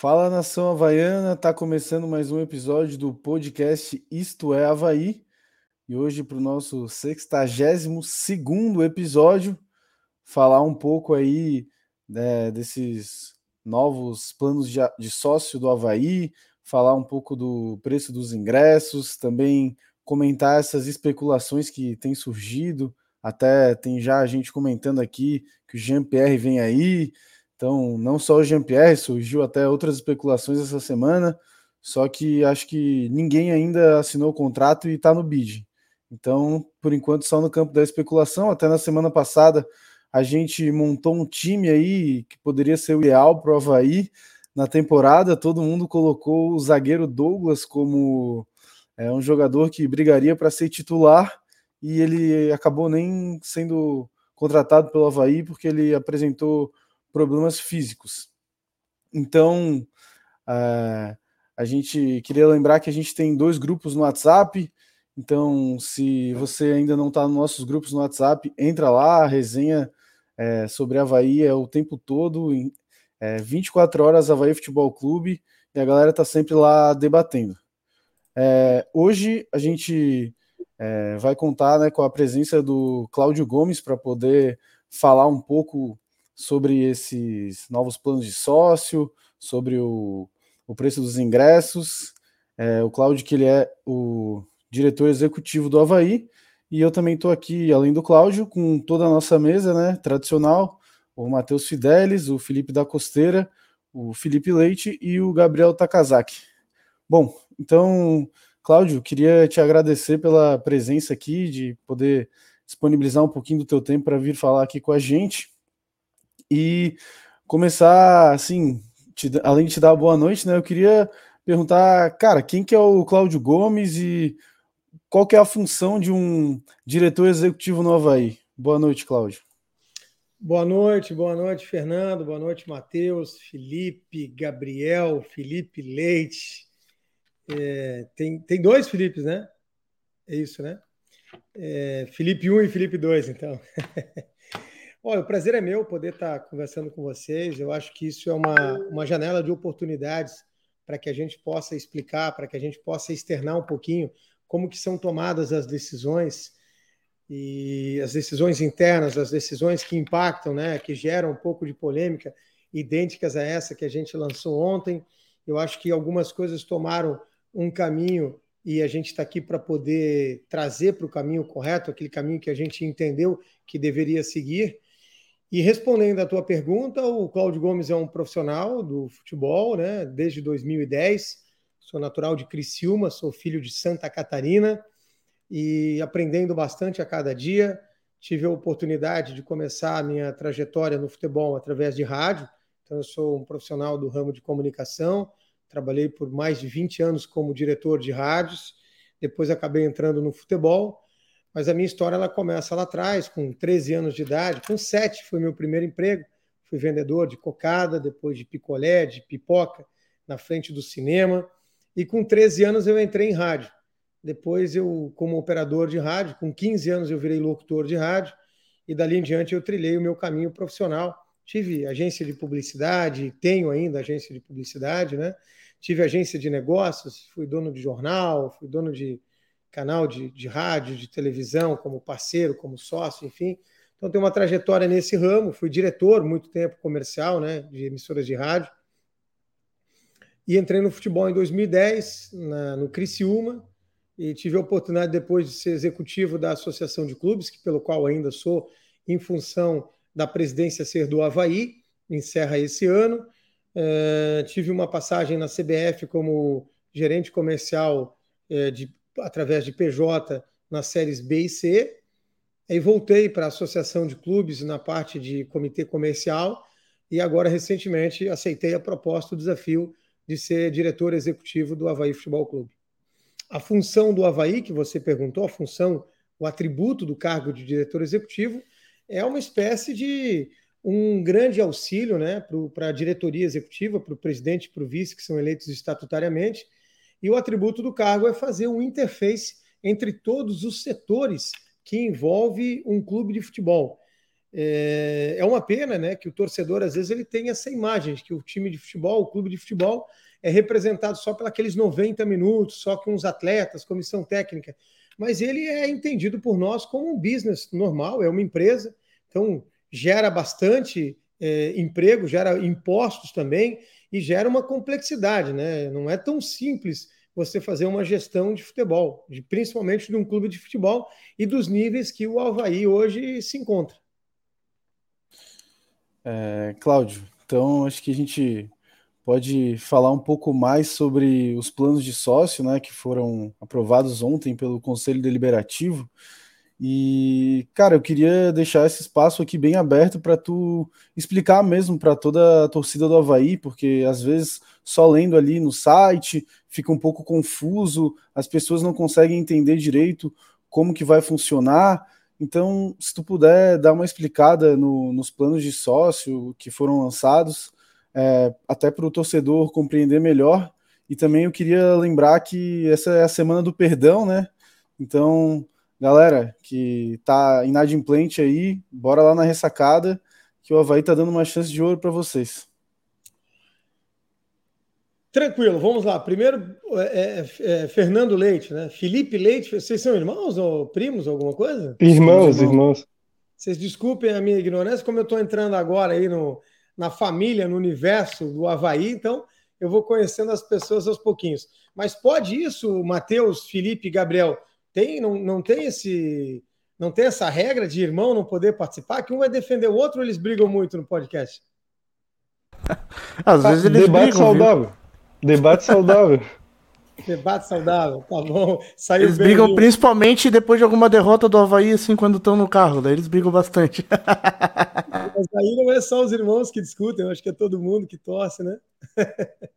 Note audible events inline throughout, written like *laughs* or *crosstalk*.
Fala nação havaiana, tá começando mais um episódio do podcast Isto é Havaí. E hoje, para o nosso 62 episódio, falar um pouco aí né, desses novos planos de, de sócio do Havaí, falar um pouco do preço dos ingressos, também comentar essas especulações que têm surgido. Até tem já a gente comentando aqui que o Jean-Pierre vem aí, então, não só o Jean-Pierre, surgiu até outras especulações essa semana, só que acho que ninguém ainda assinou o contrato e está no bid. Então, por enquanto, só no campo da especulação. Até na semana passada, a gente montou um time aí que poderia ser o ideal para o Havaí na temporada. Todo mundo colocou o zagueiro Douglas como é, um jogador que brigaria para ser titular e ele acabou nem sendo contratado pelo Havaí porque ele apresentou problemas físicos. Então, uh, a gente queria lembrar que a gente tem dois grupos no WhatsApp. Então, se você ainda não está nos nossos grupos no WhatsApp, entra lá, a resenha é, sobre Havaí é o tempo todo, em, é, 24 horas Havaí Futebol Clube, e a galera está sempre lá debatendo. É, hoje a gente vai contar né, com a presença do Cláudio Gomes para poder falar um pouco sobre esses novos planos de sócio, sobre o, o preço dos ingressos. É, o Cláudio, que ele é o diretor executivo do Havaí, e eu também estou aqui, além do Cláudio, com toda a nossa mesa né, tradicional, o Matheus Fidelis, o Felipe da Costeira, o Felipe Leite e o Gabriel Takazaki. Bom, então, Cláudio, queria te agradecer pela presença aqui, de poder disponibilizar um pouquinho do teu tempo para vir falar aqui com a gente e começar, assim, te, além de te dar boa noite, né? Eu queria perguntar, cara, quem que é o Cláudio Gomes e qual que é a função de um diretor executivo no Havaí? Boa noite, Cláudio. Boa noite, boa noite, Fernando, boa noite, Matheus, Felipe, Gabriel, Felipe Leite. É, tem, tem dois Filipes, né? É isso, né? É, Felipe 1 e Felipe 2, então. *laughs* Olha, o prazer é meu poder estar conversando com vocês. Eu acho que isso é uma, uma janela de oportunidades para que a gente possa explicar, para que a gente possa externar um pouquinho como que são tomadas as decisões e as decisões internas, as decisões que impactam, né, que geram um pouco de polêmica, idênticas a essa que a gente lançou ontem. Eu acho que algumas coisas tomaram um caminho e a gente está aqui para poder trazer para o caminho correto, aquele caminho que a gente entendeu que deveria seguir. E respondendo à tua pergunta, o Cláudio Gomes é um profissional do futebol, né? Desde 2010. Sou natural de Criciúma, sou filho de Santa Catarina e aprendendo bastante a cada dia. Tive a oportunidade de começar a minha trajetória no futebol através de rádio. Então, eu sou um profissional do ramo de comunicação. Trabalhei por mais de 20 anos como diretor de rádios. Depois acabei entrando no futebol mas a minha história ela começa lá atrás, com 13 anos de idade, com 7 foi meu primeiro emprego. Fui vendedor de cocada, depois de picolé, de pipoca, na frente do cinema. E com 13 anos eu entrei em rádio. Depois eu, como operador de rádio, com 15 anos eu virei locutor de rádio. E dali em diante eu trilhei o meu caminho profissional. Tive agência de publicidade, tenho ainda agência de publicidade, né? Tive agência de negócios, fui dono de jornal, fui dono de canal de, de rádio, de televisão, como parceiro, como sócio, enfim. Então, tenho uma trajetória nesse ramo. Fui diretor muito tempo comercial, né, de emissoras de rádio. E entrei no futebol em 2010, na, no Criciúma, e tive a oportunidade depois de ser executivo da Associação de Clubes, que pelo qual ainda sou, em função da presidência ser do Havaí, encerra esse ano. Uh, tive uma passagem na CBF como gerente comercial uh, de através de PJ nas séries B e C. Aí voltei para a Associação de Clubes na parte de comitê comercial e agora, recentemente, aceitei a proposta, o desafio de ser diretor executivo do Havaí Futebol Clube. A função do Havaí, que você perguntou, a função, o atributo do cargo de diretor executivo, é uma espécie de um grande auxílio né, para a diretoria executiva, para o presidente e para o vice, que são eleitos estatutariamente, e o atributo do cargo é fazer um interface entre todos os setores que envolve um clube de futebol. É, é uma pena, né, que o torcedor às vezes ele tem essa imagem de que o time de futebol, o clube de futebol é representado só pelos 90 minutos, só com os atletas, comissão técnica. Mas ele é entendido por nós como um business normal, é uma empresa, então gera bastante é, emprego, gera impostos também e gera uma complexidade, né? Não é tão simples você fazer uma gestão de futebol, de, principalmente de um clube de futebol e dos níveis que o Havaí hoje se encontra. É, Cláudio, então acho que a gente pode falar um pouco mais sobre os planos de sócio, né, que foram aprovados ontem pelo Conselho Deliberativo. E, cara, eu queria deixar esse espaço aqui bem aberto para tu explicar mesmo para toda a torcida do Havaí, porque às vezes só lendo ali no site fica um pouco confuso, as pessoas não conseguem entender direito como que vai funcionar. Então, se tu puder dar uma explicada no, nos planos de sócio que foram lançados, é, até para o torcedor compreender melhor. E também eu queria lembrar que essa é a semana do perdão, né? Então, galera que tá inadimplente aí, bora lá na ressacada, que o Havaí tá dando uma chance de ouro para vocês. Tranquilo, vamos lá. Primeiro, é, é, é, Fernando Leite, né? Felipe Leite, vocês são irmãos ou primos, alguma coisa? Irmãos, irmãos. irmãos. Vocês desculpem a minha ignorância, como eu estou entrando agora aí no, na família, no universo do Havaí, então eu vou conhecendo as pessoas aos pouquinhos. Mas pode isso, Matheus, Felipe, Gabriel, tem, não, não tem esse. Não tem essa regra de irmão não poder participar, que um vai defender o outro ou eles brigam muito no podcast? *laughs* Às vezes eles Debate brigam, saudável. Viu? Debate saudável. *laughs* Debate saudável, tá bom. Saiu eles brigam principalmente depois de alguma derrota do Havaí, assim, quando estão no carro, daí eles brigam bastante. Mas aí não é só os irmãos que discutem, eu acho que é todo mundo que torce, né? *laughs*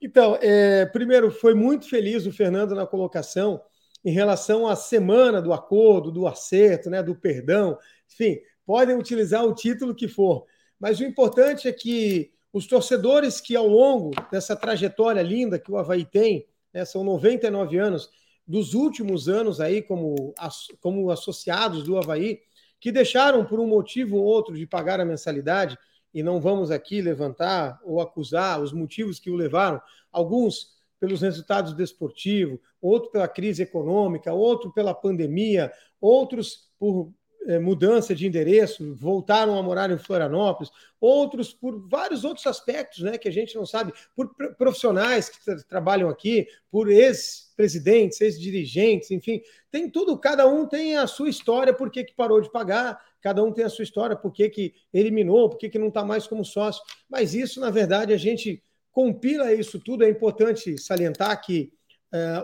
então, é, primeiro, foi muito feliz o Fernando na colocação em relação à semana do acordo, do acerto, né, do perdão. Enfim, podem utilizar o título que for. Mas o importante é que os torcedores que ao longo dessa trajetória linda que o Havaí tem, né, são 99 anos, dos últimos anos aí como, como associados do Havaí, que deixaram por um motivo ou outro de pagar a mensalidade, e não vamos aqui levantar ou acusar os motivos que o levaram, alguns pelos resultados desportivos, outro pela crise econômica, outro pela pandemia, outros por é, mudança de endereço, voltaram a morar em Florianópolis, outros por vários outros aspectos, né, que a gente não sabe, por profissionais que tra trabalham aqui, por ex-presidentes, ex-dirigentes, enfim, tem tudo, cada um tem a sua história, por que, parou de pagar, cada um tem a sua história, por que, eliminou, por que, não está mais como sócio, mas isso, na verdade, a gente compila isso tudo, é importante salientar que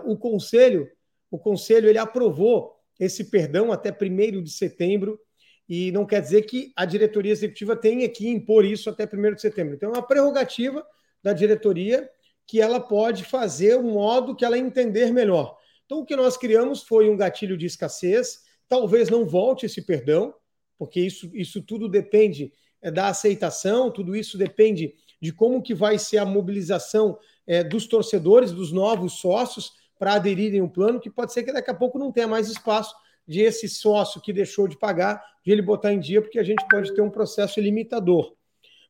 o conselho, o conselho ele aprovou esse perdão até 1 de setembro, e não quer dizer que a diretoria executiva tenha que impor isso até 1 de setembro. Então, é uma prerrogativa da diretoria que ela pode fazer o modo que ela entender melhor. Então, o que nós criamos foi um gatilho de escassez, talvez não volte esse perdão, porque isso, isso tudo depende é, da aceitação, tudo isso depende de como que vai ser a mobilização é, dos torcedores, dos novos sócios, para aderirem ao plano, que pode ser que daqui a pouco não tenha mais espaço de esse sócio que deixou de pagar, de ele botar em dia, porque a gente pode ter um processo limitador.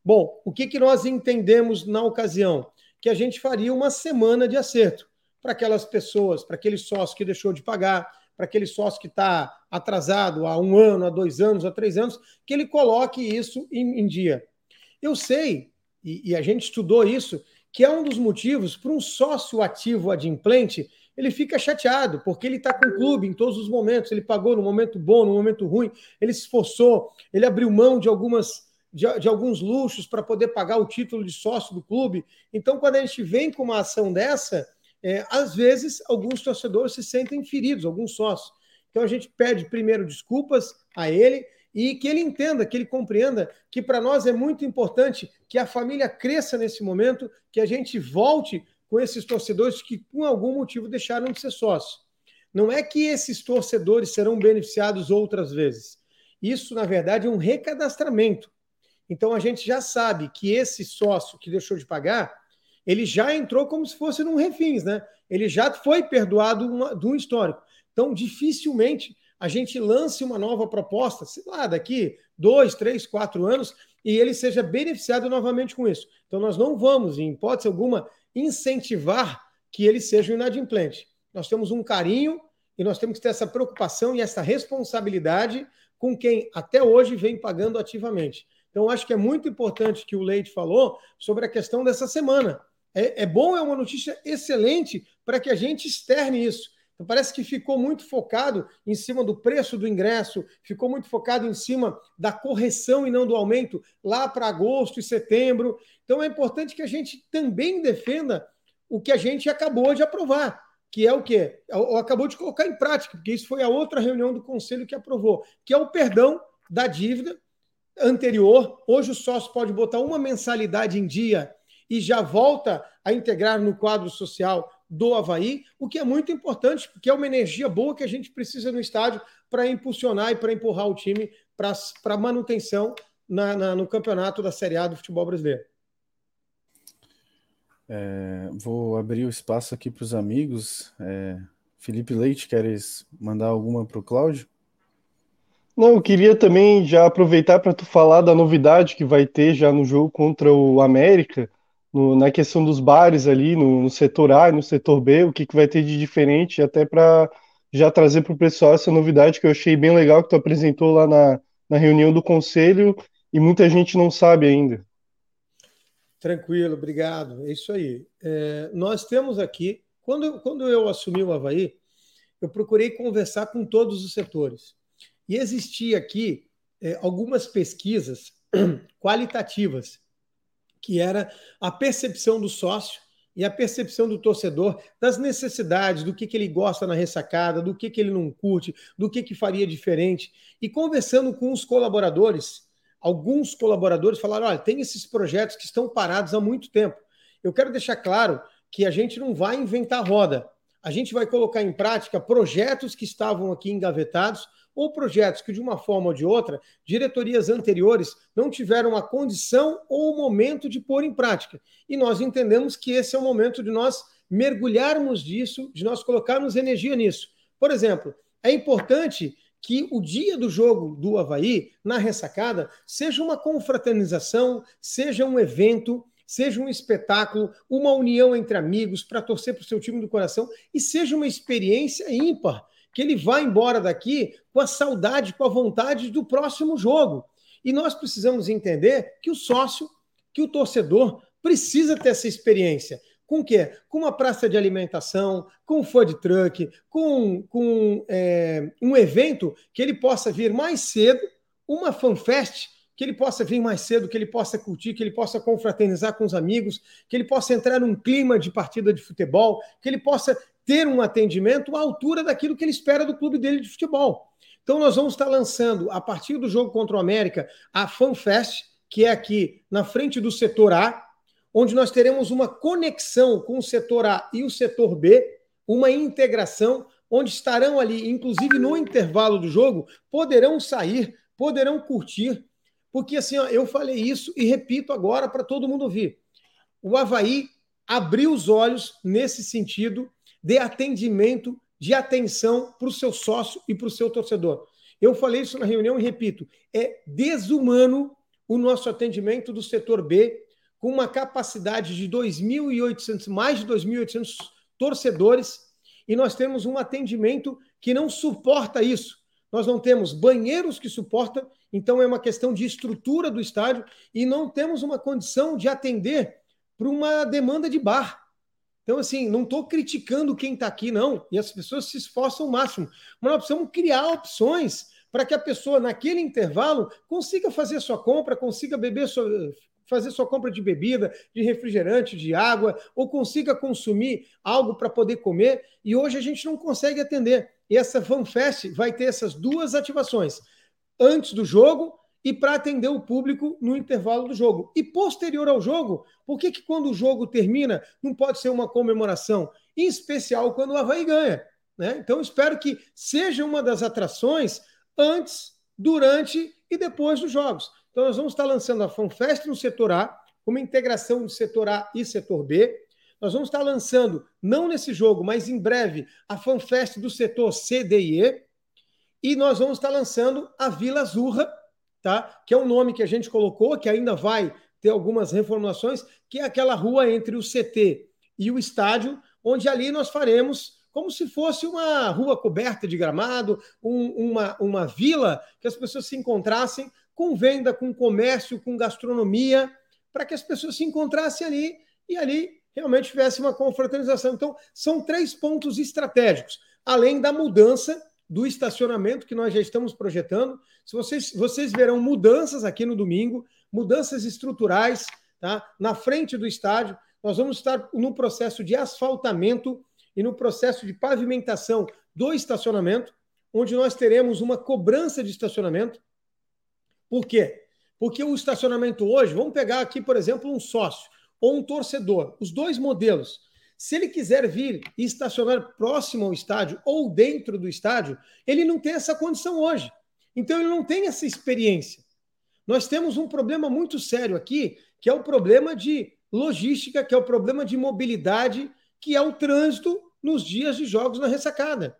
Bom, o que, que nós entendemos na ocasião? Que a gente faria uma semana de acerto para aquelas pessoas, para aquele sócio que deixou de pagar, para aquele sócio que está atrasado há um ano, há dois anos, há três anos, que ele coloque isso em, em dia. Eu sei, e, e, a gente estudou isso, que é um dos motivos para um sócio ativo adimplente ele fica chateado, porque ele está com o clube em todos os momentos. Ele pagou no momento bom, no momento ruim, ele se esforçou, ele abriu mão de algumas. De, de alguns luxos para poder pagar o título de sócio do clube. Então, quando a gente vem com uma ação dessa, é, às vezes alguns torcedores se sentem feridos, alguns sócios. Então a gente pede primeiro desculpas a ele e que ele entenda, que ele compreenda que para nós é muito importante que a família cresça nesse momento, que a gente volte com esses torcedores que, por algum motivo, deixaram de ser sócios. Não é que esses torcedores serão beneficiados outras vezes. Isso, na verdade, é um recadastramento. Então, a gente já sabe que esse sócio que deixou de pagar, ele já entrou como se fosse num refins, né? Ele já foi perdoado uma, de um histórico. Então, dificilmente a gente lance uma nova proposta, sei lá, daqui dois, três, quatro anos, e ele seja beneficiado novamente com isso. Então, nós não vamos, em hipótese alguma, incentivar que ele seja um inadimplente. Nós temos um carinho e nós temos que ter essa preocupação e essa responsabilidade com quem até hoje vem pagando ativamente. Então, acho que é muito importante que o Leite falou sobre a questão dessa semana. É, é bom, é uma notícia excelente para que a gente externe isso. Então, parece que ficou muito focado em cima do preço do ingresso, ficou muito focado em cima da correção e não do aumento lá para agosto e setembro. Então, é importante que a gente também defenda o que a gente acabou de aprovar, que é o quê? Ou acabou de colocar em prática, porque isso foi a outra reunião do conselho que aprovou, que é o perdão da dívida anterior. Hoje o sócio pode botar uma mensalidade em dia e já volta a integrar no quadro social do Havaí, o que é muito importante, porque é uma energia boa que a gente precisa no estádio para impulsionar e para empurrar o time para manutenção na, na, no campeonato da Série A do futebol brasileiro. É, vou abrir o espaço aqui para os amigos. É, Felipe Leite, queres mandar alguma para o Cláudio? Não, eu queria também já aproveitar para tu falar da novidade que vai ter já no jogo contra o América, no, na questão dos bares ali, no, no, setor A e no setor B, o que, que vai ter de diferente, até para já trazer para o pessoal essa novidade que eu achei bem legal que tu apresentou lá na, na reunião do conselho e muita gente não sabe ainda. Tranquilo, obrigado. É isso aí. É, nós temos aqui, quando, quando eu assumi o Havaí, eu procurei conversar com todos os setores. E existia aqui é, algumas pesquisas *clears throat* qualitativas, que era a percepção do sócio e a percepção do torcedor das necessidades, do que, que ele gosta na ressacada, do que, que ele não curte, do que, que faria diferente. E conversando com os colaboradores, alguns colaboradores falaram: olha, tem esses projetos que estão parados há muito tempo. Eu quero deixar claro que a gente não vai inventar roda. A gente vai colocar em prática projetos que estavam aqui engavetados ou projetos que, de uma forma ou de outra, diretorias anteriores não tiveram a condição ou o momento de pôr em prática. E nós entendemos que esse é o momento de nós mergulharmos disso, de nós colocarmos energia nisso. Por exemplo, é importante que o dia do jogo do Havaí, na ressacada, seja uma confraternização, seja um evento, seja um espetáculo, uma união entre amigos para torcer para o seu time do coração e seja uma experiência ímpar, que ele vá embora daqui com a saudade, com a vontade do próximo jogo. E nós precisamos entender que o sócio, que o torcedor precisa ter essa experiência. Com o quê? Com uma praça de alimentação, com um food truck, com, com é, um evento que ele possa vir mais cedo, uma fanfest que ele possa vir mais cedo, que ele possa curtir, que ele possa confraternizar com os amigos, que ele possa entrar num clima de partida de futebol, que ele possa ter um atendimento à altura daquilo que ele espera do clube dele de futebol. Então nós vamos estar lançando, a partir do jogo contra o América, a FanFest, que é aqui na frente do setor A, onde nós teremos uma conexão com o setor A e o setor B, uma integração, onde estarão ali, inclusive no intervalo do jogo, poderão sair, poderão curtir, porque assim, ó, eu falei isso e repito agora para todo mundo ouvir. O Havaí abriu os olhos nesse sentido de atendimento, de atenção para o seu sócio e para o seu torcedor. Eu falei isso na reunião e repito: é desumano o nosso atendimento do setor B com uma capacidade de 2.800, mais de 2.800 torcedores, e nós temos um atendimento que não suporta isso. Nós não temos banheiros que suportam, então é uma questão de estrutura do estádio, e não temos uma condição de atender para uma demanda de bar. Então, assim, não estou criticando quem está aqui, não, e as pessoas se esforçam o máximo, mas nós precisamos criar opções para que a pessoa, naquele intervalo, consiga fazer sua compra, consiga beber sua, fazer sua compra de bebida, de refrigerante, de água, ou consiga consumir algo para poder comer, e hoje a gente não consegue atender. E essa FanFest vai ter essas duas ativações, antes do jogo e para atender o público no intervalo do jogo. E posterior ao jogo, por que, que quando o jogo termina não pode ser uma comemoração? Em especial quando o Havaí ganha. Né? Então espero que seja uma das atrações antes, durante e depois dos jogos. Então, nós vamos estar lançando a FanFest no setor A, uma integração de setor A e setor B. Nós vamos estar lançando, não nesse jogo, mas em breve, a FanFest do setor C, D e E. E nós vamos estar lançando a Vila Zurra, tá? Que é um nome que a gente colocou, que ainda vai ter algumas reformulações, que é aquela rua entre o CT e o estádio, onde ali nós faremos como se fosse uma rua coberta de gramado, um, uma, uma vila que as pessoas se encontrassem com venda, com comércio, com gastronomia, para que as pessoas se encontrassem ali e ali realmente tivesse uma confraternização. Então, são três pontos estratégicos, além da mudança do estacionamento que nós já estamos projetando. Se vocês, vocês verão mudanças aqui no domingo, mudanças estruturais, tá? Na frente do estádio, nós vamos estar no processo de asfaltamento e no processo de pavimentação do estacionamento, onde nós teremos uma cobrança de estacionamento. Por quê? Porque o estacionamento hoje, vamos pegar aqui, por exemplo, um sócio ou um torcedor, os dois modelos. Se ele quiser vir e estacionar próximo ao estádio ou dentro do estádio, ele não tem essa condição hoje. Então ele não tem essa experiência. Nós temos um problema muito sério aqui, que é o problema de logística, que é o problema de mobilidade que é o trânsito nos dias de jogos na ressacada.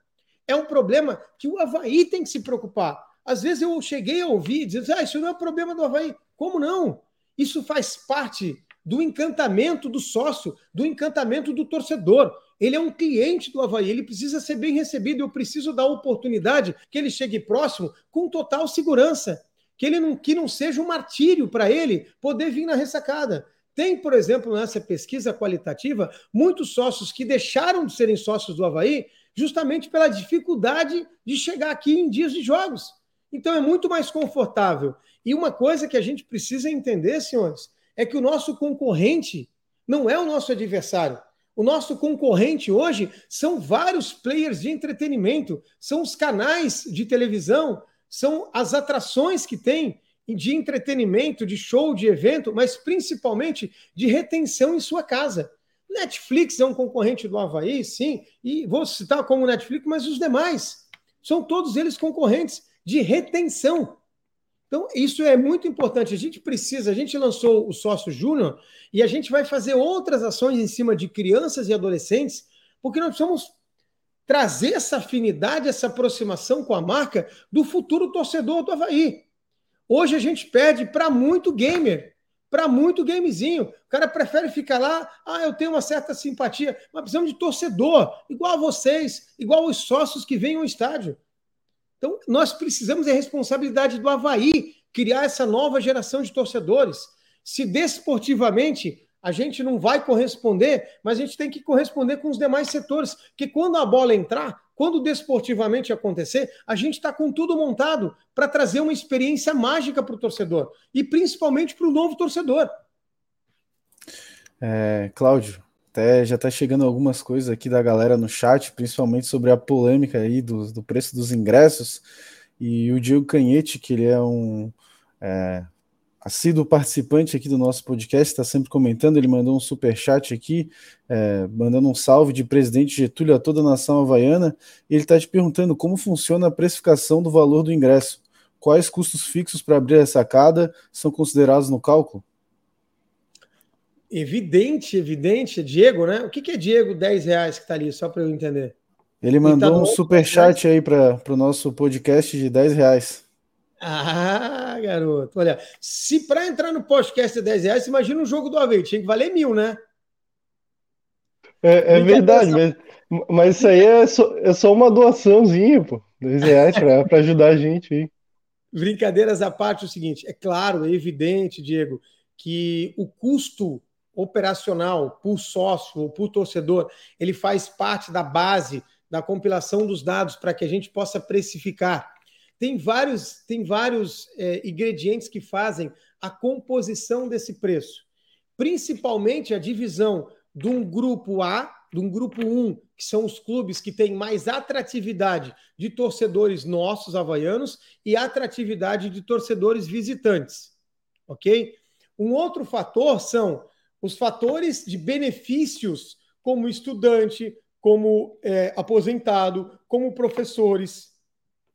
É um problema que o Havaí tem que se preocupar. Às vezes eu cheguei a ouvir dizer, ah, isso não é problema do Havaí. Como não? Isso faz parte do encantamento do sócio, do encantamento do torcedor. Ele é um cliente do Havaí, ele precisa ser bem recebido. Eu preciso dar oportunidade que ele chegue próximo com total segurança. Que ele não, que não seja um martírio para ele poder vir na ressacada. Tem, por exemplo, nessa pesquisa qualitativa, muitos sócios que deixaram de serem sócios do Havaí justamente pela dificuldade de chegar aqui em dias de jogos. Então é muito mais confortável. E uma coisa que a gente precisa entender, senhores, é que o nosso concorrente não é o nosso adversário. O nosso concorrente hoje são vários players de entretenimento, são os canais de televisão, são as atrações que tem de entretenimento, de show, de evento, mas principalmente de retenção em sua casa. Netflix é um concorrente do Havaí, sim, e vou citar como Netflix, mas os demais são todos eles concorrentes de retenção. Então, isso é muito importante. A gente precisa, a gente lançou o sócio júnior e a gente vai fazer outras ações em cima de crianças e adolescentes, porque nós precisamos trazer essa afinidade, essa aproximação com a marca do futuro torcedor do Havaí. Hoje a gente pede para muito gamer, para muito gamezinho. O cara prefere ficar lá, ah, eu tenho uma certa simpatia, mas precisamos de torcedor, igual a vocês, igual os sócios que vêm ao estádio. Então, nós precisamos da responsabilidade do Havaí criar essa nova geração de torcedores. Se desportivamente a gente não vai corresponder, mas a gente tem que corresponder com os demais setores, porque quando a bola entrar, quando desportivamente acontecer, a gente está com tudo montado para trazer uma experiência mágica para o torcedor e principalmente para o novo torcedor. É, Cláudio, até já está chegando algumas coisas aqui da galera no chat, principalmente sobre a polêmica aí do, do preço dos ingressos. E o Diego Canhete, que ele é um é, assíduo participante aqui do nosso podcast, está sempre comentando. Ele mandou um super chat aqui, é, mandando um salve de presidente Getúlio a toda a nação havaiana. Ele está te perguntando como funciona a precificação do valor do ingresso. Quais custos fixos para abrir a sacada são considerados no cálculo? Evidente, evidente. Diego, né? O que, que é Diego 10 reais que está ali, só para eu entender? Ele mandou tá um super chat aí para o nosso podcast de 10 reais. Ah, garoto. Olha, se para entrar no podcast é 10 reais, imagina um jogo do Havaí. Tinha que valer mil, né? É, é verdade, mas, mas isso aí é só, é só uma doaçãozinha, pô. 10 reais para ajudar a gente aí. Brincadeiras à parte, é o seguinte: é claro, é evidente, Diego, que o custo operacional por sócio ou por torcedor, ele faz parte da base da compilação dos dados para que a gente possa precificar. Tem vários, tem vários é, ingredientes que fazem a composição desse preço. Principalmente a divisão de um grupo A, de um grupo 1, que são os clubes que têm mais atratividade de torcedores nossos havaianos e atratividade de torcedores visitantes. Ok? Um outro fator são os fatores de benefícios, como estudante, como é, aposentado, como professores.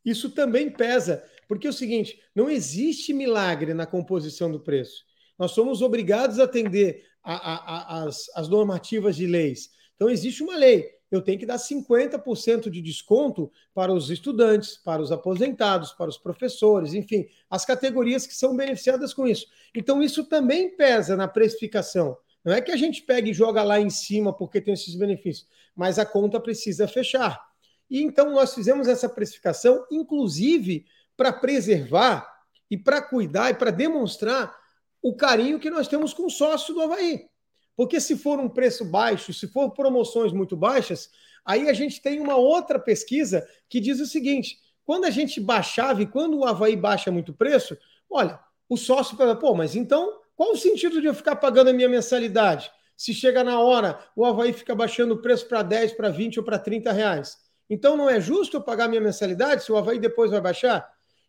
Isso também pesa, porque é o seguinte: não existe milagre na composição do preço. Nós somos obrigados a atender as normativas de leis. Então, existe uma lei. Eu tenho que dar 50% de desconto para os estudantes, para os aposentados, para os professores, enfim, as categorias que são beneficiadas com isso. Então, isso também pesa na precificação. Não é que a gente pega e joga lá em cima porque tem esses benefícios, mas a conta precisa fechar. E então nós fizemos essa precificação, inclusive para preservar e para cuidar e para demonstrar o carinho que nós temos com o sócio do Havaí. Porque se for um preço baixo, se for promoções muito baixas, aí a gente tem uma outra pesquisa que diz o seguinte: quando a gente baixava e quando o Havaí baixa muito preço, olha, o sócio fala, pô, mas então qual o sentido de eu ficar pagando a minha mensalidade? Se chega na hora, o Havaí fica baixando o preço para 10, para 20 ou para 30 reais. Então não é justo eu pagar minha mensalidade se o Havaí depois vai baixar?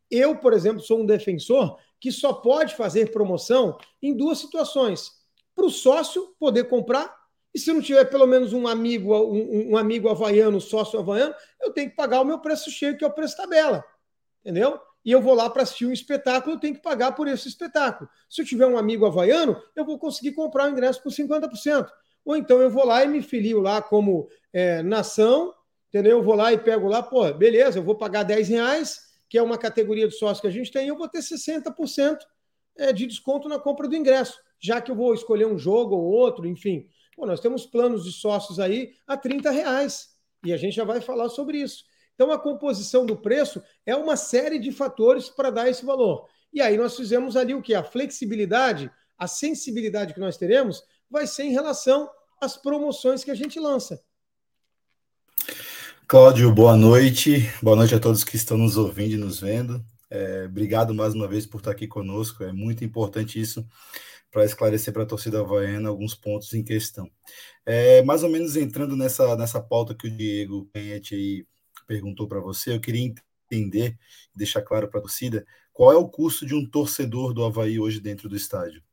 Eu, por exemplo, sou um defensor que só pode fazer promoção em duas situações. Para o sócio poder comprar, e se não tiver pelo menos um amigo, um, um amigo havaiano, sócio havaiano, eu tenho que pagar o meu preço cheio, que é o preço tabela. Entendeu? E eu vou lá para assistir um espetáculo, eu tenho que pagar por esse espetáculo. Se eu tiver um amigo havaiano, eu vou conseguir comprar o ingresso por 50%. Ou então eu vou lá e me filio lá como é, nação, entendeu? Eu vou lá e pego lá, pô, beleza, eu vou pagar 10 reais, que é uma categoria de sócio que a gente tem, eu vou ter 60% é, de desconto na compra do ingresso, já que eu vou escolher um jogo ou outro, enfim. Pô, nós temos planos de sócios aí a 30 reais, e a gente já vai falar sobre isso. Então, a composição do preço é uma série de fatores para dar esse valor. E aí nós fizemos ali o que? A flexibilidade, a sensibilidade que nós teremos vai ser em relação às promoções que a gente lança. Cláudio, boa noite. Boa noite a todos que estão nos ouvindo e nos vendo. É, obrigado mais uma vez por estar aqui conosco. É muito importante isso para esclarecer para a torcida havaiana alguns pontos em questão. É, mais ou menos entrando nessa, nessa pauta que o Diego Penhete aí perguntou para você, eu queria entender, deixar claro para a torcida, qual é o custo de um torcedor do Havaí hoje dentro do estádio?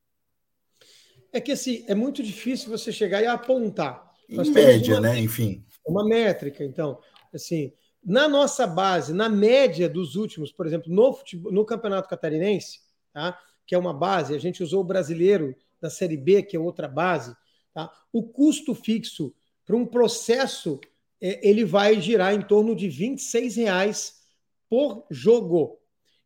É que assim, é muito difícil você chegar e apontar. Em média, uma... né? Enfim uma métrica. Então, assim, na nossa base, na média dos últimos, por exemplo, no, futebol, no Campeonato Catarinense, tá? Que é uma base, a gente usou o brasileiro da Série B, que é outra base, tá? o custo fixo para um processo é, ele vai girar em torno de 26 reais por jogo.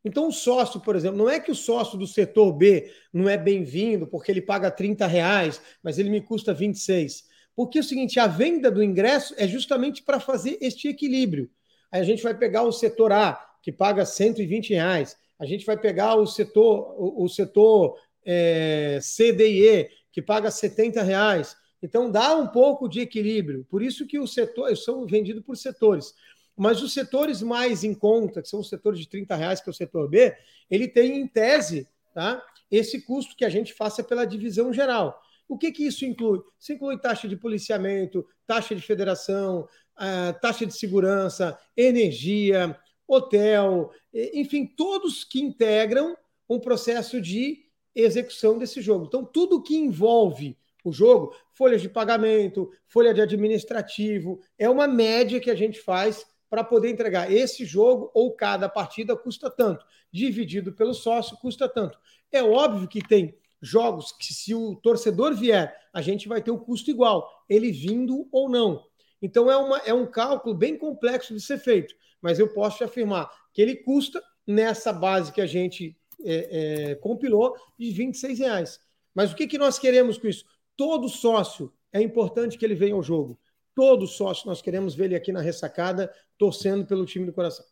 Então, o sócio, por exemplo, não é que o sócio do setor B não é bem-vindo porque ele paga 30 reais, mas ele me custa 26. Porque é o seguinte, a venda do ingresso é justamente para fazer este equilíbrio. Aí a gente vai pegar o setor A, que paga 120 reais, a gente vai pegar o setor, o, o setor é, C, D e E, que paga 70 reais. Então dá um pouco de equilíbrio. Por isso que os setores são vendidos por setores. Mas os setores mais em conta, que são os setores de 30 reais, que é o setor B, ele tem em tese tá, esse custo que a gente faça pela divisão geral. O que, que isso inclui? Isso inclui taxa de policiamento, taxa de federação, uh, taxa de segurança, energia, hotel, enfim, todos que integram um processo de execução desse jogo. Então, tudo que envolve o jogo, folhas de pagamento, folha de administrativo, é uma média que a gente faz para poder entregar esse jogo ou cada partida custa tanto, dividido pelo sócio custa tanto. É óbvio que tem jogos que, se o torcedor vier, a gente vai ter o custo igual, ele vindo ou não. Então é, uma, é um cálculo bem complexo de ser feito, mas eu posso te afirmar que ele custa, nessa base que a gente é, é, compilou, de 26 reais. Mas o que, que nós queremos com isso? Todo sócio é importante que ele venha ao jogo. Todo sócio nós queremos ver ele aqui na ressacada, torcendo pelo time do coração.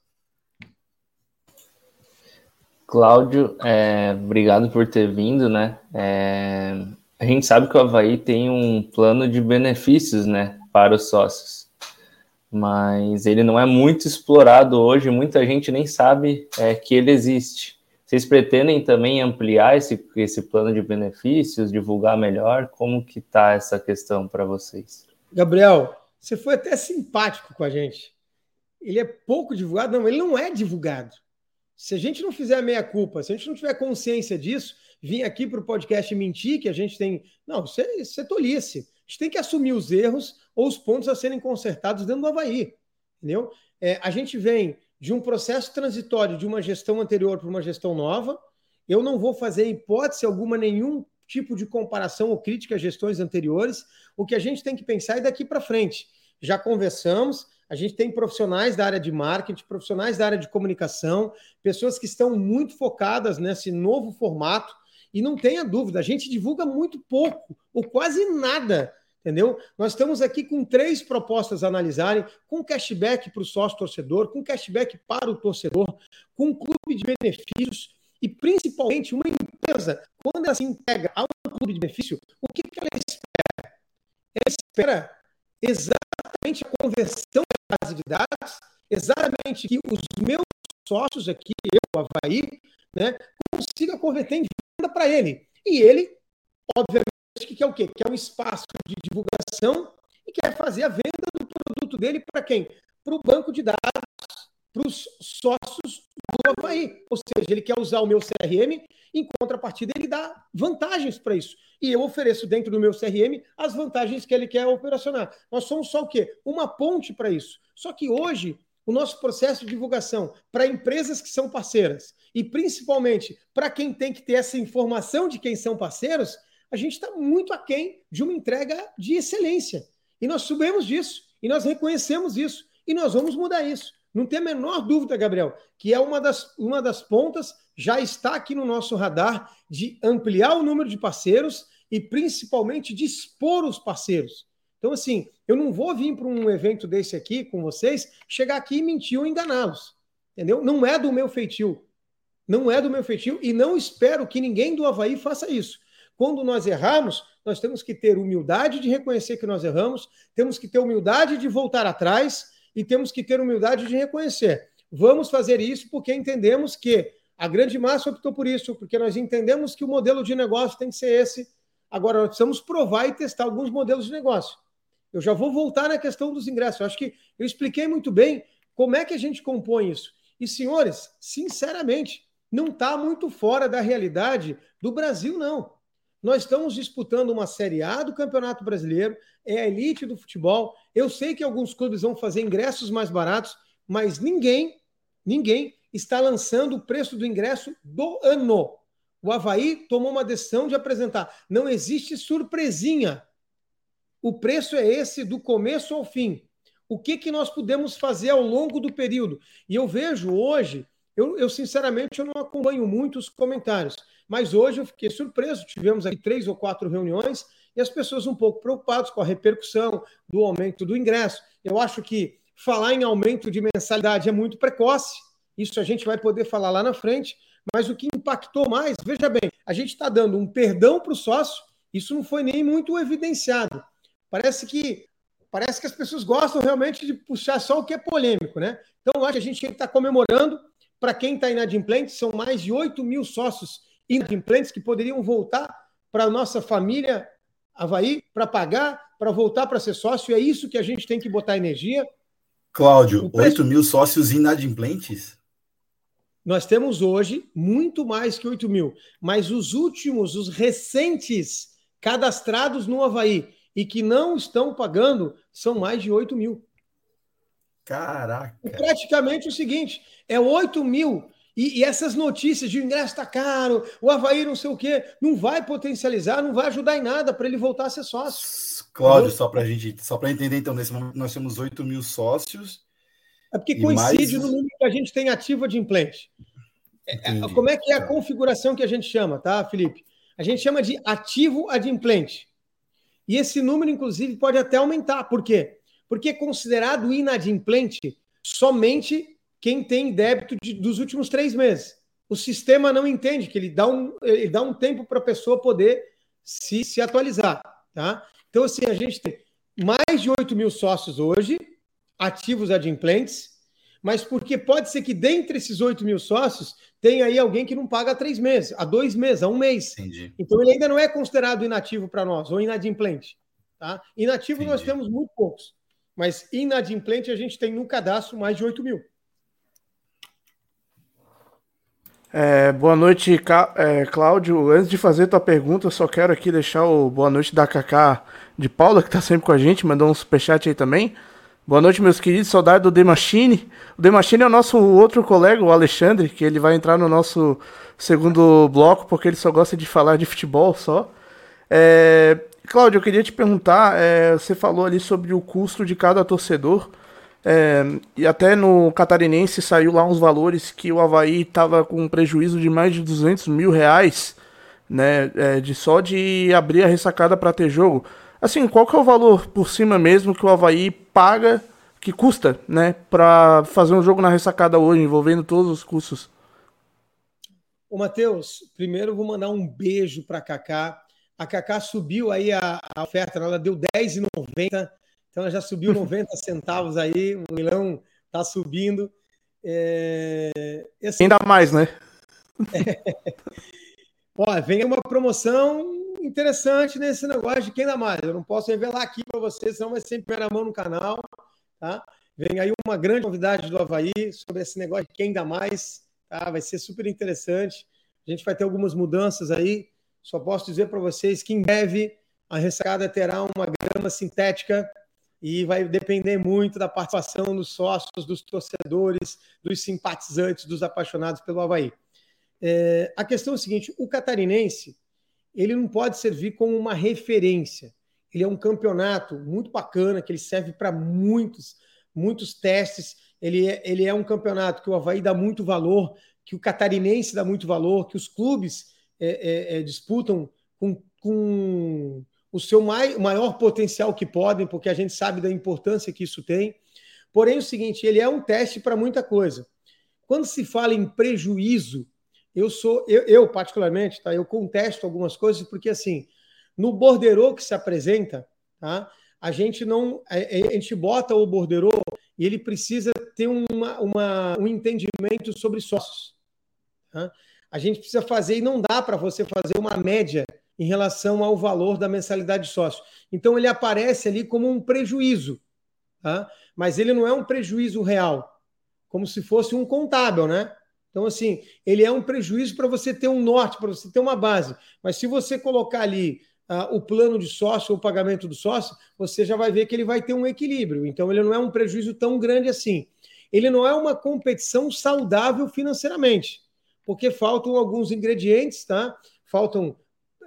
Cláudio, é, obrigado por ter vindo, né? É, a gente sabe que o Havaí tem um plano de benefícios, né, para os sócios, mas ele não é muito explorado hoje, muita gente nem sabe é, que ele existe. Vocês pretendem também ampliar esse, esse plano de benefícios, divulgar melhor? Como que tá essa questão para vocês? Gabriel, você foi até simpático com a gente. Ele é pouco divulgado? Não, ele não é divulgado. Se a gente não fizer a meia-culpa, se a gente não tiver consciência disso, vir aqui para o podcast mentir que a gente tem. Não, isso é, isso é tolice. A gente tem que assumir os erros ou os pontos a serem consertados dentro do Havaí. Entendeu? É, a gente vem de um processo transitório de uma gestão anterior para uma gestão nova. Eu não vou fazer hipótese alguma nenhum tipo de comparação ou crítica a gestões anteriores. O que a gente tem que pensar é daqui para frente. já conversamos. A gente tem profissionais da área de marketing, profissionais da área de comunicação, pessoas que estão muito focadas nesse novo formato. E não tenha dúvida, a gente divulga muito pouco, ou quase nada, entendeu? Nós estamos aqui com três propostas a analisarem, com cashback para o sócio torcedor, com cashback para o torcedor, com um clube de benefícios e principalmente uma empresa, quando ela se entrega a um clube de benefício, o que, que ela espera? Ela espera exatamente a conversão da base de dados, exatamente que os meus sócios aqui, eu, Havaí, né, consiga converter em venda para ele. E ele, obviamente, que quer o quê? Quer um espaço de divulgação e quer fazer a venda do produto dele para quem? Para o banco de dados, para os sócios do Havaí. Ou seja, ele quer usar o meu CRM, em contrapartida, ele dá vantagens para isso. E eu ofereço dentro do meu CRM as vantagens que ele quer operacionar. Nós somos só o quê? Uma ponte para isso. Só que hoje, o nosso processo de divulgação para empresas que são parceiras e principalmente para quem tem que ter essa informação de quem são parceiros, a gente está muito aquém de uma entrega de excelência. E nós subimos disso, e nós reconhecemos isso, e nós vamos mudar isso. Não tem a menor dúvida, Gabriel, que é uma das, uma das pontas, já está aqui no nosso radar, de ampliar o número de parceiros e principalmente de expor os parceiros. Então, assim, eu não vou vir para um evento desse aqui com vocês, chegar aqui e mentir ou enganá-los. Entendeu? Não é do meu feitio. Não é do meu feitio e não espero que ninguém do Havaí faça isso. Quando nós erramos, nós temos que ter humildade de reconhecer que nós erramos, temos que ter humildade de voltar atrás e temos que ter humildade de reconhecer. Vamos fazer isso porque entendemos que a grande massa optou por isso, porque nós entendemos que o modelo de negócio tem que ser esse. Agora, nós precisamos provar e testar alguns modelos de negócio. Eu já vou voltar na questão dos ingressos. Eu acho que eu expliquei muito bem como é que a gente compõe isso. E, senhores, sinceramente, não está muito fora da realidade do Brasil, não. Nós estamos disputando uma Série A do Campeonato Brasileiro, é a elite do futebol. Eu sei que alguns clubes vão fazer ingressos mais baratos, mas ninguém, ninguém está lançando o preço do ingresso do ano. O Havaí tomou uma decisão de apresentar. Não existe surpresinha. O preço é esse do começo ao fim. O que, que nós podemos fazer ao longo do período? E eu vejo hoje, eu, eu sinceramente eu não acompanho muito os comentários, mas hoje eu fiquei surpreso. Tivemos aqui três ou quatro reuniões e as pessoas um pouco preocupadas com a repercussão do aumento do ingresso. Eu acho que falar em aumento de mensalidade é muito precoce. Isso a gente vai poder falar lá na frente. Mas o que impactou mais, veja bem, a gente está dando um perdão para o sócio. Isso não foi nem muito evidenciado. Parece que parece que as pessoas gostam realmente de puxar só o que é polêmico, né? Então, acho que a gente tem que estar comemorando. Para quem está inadimplente, são mais de 8 mil sócios inadimplentes que poderiam voltar para a nossa família Havaí para pagar, para voltar para ser sócio. É isso que a gente tem que botar energia. Cláudio, preço... 8 mil sócios inadimplentes? Nós temos hoje muito mais que 8 mil, mas os últimos, os recentes cadastrados no Havaí e que não estão pagando são mais de 8 mil. Caraca! É praticamente o seguinte: é 8 mil e, e, essas notícias de o ingresso está caro, o Havaí não sei o quê, não vai potencializar, não vai ajudar em nada para ele voltar a ser sócio. Cláudio, só para gente, só para entender, então, nesse momento nós temos 8 mil sócios. É porque coincide mais... no número que a gente tem ativo de implante. É, é, como é que é a configuração que a gente chama, tá, Felipe? A gente chama de ativo adimplente. E esse número, inclusive, pode até aumentar. Por quê? Porque é considerado inadimplente somente quem tem débito de, dos últimos três meses. O sistema não entende que ele dá um, ele dá um tempo para a pessoa poder se, se atualizar. Tá? Então, assim, a gente tem mais de 8 mil sócios hoje, ativos adimplentes, mas porque pode ser que dentre esses 8 mil sócios tenha aí alguém que não paga há três meses, há dois meses, há um mês. Entendi. Então ele ainda não é considerado inativo para nós, ou inadimplente. Tá? Inativo Entendi. nós temos muito poucos, mas inadimplente a gente tem no cadastro mais de 8 mil. É, boa noite, é, Cláudio. Antes de fazer tua pergunta, só quero aqui deixar o boa noite da Kaká de Paula, que tá sempre com a gente, mandou um superchat aí também. Boa noite, meus queridos, saudade do The Machine. O The Machine é o nosso outro colega, o Alexandre, que ele vai entrar no nosso segundo bloco, porque ele só gosta de falar de futebol só. É, Cláudio, eu queria te perguntar, é, você falou ali sobre o custo de cada torcedor, é, e até no Catarinense saiu lá uns valores que o Havaí estava com um prejuízo de mais de 200 mil reais, né, é, de só de abrir a ressacada para ter jogo. Assim, qual que é o valor por cima mesmo que o Havaí paga, que custa, né, para fazer um jogo na ressacada hoje, envolvendo todos os custos? Ô, Matheus, primeiro eu vou mandar um beijo para Cacá. A Cacá subiu aí a, a oferta, ela deu R$10,90, então ela já subiu *laughs* 90 centavos aí, o milão está subindo. É, assim, Ainda mais, né? É, *laughs* ó, vem uma promoção interessante nesse negócio de quem dá mais. Eu não posso revelar aqui para vocês, senão vai ser em primeira mão no canal. Tá? Vem aí uma grande novidade do Havaí sobre esse negócio de quem dá mais. Tá? Vai ser super interessante. A gente vai ter algumas mudanças aí. Só posso dizer para vocês que em breve a ressacada terá uma grama sintética e vai depender muito da participação dos sócios, dos torcedores, dos simpatizantes, dos apaixonados pelo Havaí. É, a questão é a seguinte: o catarinense ele não pode servir como uma referência. Ele é um campeonato muito bacana, que ele serve para muitos, muitos testes. Ele é, ele é um campeonato que o Havaí dá muito valor, que o catarinense dá muito valor, que os clubes é, é, é disputam com, com o seu mai, maior potencial que podem, porque a gente sabe da importância que isso tem. Porém, é o seguinte, ele é um teste para muita coisa. Quando se fala em prejuízo, eu sou, eu, eu, particularmente, tá? Eu contesto algumas coisas, porque assim, no borderô que se apresenta, tá? A gente não. A, a gente bota o borderô e ele precisa ter uma, uma, um entendimento sobre sócios. Tá? A gente precisa fazer, e não dá para você fazer uma média em relação ao valor da mensalidade de sócio. Então ele aparece ali como um prejuízo, tá? mas ele não é um prejuízo real, como se fosse um contábil, né? Então, assim, ele é um prejuízo para você ter um norte, para você ter uma base. Mas se você colocar ali uh, o plano de sócio ou o pagamento do sócio, você já vai ver que ele vai ter um equilíbrio. Então, ele não é um prejuízo tão grande assim. Ele não é uma competição saudável financeiramente, porque faltam alguns ingredientes, tá? Faltam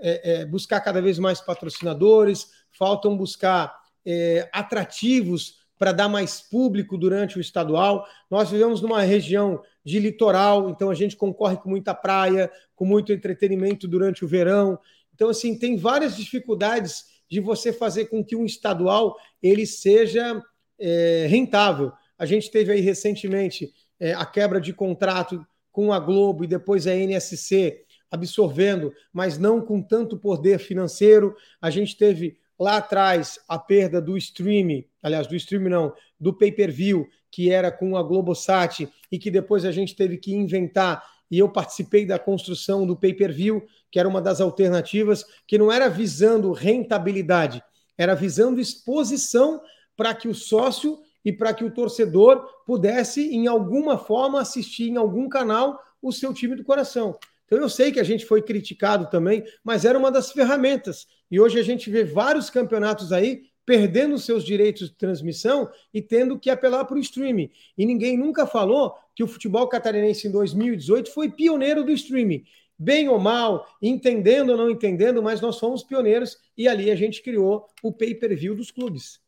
é, é, buscar cada vez mais patrocinadores, faltam buscar é, atrativos para dar mais público durante o estadual. Nós vivemos numa região de litoral, então a gente concorre com muita praia, com muito entretenimento durante o verão. Então, assim, tem várias dificuldades de você fazer com que um estadual ele seja é, rentável. A gente teve aí recentemente é, a quebra de contrato com a Globo e depois a NSC absorvendo, mas não com tanto poder financeiro. A gente teve lá atrás a perda do stream, aliás, do stream não, do pay-per-view, que era com a Globosat e que depois a gente teve que inventar e eu participei da construção do pay-per-view, que era uma das alternativas, que não era visando rentabilidade, era visando exposição para que o sócio e para que o torcedor pudesse, em alguma forma, assistir em algum canal o seu time do coração. Então eu sei que a gente foi criticado também, mas era uma das ferramentas. E hoje a gente vê vários campeonatos aí perdendo seus direitos de transmissão e tendo que apelar para o streaming. E ninguém nunca falou que o futebol catarinense em 2018 foi pioneiro do streaming. Bem ou mal, entendendo ou não entendendo, mas nós fomos pioneiros e ali a gente criou o pay-per-view dos clubes.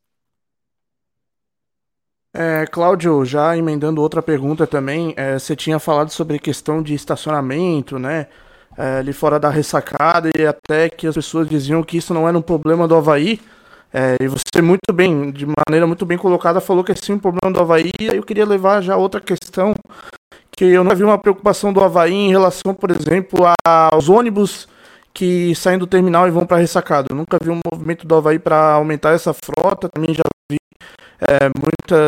É, Cláudio, já emendando outra pergunta também, é, você tinha falado sobre questão de estacionamento, né? É, ali fora da ressacada, e até que as pessoas diziam que isso não era um problema do Havaí. É, e você muito bem, de maneira muito bem colocada, falou que é sim um problema do Havaí. E eu queria levar já outra questão, que eu não vi uma preocupação do Havaí em relação, por exemplo, aos ônibus que saem do terminal e vão para a ressacada. Eu nunca vi um movimento do Havaí para aumentar essa frota, também já vi é,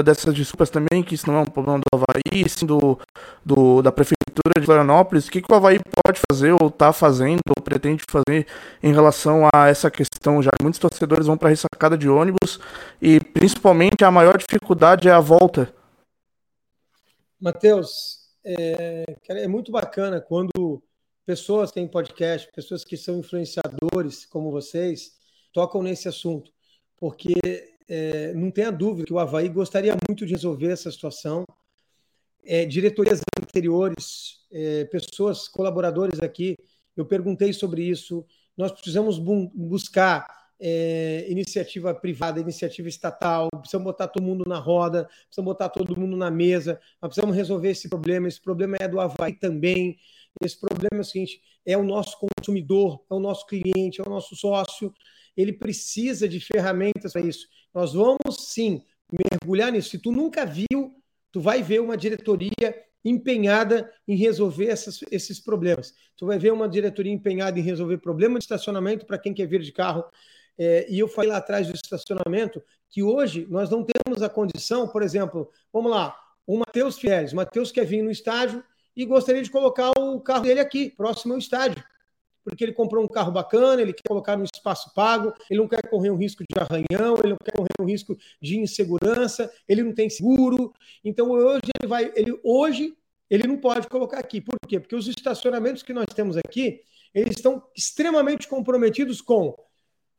dessas desculpas também, que isso não é um problema do Havaí, sim do, do, da Prefeitura de Florianópolis. O que, que o Havaí pode fazer, ou está fazendo, ou pretende fazer em relação a essa questão? Já muitos torcedores vão para a ressacada de ônibus e principalmente a maior dificuldade é a volta. Matheus, é, é muito bacana quando pessoas têm podcast, pessoas que são influenciadores como vocês, tocam nesse assunto, porque é, não tenha dúvida que o Havaí gostaria muito de resolver essa situação. É, diretorias anteriores, é, pessoas, colaboradores aqui, eu perguntei sobre isso, nós precisamos bu buscar é, iniciativa privada, iniciativa estatal, precisamos botar todo mundo na roda, precisamos botar todo mundo na mesa, nós precisamos resolver esse problema. Esse problema é do Havaí também. Esse problema é o seguinte: é o nosso consumidor, é o nosso cliente, é o nosso sócio. Ele precisa de ferramentas para isso. Nós vamos sim mergulhar nisso. Se tu nunca viu, tu vai ver uma diretoria empenhada em resolver essas, esses problemas. Tu vai ver uma diretoria empenhada em resolver problema de estacionamento para quem quer vir de carro, é, e eu falei lá atrás do estacionamento que hoje nós não temos a condição, por exemplo, vamos lá, o Matheus Fieres. Matheus quer vir no estádio e gostaria de colocar o carro dele aqui, próximo ao estádio. Porque ele comprou um carro bacana, ele quer colocar no espaço pago, ele não quer correr um risco de arranhão, ele não quer correr um risco de insegurança, ele não tem seguro. Então hoje ele vai, ele hoje ele não pode colocar aqui. Por quê? Porque os estacionamentos que nós temos aqui, eles estão extremamente comprometidos com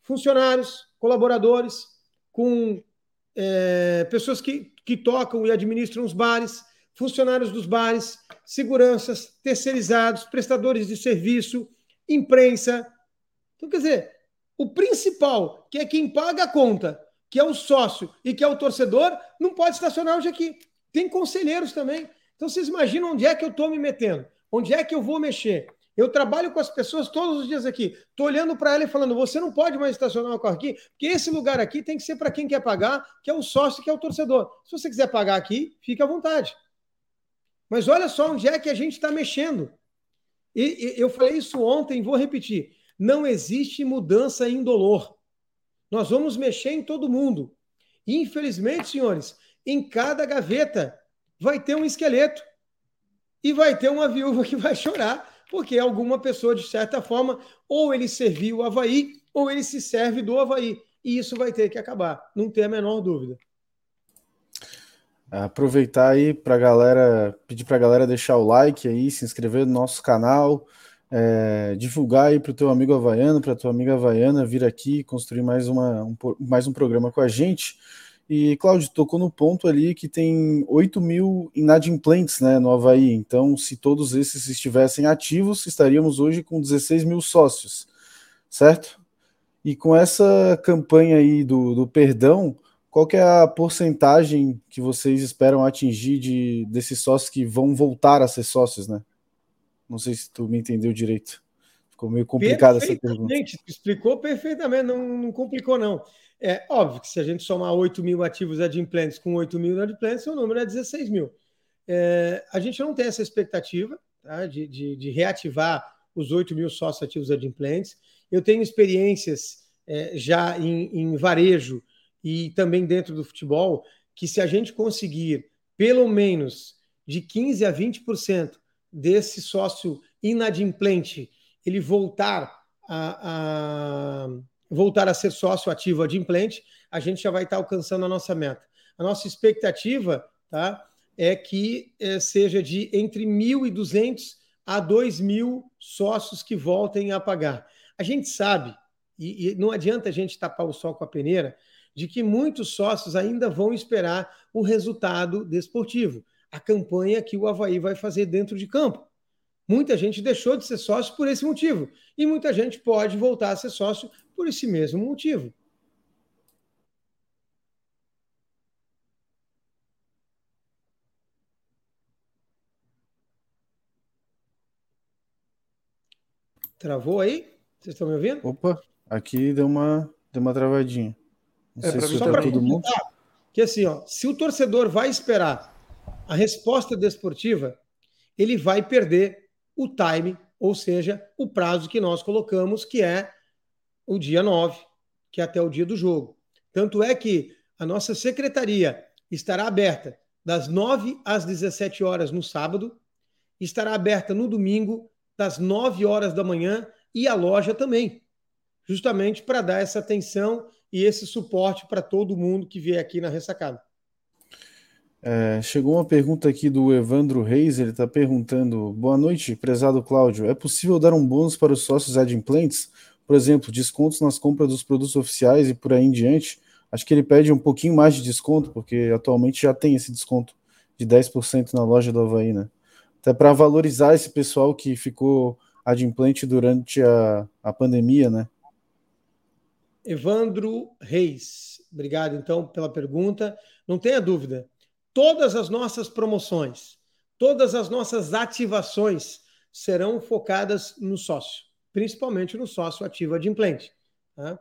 funcionários, colaboradores, com é, pessoas que, que tocam e administram os bares, funcionários dos bares, seguranças, terceirizados, prestadores de serviço, imprensa. Então, quer dizer, o principal, que é quem paga a conta, que é o sócio e que é o torcedor, não pode estacionar hoje aqui. Tem conselheiros também. Então, vocês imaginam onde é que eu estou me metendo? Onde é que eu vou mexer? Eu trabalho com as pessoas todos os dias aqui. Estou olhando para ela e falando: você não pode mais estacionar o carro aqui, porque esse lugar aqui tem que ser para quem quer pagar, que é o sócio, que é o torcedor. Se você quiser pagar aqui, fique à vontade. Mas olha só onde é que a gente está mexendo. E, e, eu falei isso ontem, vou repetir. Não existe mudança indolor. Nós vamos mexer em todo mundo. Infelizmente, senhores, em cada gaveta vai ter um esqueleto. E vai ter uma viúva que vai chorar porque alguma pessoa, de certa forma, ou ele serviu o Havaí, ou ele se serve do Havaí. E isso vai ter que acabar, não tem a menor dúvida. Aproveitar aí para galera, pedir para a galera deixar o like aí, se inscrever no nosso canal, é, divulgar aí para o teu amigo havaiano, para tua amiga havaiana vir aqui construir mais, uma, um, mais um programa com a gente. E, Cláudio, tocou no ponto ali que tem 8 mil inadimplentes né, no Havaí. Então, se todos esses estivessem ativos, estaríamos hoje com 16 mil sócios, certo? E com essa campanha aí do, do perdão, qual que é a porcentagem que vocês esperam atingir de, desses sócios que vão voltar a ser sócios, né? Não sei se tu me entendeu direito. Ficou meio complicada essa pergunta. Explicou perfeitamente, não, não complicou não. É óbvio que se a gente somar 8 mil ativos adimplentes com 8 mil adimplentes, o número é 16 mil. É, a gente não tem essa expectativa tá, de, de, de, reativar os 8 mil sócios ativos adimplentes. Eu tenho experiências é, já em, em varejo e também dentro do futebol, que se a gente conseguir pelo menos de 15 a 20% desse sócio inadimplente ele voltar a, a voltar a ser sócio ativo adimplente, a gente já vai estar alcançando a nossa meta. A nossa expectativa tá, é que é, seja de entre 1.200 a 2.000 sócios que voltem a pagar. A gente sabe, e, e não adianta a gente tapar o sol com a peneira, de que muitos sócios ainda vão esperar o resultado desportivo, a campanha que o Havaí vai fazer dentro de campo. Muita gente deixou de ser sócio por esse motivo. E muita gente pode voltar a ser sócio por esse mesmo motivo. Travou aí? Vocês estão me ouvindo? Opa, aqui deu uma, deu uma travadinha. Não é, sei se só para todo mundo. Que assim, ó, se o torcedor vai esperar a resposta desportiva, ele vai perder o time, ou seja, o prazo que nós colocamos, que é o dia 9, que é até o dia do jogo. Tanto é que a nossa secretaria estará aberta das 9 às 17 horas no sábado, estará aberta no domingo, das 9 horas da manhã, e a loja também, justamente para dar essa atenção e esse suporte para todo mundo que vier aqui na ressacada. É, chegou uma pergunta aqui do Evandro Reis, ele está perguntando: Boa noite, prezado Cláudio. É possível dar um bônus para os sócios adimplentes? por exemplo, descontos nas compras dos produtos oficiais e por aí em diante, acho que ele pede um pouquinho mais de desconto, porque atualmente já tem esse desconto de 10% na loja do Havaí, né? Até para valorizar esse pessoal que ficou adimplente durante a, a pandemia, né? Evandro Reis, obrigado então pela pergunta. Não tenha dúvida, todas as nossas promoções, todas as nossas ativações serão focadas no sócio, principalmente no sócio ativo adimplente. Tá?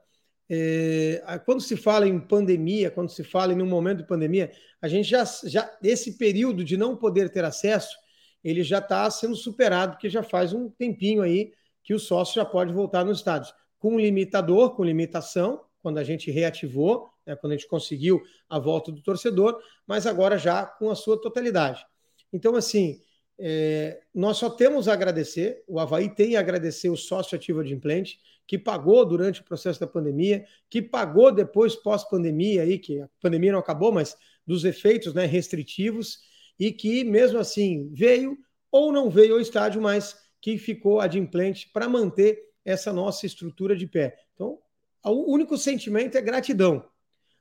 É, quando se fala em pandemia, quando se fala em um momento de pandemia, a gente já, já esse período de não poder ter acesso, ele já está sendo superado, porque já faz um tempinho aí que o sócio já pode voltar nos estádios. Com limitador, com limitação, quando a gente reativou, né, quando a gente conseguiu a volta do torcedor, mas agora já com a sua totalidade. Então, assim, é, nós só temos a agradecer, o Havaí tem a agradecer o sócio ativo de implante, que pagou durante o processo da pandemia, que pagou depois pós-pandemia, aí, que a pandemia não acabou, mas dos efeitos né, restritivos, e que mesmo assim veio ou não veio ao estádio, mas que ficou adimplente para manter essa nossa estrutura de pé. Então, o único sentimento é gratidão.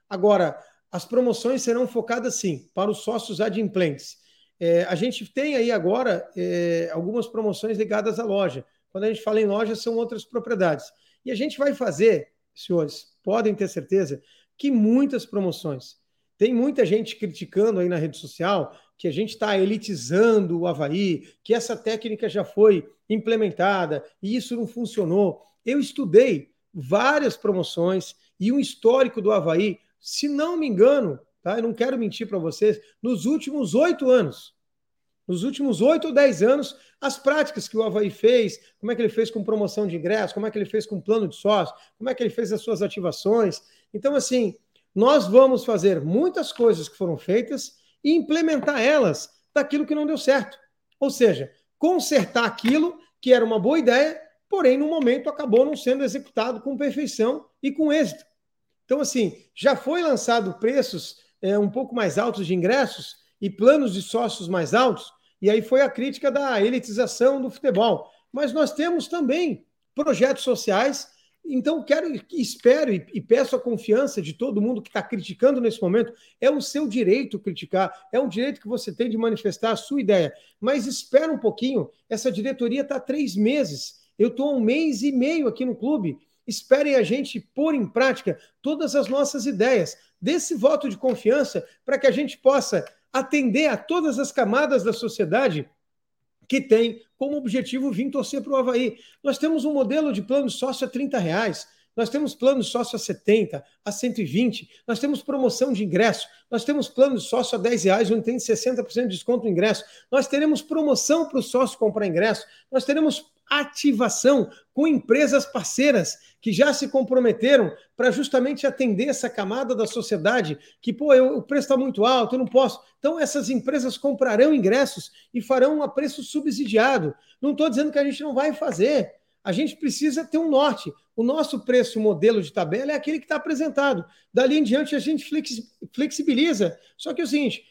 Agora, as promoções serão focadas sim para os sócios adimplentes. É, a gente tem aí agora é, algumas promoções ligadas à loja. Quando a gente fala em loja, são outras propriedades. E a gente vai fazer, senhores, podem ter certeza, que muitas promoções. Tem muita gente criticando aí na rede social que a gente está elitizando o Havaí, que essa técnica já foi implementada e isso não funcionou. Eu estudei várias promoções e um histórico do Havaí, se não me engano, tá? eu não quero mentir para vocês, nos últimos oito anos nos últimos oito ou dez anos, as práticas que o Havaí fez, como é que ele fez com promoção de ingresso, como é que ele fez com plano de sócio, como é que ele fez as suas ativações. Então, assim, nós vamos fazer muitas coisas que foram feitas e implementar elas daquilo que não deu certo. Ou seja, consertar aquilo que era uma boa ideia, porém, no momento acabou não sendo executado com perfeição e com êxito. Então, assim, já foi lançado preços é, um pouco mais altos de ingressos e planos de sócios mais altos, e aí foi a crítica da elitização do futebol. Mas nós temos também projetos sociais. Então, quero, espero e, e peço a confiança de todo mundo que está criticando nesse momento. É o seu direito criticar, é um direito que você tem de manifestar a sua ideia. Mas espera um pouquinho, essa diretoria está três meses. Eu estou um mês e meio aqui no clube. Esperem a gente pôr em prática todas as nossas ideias. Desse voto de confiança para que a gente possa atender a todas as camadas da sociedade que tem como objetivo vir torcer para o Havaí. Nós temos um modelo de plano sócio a 30 reais, nós temos plano sócio a 70, a 120, nós temos promoção de ingresso, nós temos plano sócio a 10 reais, onde tem 60% de desconto no ingresso, nós teremos promoção para o sócio comprar ingresso, nós teremos ativação com empresas parceiras que já se comprometeram para justamente atender essa camada da sociedade que, pô, eu, o preço está muito alto, eu não posso. Então, essas empresas comprarão ingressos e farão a preço subsidiado. Não estou dizendo que a gente não vai fazer. A gente precisa ter um norte. O nosso preço modelo de tabela é aquele que está apresentado. Dali em diante, a gente flexibiliza. Só que é o seguinte: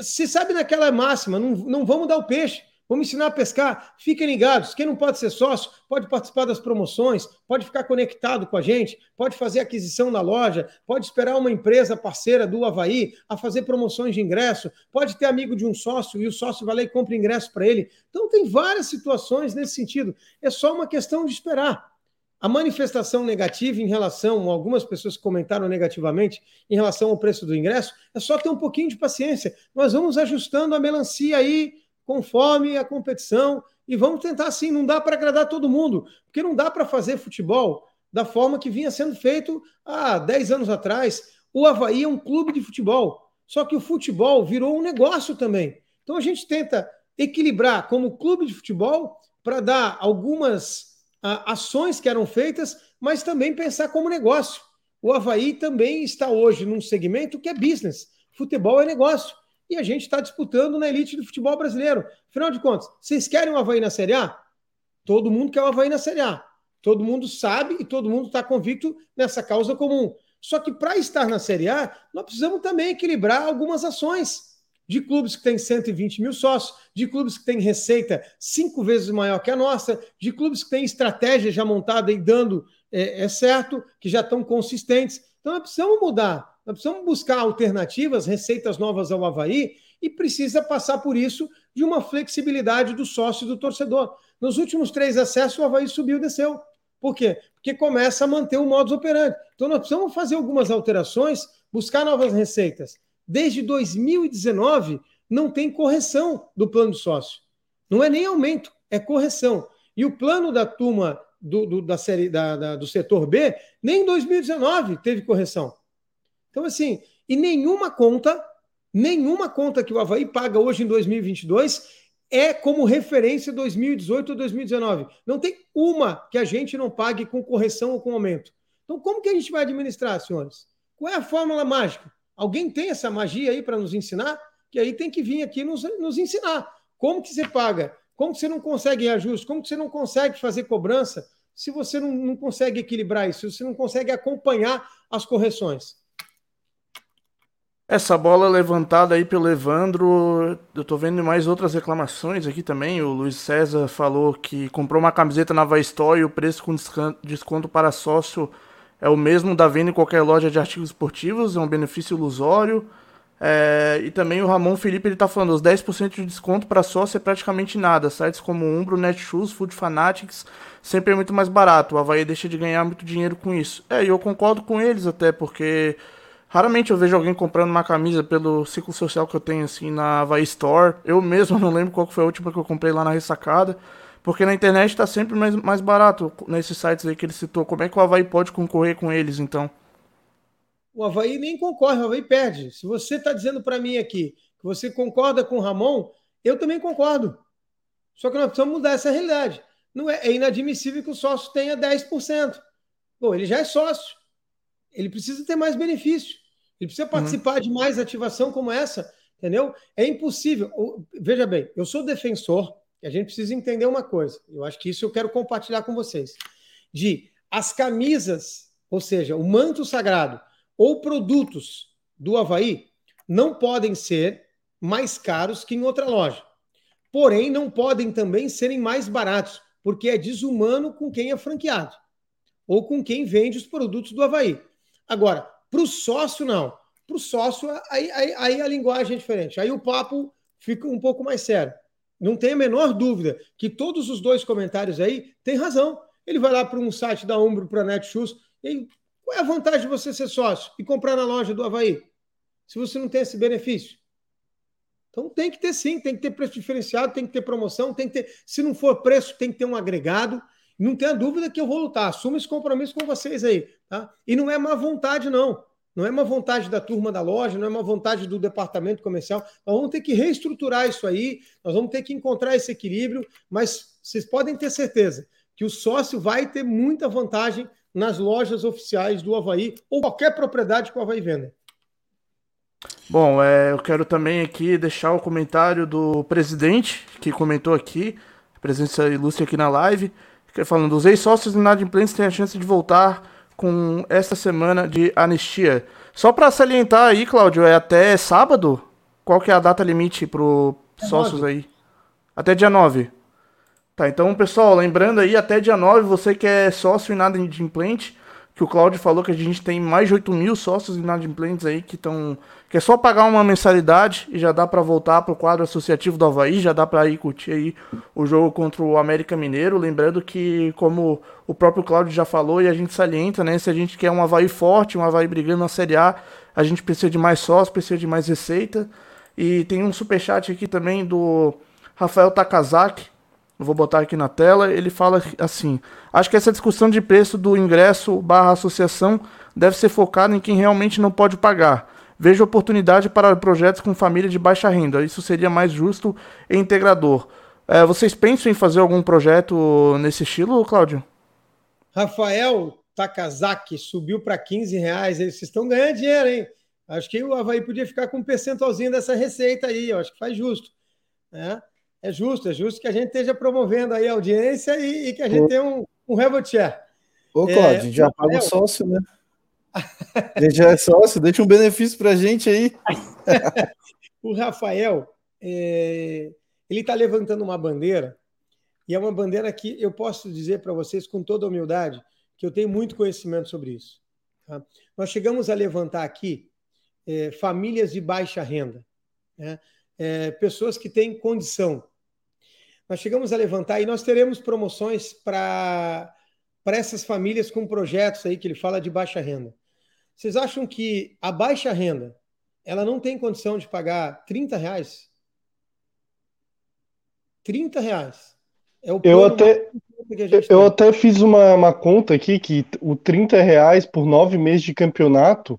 se sabe naquela máxima, não, não vamos dar o peixe. Vamos ensinar a pescar. Fiquem ligados. Quem não pode ser sócio pode participar das promoções, pode ficar conectado com a gente, pode fazer aquisição na loja, pode esperar uma empresa parceira do Havaí a fazer promoções de ingresso, pode ter amigo de um sócio e o sócio vai lá e compra ingresso para ele. Então, tem várias situações nesse sentido. É só uma questão de esperar. A manifestação negativa em relação, algumas pessoas comentaram negativamente em relação ao preço do ingresso, é só ter um pouquinho de paciência. Nós vamos ajustando a melancia aí conforme a competição e vamos tentar assim. Não dá para agradar todo mundo, porque não dá para fazer futebol da forma que vinha sendo feito há 10 anos atrás. O Havaí é um clube de futebol, só que o futebol virou um negócio também. Então a gente tenta equilibrar como clube de futebol para dar algumas a, ações que eram feitas, mas também pensar como negócio. O Havaí também está hoje num segmento que é business. Futebol é negócio e a gente está disputando na elite do futebol brasileiro. Afinal de contas, vocês querem o Havaí na Série A? Todo mundo quer o Havaí na Série A. Todo mundo sabe e todo mundo está convicto nessa causa comum. Só que para estar na Série A, nós precisamos também equilibrar algumas ações de clubes que têm 120 mil sócios, de clubes que têm receita cinco vezes maior que a nossa, de clubes que têm estratégia já montada e dando é, é certo, que já estão consistentes. Então, nós precisamos mudar nós precisamos buscar alternativas, receitas novas ao Havaí e precisa passar por isso de uma flexibilidade do sócio e do torcedor. Nos últimos três acessos, o Havaí subiu e desceu. Por quê? Porque começa a manter o modus operandi. Então, nós precisamos fazer algumas alterações, buscar novas receitas. Desde 2019, não tem correção do plano de sócio. Não é nem aumento, é correção. E o plano da turma do, do da série da, da, do setor B, nem em 2019 teve correção. Então, assim, e nenhuma conta, nenhuma conta que o Havaí paga hoje em 2022 é como referência 2018 ou 2019. Não tem uma que a gente não pague com correção ou com aumento. Então, como que a gente vai administrar, senhores? Qual é a fórmula mágica? Alguém tem essa magia aí para nos ensinar? Que aí tem que vir aqui nos, nos ensinar. Como que você paga? Como que você não consegue reajuste? Como que você não consegue fazer cobrança se você não, não consegue equilibrar isso? Se você não consegue acompanhar as correções? Essa bola levantada aí pelo Evandro, eu tô vendo mais outras reclamações aqui também. O Luiz César falou que comprou uma camiseta na Store e o preço com desconto para sócio é o mesmo da venda em qualquer loja de artigos esportivos, é um benefício ilusório. É, e também o Ramon Felipe ele tá falando, os 10% de desconto para sócio é praticamente nada. Sites como Umbro, Netshoes, Food Fanatics sempre é muito mais barato. O Havaí deixa de ganhar muito dinheiro com isso. É, e eu concordo com eles até, porque Raramente eu vejo alguém comprando uma camisa pelo ciclo social que eu tenho assim na Havaí Store. Eu mesmo *laughs* não lembro qual foi a última que eu comprei lá na ressacada. Porque na internet está sempre mais, mais barato nesses sites aí que ele citou. Como é que o Havaí pode concorrer com eles, então? O Havaí nem concorre, o Havaí perde. Se você está dizendo para mim aqui que você concorda com o Ramon, eu também concordo. Só que nós precisamos mudar essa realidade. Não é, é inadmissível que o sócio tenha 10%. Bom, ele já é sócio. Ele precisa ter mais benefício. Ele precisa participar uhum. de mais ativação como essa, entendeu? É impossível. Veja bem, eu sou defensor, e a gente precisa entender uma coisa. Eu acho que isso eu quero compartilhar com vocês. De as camisas, ou seja, o manto sagrado, ou produtos do Havaí, não podem ser mais caros que em outra loja. Porém, não podem também serem mais baratos, porque é desumano com quem é franqueado ou com quem vende os produtos do Havaí. Agora, para o sócio, não. Para o sócio, aí, aí, aí a linguagem é diferente. Aí o papo fica um pouco mais sério. Não tem a menor dúvida que todos os dois comentários aí têm razão. Ele vai lá para um site da Umbro, para a Netshoes, e aí, qual é a vantagem de você ser sócio e comprar na loja do Havaí? Se você não tem esse benefício. Então tem que ter sim, tem que ter preço diferenciado, tem que ter promoção, tem que ter. Se não for preço, tem que ter um agregado. Não tenha dúvida que eu vou lutar. Assumo esse compromisso com vocês aí. Tá? E não é má vontade, não. Não é uma vontade da turma da loja, não é uma vontade do departamento comercial. Nós vamos ter que reestruturar isso aí, nós vamos ter que encontrar esse equilíbrio, mas vocês podem ter certeza que o sócio vai ter muita vantagem nas lojas oficiais do Havaí ou qualquer propriedade que o Havaí venda. Bom, é, eu quero também aqui deixar o comentário do presidente que comentou aqui, presença ilustre aqui na live falando, os ex-sócios inadimplentes têm a chance de voltar com esta semana de anistia. Só para salientar aí, Cláudio, é até sábado? Qual que é a data limite para é sócios 9. aí? Até dia 9. Tá, então, pessoal, lembrando aí, até dia 9, você que é sócio inadimplente, que o Claudio falou que a gente tem mais de 8 mil sócios inadimplentes aí que estão. que é só pagar uma mensalidade e já dá para voltar para o quadro associativo do Havaí, já dá para ir curtir aí o jogo contra o América Mineiro. Lembrando que, como o próprio Claudio já falou e a gente salienta, né? Se a gente quer um Havaí forte, um Havaí brigando na Série A, a gente precisa de mais sócios, precisa de mais receita. E tem um superchat aqui também do Rafael Takazaki eu vou botar aqui na tela, ele fala assim: acho que essa discussão de preço do ingresso barra associação deve ser focada em quem realmente não pode pagar. Vejo oportunidade para projetos com família de baixa renda. Isso seria mais justo e integrador. É, vocês pensam em fazer algum projeto nesse estilo, Cláudio? Rafael Takazaki subiu para 15 reais. Vocês estão ganhando dinheiro, hein? Acho que o Havaí podia ficar com um percentualzinho dessa receita aí. Eu acho que faz justo. Né? É justo, é justo que a gente esteja promovendo aí a audiência e, e que a gente tenha um, um Revolt Share. Ô, Cláudio, é, já paga o sócio, né? *laughs* Já é sócio, deixa um benefício para a gente aí. *laughs* o Rafael, é, ele está levantando uma bandeira, e é uma bandeira que eu posso dizer para vocês com toda humildade que eu tenho muito conhecimento sobre isso. Tá? Nós chegamos a levantar aqui é, famílias de baixa renda, né? é, pessoas que têm condição nós chegamos a levantar e nós teremos promoções para essas famílias com projetos aí que ele fala de baixa renda. Vocês acham que a baixa renda ela não tem condição de pagar 30 reais? 30 reais. É o eu até, eu até fiz uma, uma conta aqui que o 30 reais por nove meses de campeonato,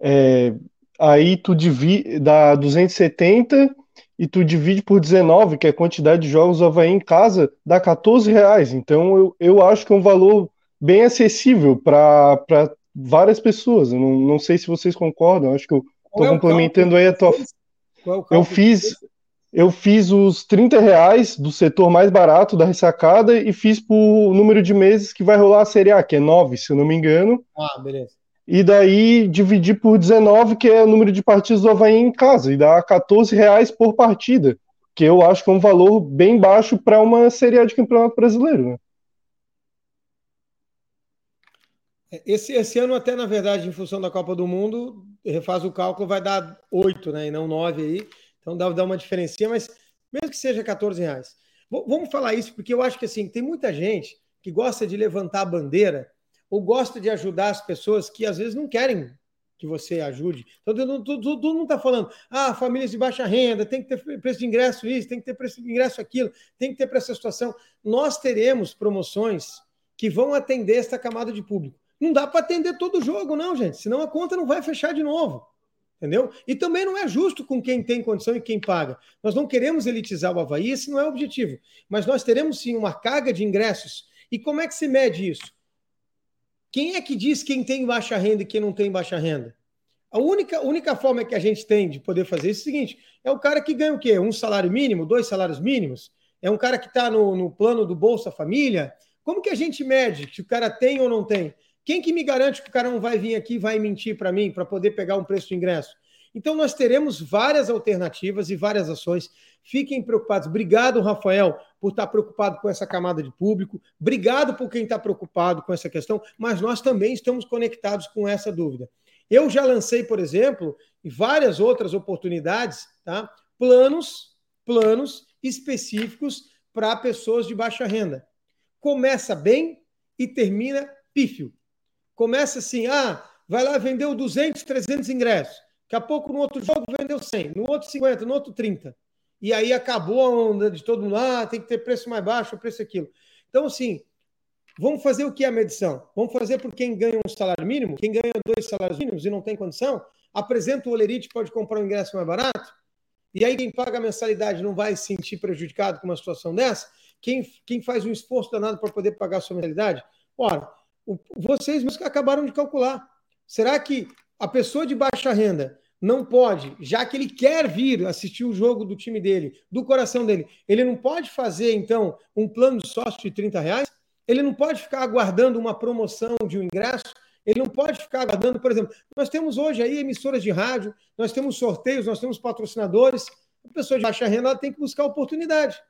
é, aí tu divide, dá 270 e tu divide por 19, que é a quantidade de jogos do Havaí em casa, dá 14 reais. Então eu, eu acho que é um valor bem acessível para várias pessoas. Eu não, não sei se vocês concordam, acho que eu estou é complementando aí a tua. É eu fiz, eu fiz os 30 reais do setor mais barato da ressacada e fiz por número de meses que vai rolar a Série A, que é 9, se eu não me engano. Ah, beleza. E daí dividir por 19, que é o número de partidas do Havaí em casa, e dá 14 reais por partida, que eu acho que é um valor bem baixo para uma Série A de Campeonato Brasileiro. Né? Esse, esse ano, até na verdade, em função da Copa do Mundo, refaz o cálculo, vai dar 8, né? E não 9 aí. Então dá, dá uma diferença, mas mesmo que seja 14 reais. Vamos falar isso, porque eu acho que assim, tem muita gente que gosta de levantar a bandeira ou gosta de ajudar as pessoas que às vezes não querem que você ajude. Então, todo, mundo está falando, ah, famílias de baixa renda, tem que ter preço de ingresso isso, tem que ter preço de ingresso aquilo, tem que ter para essa situação. Nós teremos promoções que vão atender esta camada de público. Não dá para atender todo o jogo, não, gente, senão a conta não vai fechar de novo. Entendeu? E também não é justo com quem tem condição e quem paga. Nós não queremos elitizar o Havaí, esse não é o objetivo. Mas nós teremos sim uma carga de ingressos. E como é que se mede isso? Quem é que diz quem tem baixa renda e quem não tem baixa renda? A única, única forma que a gente tem de poder fazer isso é o seguinte: é o cara que ganha o quê? Um salário mínimo, dois salários mínimos? É um cara que está no, no plano do Bolsa Família? Como que a gente mede se o cara tem ou não tem? Quem que me garante que o cara não vai vir aqui e vai mentir para mim para poder pegar um preço de ingresso? Então nós teremos várias alternativas e várias ações. Fiquem preocupados. Obrigado, Rafael, por estar preocupado com essa camada de público. Obrigado por quem está preocupado com essa questão, mas nós também estamos conectados com essa dúvida. Eu já lancei, por exemplo, e várias outras oportunidades, tá? Planos, planos específicos para pessoas de baixa renda. Começa bem e termina pífio. Começa assim, ah, vai lá, vendeu 200, 300 ingressos. Daqui a pouco, no outro jogo, vendeu 100, no outro 50, no outro 30. E aí acabou a onda de todo mundo, ah, tem que ter preço mais baixo, preço aquilo. Então, assim, vamos fazer o que é a medição? Vamos fazer por quem ganha um salário mínimo, quem ganha dois salários mínimos e não tem condição, apresenta o Olerite, pode comprar um ingresso mais barato, e aí quem paga a mensalidade não vai se sentir prejudicado com uma situação dessa? Quem, quem faz um esforço danado para poder pagar a sua mensalidade? Ora, vocês mesmos acabaram de calcular. Será que a pessoa de baixa renda não pode, já que ele quer vir assistir o jogo do time dele, do coração dele, ele não pode fazer, então, um plano de sócio de 30 reais? Ele não pode ficar aguardando uma promoção de um ingresso? Ele não pode ficar aguardando, por exemplo, nós temos hoje aí emissoras de rádio, nós temos sorteios, nós temos patrocinadores. A pessoa de baixa renda tem que buscar oportunidade.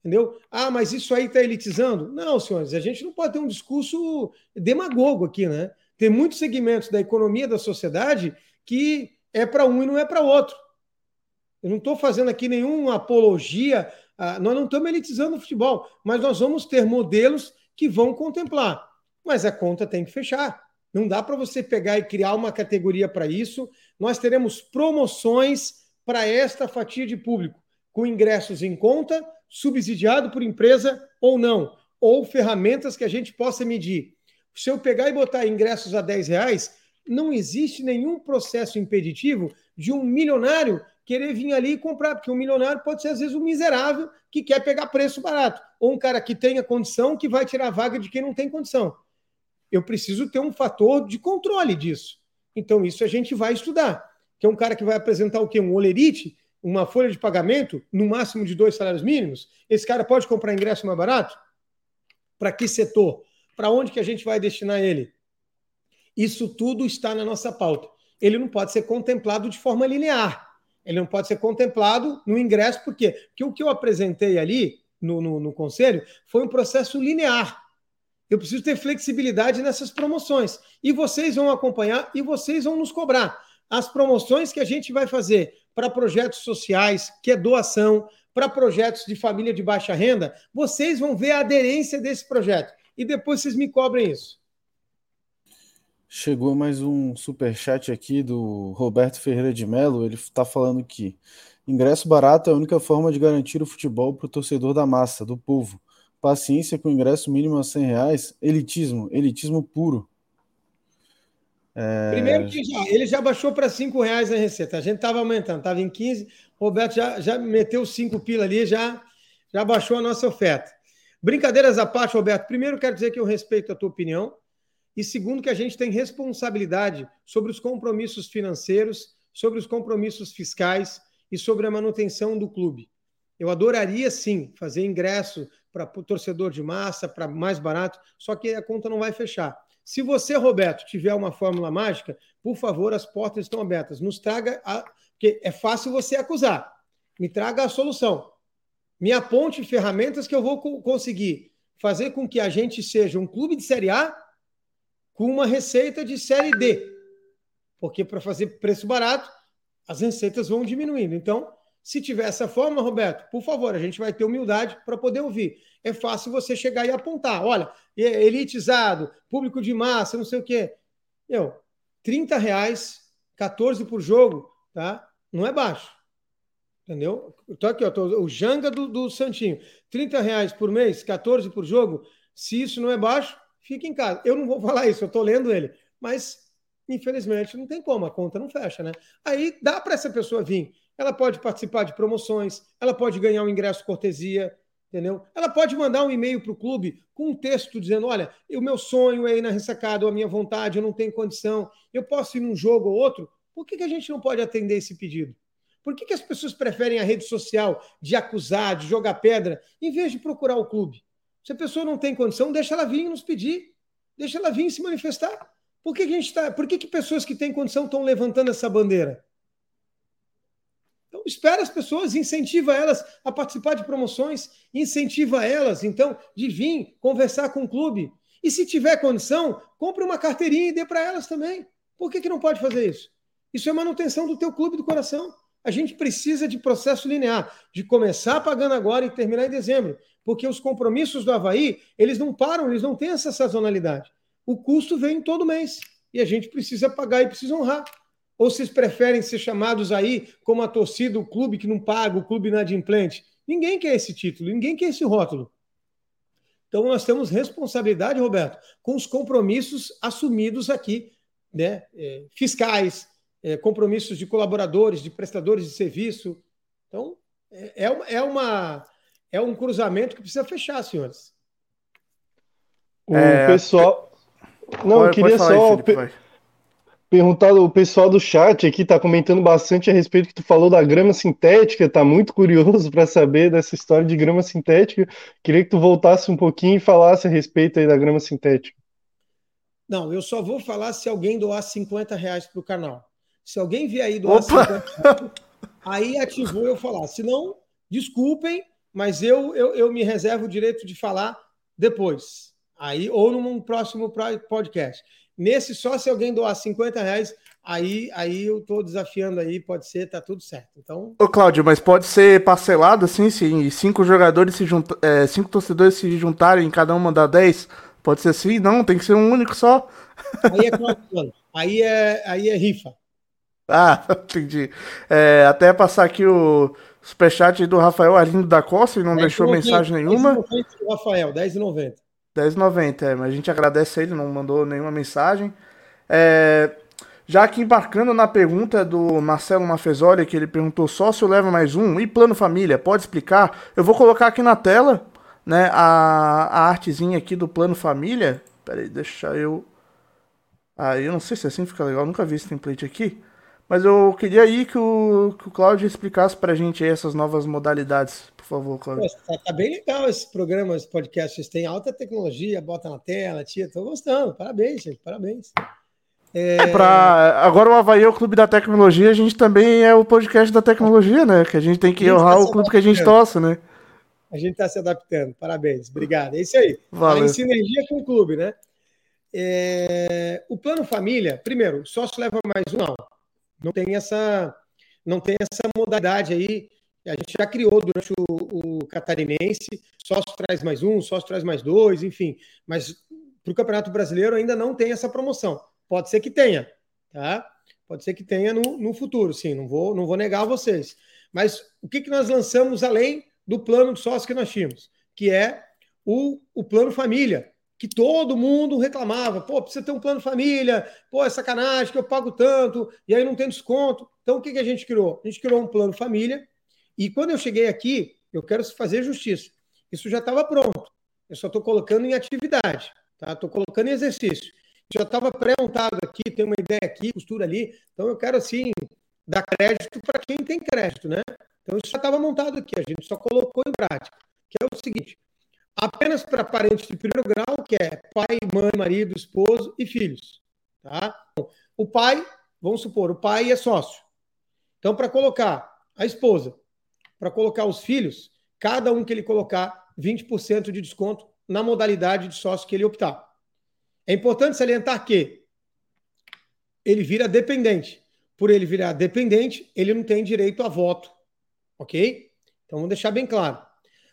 Entendeu? Ah, mas isso aí está elitizando? Não, senhores, a gente não pode ter um discurso demagogo aqui, né? Tem muitos segmentos da economia da sociedade que é para um e não é para outro. Eu não estou fazendo aqui nenhuma apologia, ah, nós não estamos elitizando o futebol, mas nós vamos ter modelos que vão contemplar. Mas a conta tem que fechar. Não dá para você pegar e criar uma categoria para isso. Nós teremos promoções para esta fatia de público, com ingressos em conta, subsidiado por empresa ou não, ou ferramentas que a gente possa medir. Se eu pegar e botar ingressos a 10 reais, não existe nenhum processo impeditivo de um milionário querer vir ali e comprar, porque um milionário pode ser, às vezes, um miserável que quer pegar preço barato, ou um cara que tenha condição que vai tirar a vaga de quem não tem condição. Eu preciso ter um fator de controle disso. Então, isso a gente vai estudar. Que é um cara que vai apresentar o quê? Um olerite, uma folha de pagamento no máximo de dois salários mínimos, esse cara pode comprar ingresso mais barato? Para que setor? Para onde que a gente vai destinar ele? Isso tudo está na nossa pauta. Ele não pode ser contemplado de forma linear. Ele não pode ser contemplado no ingresso, por quê? Porque o que eu apresentei ali no, no, no conselho foi um processo linear. Eu preciso ter flexibilidade nessas promoções. E vocês vão acompanhar e vocês vão nos cobrar. As promoções que a gente vai fazer para projetos sociais, que é doação, para projetos de família de baixa renda, vocês vão ver a aderência desse projeto. E depois vocês me cobrem isso. Chegou mais um super chat aqui do Roberto Ferreira de Mello. Ele está falando que ingresso barato é a única forma de garantir o futebol para o torcedor da massa, do povo. Paciência com ingresso mínimo a 100 reais. Elitismo, elitismo puro. É... Primeiro que já, ele já baixou para 5 reais a receita. A gente estava aumentando, estava em 15. O Roberto já, já meteu 5 pila ali, já, já baixou a nossa oferta. Brincadeiras à parte, Roberto. Primeiro, quero dizer que eu respeito a tua opinião. E segundo, que a gente tem responsabilidade sobre os compromissos financeiros, sobre os compromissos fiscais e sobre a manutenção do clube. Eu adoraria sim fazer ingresso para torcedor de massa, para mais barato, só que a conta não vai fechar. Se você, Roberto, tiver uma fórmula mágica, por favor, as portas estão abertas. Nos traga, a... porque é fácil você acusar. Me traga a solução. Me aponte ferramentas que eu vou conseguir fazer com que a gente seja um clube de Série A com uma receita de série D. Porque para fazer preço barato, as receitas vão diminuindo. Então, se tiver essa forma, Roberto, por favor, a gente vai ter humildade para poder ouvir. É fácil você chegar e apontar. Olha, elitizado, público de massa, não sei o quê. Meu, 30 reais, 14 por jogo, tá? Não é baixo. Entendeu? Estou aqui, ó, tô, o Janga do, do Santinho. 30 reais por mês, 14 por jogo. Se isso não é baixo, fica em casa. Eu não vou *laughs* falar isso, eu estou lendo ele, mas infelizmente não tem como, a conta não fecha, né? Aí dá para essa pessoa vir. Ela pode participar de promoções, ela pode ganhar um ingresso cortesia, entendeu? Ela pode mandar um e-mail para o clube com um texto dizendo: olha, o meu sonho é ir na ressacada, a minha vontade, eu não tenho condição, eu posso ir num jogo ou outro. Por que, que a gente não pode atender esse pedido? Por que, que as pessoas preferem a rede social de acusar, de jogar pedra, em vez de procurar o clube? Se a pessoa não tem condição, deixa ela vir nos pedir. Deixa ela vir se manifestar. Por que, que a gente tá, por que, que pessoas que têm condição estão levantando essa bandeira? Então, espera as pessoas, incentiva elas a participar de promoções, incentiva elas, então, de vir conversar com o clube. E se tiver condição, compre uma carteirinha e dê para elas também. Por que, que não pode fazer isso? Isso é manutenção do teu clube do coração. A gente precisa de processo linear, de começar pagando agora e terminar em dezembro porque os compromissos do Havaí, eles não param, eles não têm essa sazonalidade. O custo vem todo mês e a gente precisa pagar e precisa honrar. Ou vocês preferem ser chamados aí como a torcida, o clube que não paga, o clube inadimplente? Ninguém quer esse título, ninguém quer esse rótulo. Então nós temos responsabilidade, Roberto, com os compromissos assumidos aqui, né? É, fiscais, é, compromissos de colaboradores, de prestadores de serviço. Então é, é uma é um cruzamento que precisa fechar, senhores. O é, pessoal. Não, eu queria só aí, Felipe, perguntar o pessoal do chat aqui está comentando bastante a respeito que tu falou da grama sintética, tá muito *laughs* curioso para saber dessa história de grama sintética. Queria que tu voltasse um pouquinho e falasse a respeito aí da grama sintética. Não, eu só vou falar se alguém doar 50 reais para o canal. Se alguém vier aí doar Opa! 50 reais, aí ativou eu falar. Se não, desculpem, mas eu, eu, eu me reservo o direito de falar depois, aí ou num próximo podcast. Nesse, só se alguém doar 50 reais, aí, aí eu estou desafiando aí, pode ser, tá tudo certo. Então. Ô, Cláudio, mas pode ser parcelado assim, se cinco jogadores se juntam, é, cinco torcedores se juntarem, cada um mandar 10? Pode ser assim? Não, tem que ser um único só. Aí é *laughs* aí é, aí é rifa. *laughs* Ah, entendi. É, até passar aqui o Superchat do Rafael Arlindo da Costa e não deixou 90, mensagem nenhuma. 10,90 Rafael, 10,90. 10,90, é, mas a gente agradece ele, não mandou nenhuma mensagem. É, já aqui embarcando na pergunta do Marcelo Mafezoli, que ele perguntou sócio leva mais um e plano família, pode explicar? Eu vou colocar aqui na tela né, a, a artezinha aqui do plano família. Peraí, deixa eu. Ah, eu não sei se assim fica legal, nunca vi esse template aqui. Mas eu queria aí que o, que o Cláudio explicasse para a gente essas novas modalidades, por favor, Cláudio. Tá, tá, bem legal esse programa, esse podcast. Vocês têm alta tecnologia, bota na tela, tia. Tô gostando. Parabéns, gente. Parabéns. É... é pra... Agora o Havaí é o clube da tecnologia, a gente também é o podcast da tecnologia, né? Que a gente tem que tá honrar tá o clube que a gente torce, né? A gente está se adaptando. Parabéns. Obrigado. É isso aí. Valeu. Tá em sinergia com o clube, né? É... O plano família, primeiro, sócio leva mais um, não não tem essa não tem essa modalidade aí A gente já criou durante o, o catarinense, sócio traz mais um, sócio traz mais dois, enfim. Mas para o Campeonato Brasileiro ainda não tem essa promoção. Pode ser que tenha, tá? Pode ser que tenha no, no futuro, sim. Não vou, não vou negar a vocês. Mas o que, que nós lançamos além do plano de sócio que nós tínhamos? Que é o, o plano família, que todo mundo reclamava. Pô, precisa ter um plano família, pô, é sacanagem que eu pago tanto, e aí não tem desconto. Então, o que, que a gente criou? A gente criou um plano família, e quando eu cheguei aqui, eu quero fazer justiça. Isso já estava pronto. Eu só estou colocando em atividade, tá? Estou colocando em exercício. Já estava pré-montado aqui, tem uma ideia aqui, costura ali. Então, eu quero, assim, dar crédito para quem tem crédito, né? Então, isso já estava montado aqui, a gente só colocou em prática. Que é o seguinte: apenas para parentes de primeiro grau, que é pai, mãe, marido, esposo e filhos. Tá? O pai, vamos supor, o pai é sócio. Então, para colocar a esposa, para colocar os filhos, cada um que ele colocar 20% de desconto na modalidade de sócio que ele optar. É importante salientar que ele vira dependente. Por ele virar dependente, ele não tem direito a voto. Ok? Então vamos deixar bem claro.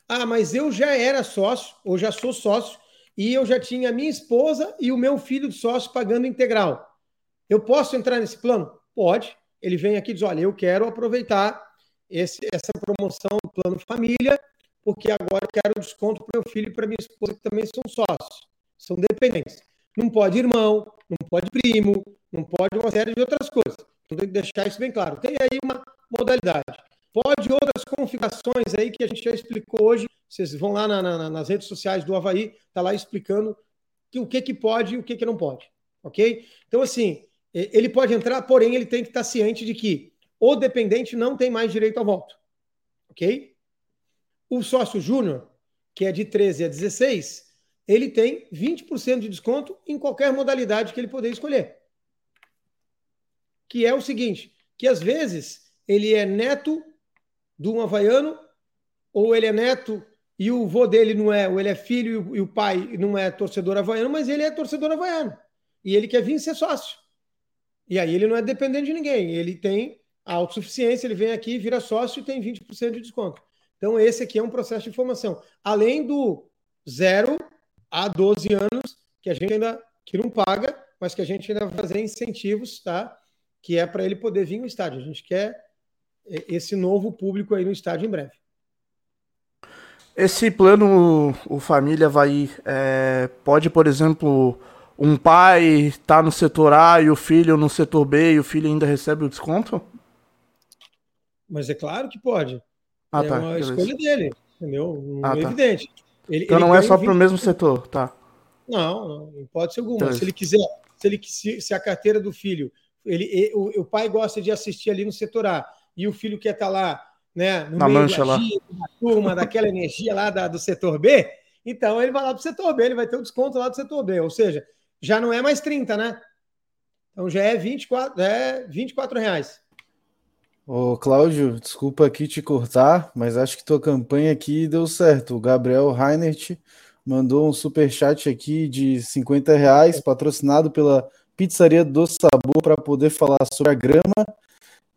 Ah, mas eu já era sócio, ou já sou sócio, e eu já tinha minha esposa e o meu filho de sócio pagando integral. Eu posso entrar nesse plano? Pode. Ele vem aqui e diz: olha, eu quero aproveitar esse, essa promoção do plano família, porque agora eu quero desconto para meu filho e para minha esposa, que também são sócios, são dependentes. Não pode irmão, não pode primo, não pode uma série de outras coisas. Então tem que deixar isso bem claro. Tem aí uma modalidade. Pode outras configurações aí que a gente já explicou hoje. Vocês vão lá na, na, nas redes sociais do Havaí, tá lá explicando que, o que, que pode e o que, que não pode. Ok? Então, assim, ele pode entrar, porém, ele tem que estar ciente de que o dependente não tem mais direito ao voto. Ok? O sócio júnior, que é de 13 a 16, ele tem 20% de desconto em qualquer modalidade que ele puder escolher. Que é o seguinte, que às vezes ele é neto de um havaiano, ou ele é neto e o vô dele não é, ou ele é filho e o pai não é torcedor havaiano, mas ele é torcedor havaiano. E ele quer vir ser sócio. E aí ele não é dependente de ninguém. Ele tem a autossuficiência, ele vem aqui, vira sócio e tem 20% de desconto. Então, esse aqui é um processo de formação. Além do zero a 12 anos, que a gente ainda que não paga, mas que a gente ainda vai fazer incentivos, tá? Que é para ele poder vir no estádio. A gente quer esse novo público aí no estádio em breve. Esse plano, o Família vai. É, pode, por exemplo, um pai está no setor A e o filho no setor B e o filho ainda recebe o desconto? Mas é claro que pode. Ah, é tá, uma beleza. escolha dele, entendeu? Ah, é tá. evidente. Ele, então ele não é só para o mesmo setor, tá? Não, não, pode ser alguma. Se ele quiser, se, ele, se, se a carteira do filho, ele, o, o pai gosta de assistir ali no setor A e o filho quer estar tá lá, né, no Na meio mancha da, turma, daquela *laughs* energia lá da, do setor B, então ele vai lá para o setor B, ele vai ter o um desconto lá do setor B, ou seja, já não é mais 30, né? Então já é 24, é 24 reais. Ô, Cláudio, desculpa aqui te cortar, mas acho que tua campanha aqui deu certo. O Gabriel Reinert mandou um super chat aqui de 50 reais, patrocinado pela Pizzaria do Sabor, para poder falar sobre a grama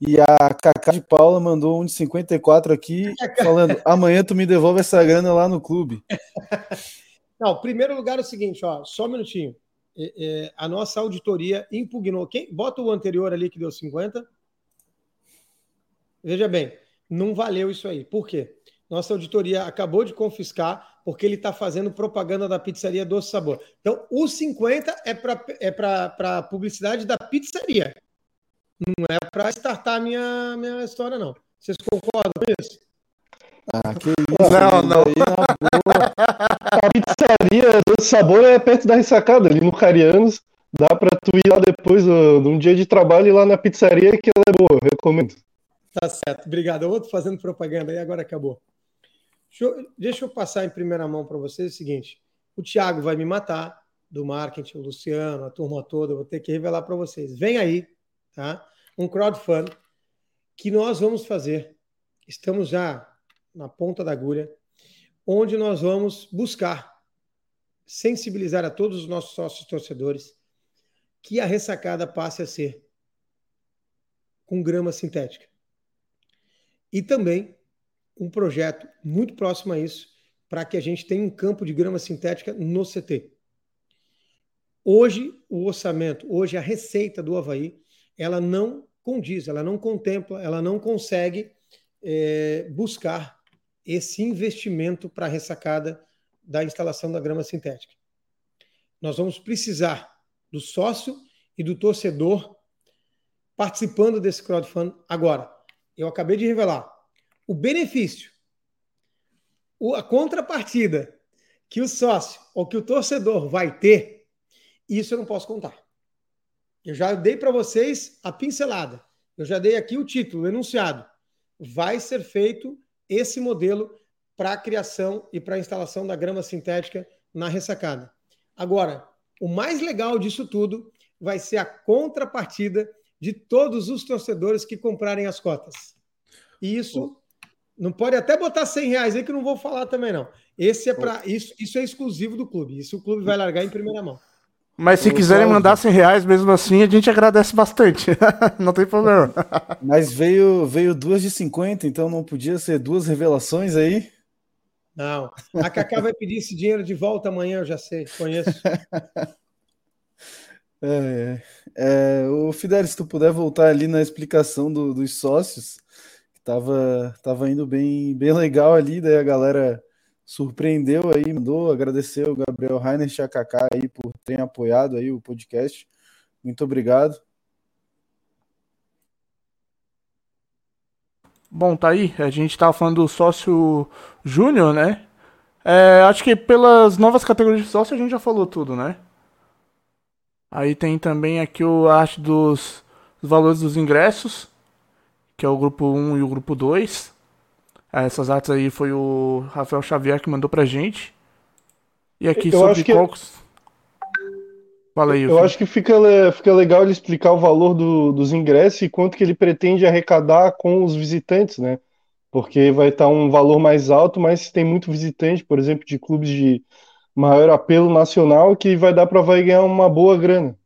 e a Cacá de Paula mandou um de 54 aqui, *laughs* falando: amanhã tu me devolve essa grana lá no clube. *laughs* Não, primeiro lugar é o seguinte, ó, só um minutinho. É, é, a nossa auditoria impugnou. Quem bota o anterior ali que deu 50? Veja bem, não valeu isso aí. Por quê? Nossa auditoria acabou de confiscar porque ele está fazendo propaganda da pizzaria Doce Sabor. Então, o 50 é para é para publicidade da pizzaria. Não é para startar minha, minha história, não. Vocês concordam com isso? Ah, que isso. Não, não. *laughs* a pizzaria do sabor é perto da ressacada, ali no Carianos. Dá para tu ir lá depois de um dia de trabalho e lá na pizzaria que ela é boa, recomendo. Tá certo, obrigado. Eu vou fazendo propaganda aí, agora acabou. Deixa eu, deixa eu passar em primeira mão para vocês o seguinte: o Thiago vai me matar, do marketing, o Luciano, a turma toda, eu vou ter que revelar para vocês. Vem aí, tá? Um crowdfunding que nós vamos fazer. Estamos já na ponta da agulha, onde nós vamos buscar sensibilizar a todos os nossos sócios torcedores que a ressacada passe a ser com grama sintética. E também um projeto muito próximo a isso para que a gente tenha um campo de grama sintética no CT. Hoje, o orçamento, hoje a receita do Havaí, ela não condiz, ela não contempla, ela não consegue é, buscar esse investimento para a ressacada da instalação da grama sintética. Nós vamos precisar do sócio e do torcedor participando desse crowdfunding agora. Eu acabei de revelar o benefício, a contrapartida que o sócio ou que o torcedor vai ter, isso eu não posso contar. Eu já dei para vocês a pincelada. Eu já dei aqui o título, o enunciado. Vai ser feito esse modelo para a criação e para a instalação da grama sintética na ressacada. Agora, o mais legal disso tudo vai ser a contrapartida de todos os torcedores que comprarem as cotas. E isso não pode até botar 100 reais aí que eu não vou falar também não. Esse é para isso, isso é exclusivo do clube. Isso o clube vai largar em primeira mão. Mas se quiserem mandar 100 reais mesmo assim, a gente agradece bastante. *laughs* não tem problema. Mas veio, veio duas de 50, então não podia ser duas revelações aí? Não. A Cacá vai pedir esse dinheiro de volta amanhã, eu já sei, conheço. *laughs* É, é, o Fidel, se tu puder voltar ali na explicação do, dos sócios, que tava, tava indo bem, bem legal ali, daí a galera surpreendeu aí, mandou, agradecer o Gabriel Rainer a Kaká aí por terem apoiado aí o podcast. Muito obrigado. Bom, tá aí. A gente tava falando do sócio júnior, né? É, acho que pelas novas categorias de sócio a gente já falou tudo, né? Aí tem também aqui o arte dos, dos valores dos ingressos, que é o grupo 1 e o grupo 2. Essas artes aí foi o Rafael Xavier que mandou pra gente. E aqui eu sobre que... Cocos. Fala aí. Eu filho. acho que fica, fica legal ele explicar o valor do, dos ingressos e quanto que ele pretende arrecadar com os visitantes, né? Porque vai estar um valor mais alto, mas tem muito visitante, por exemplo, de clubes de maior apelo nacional que vai dar para vai ganhar uma boa grana.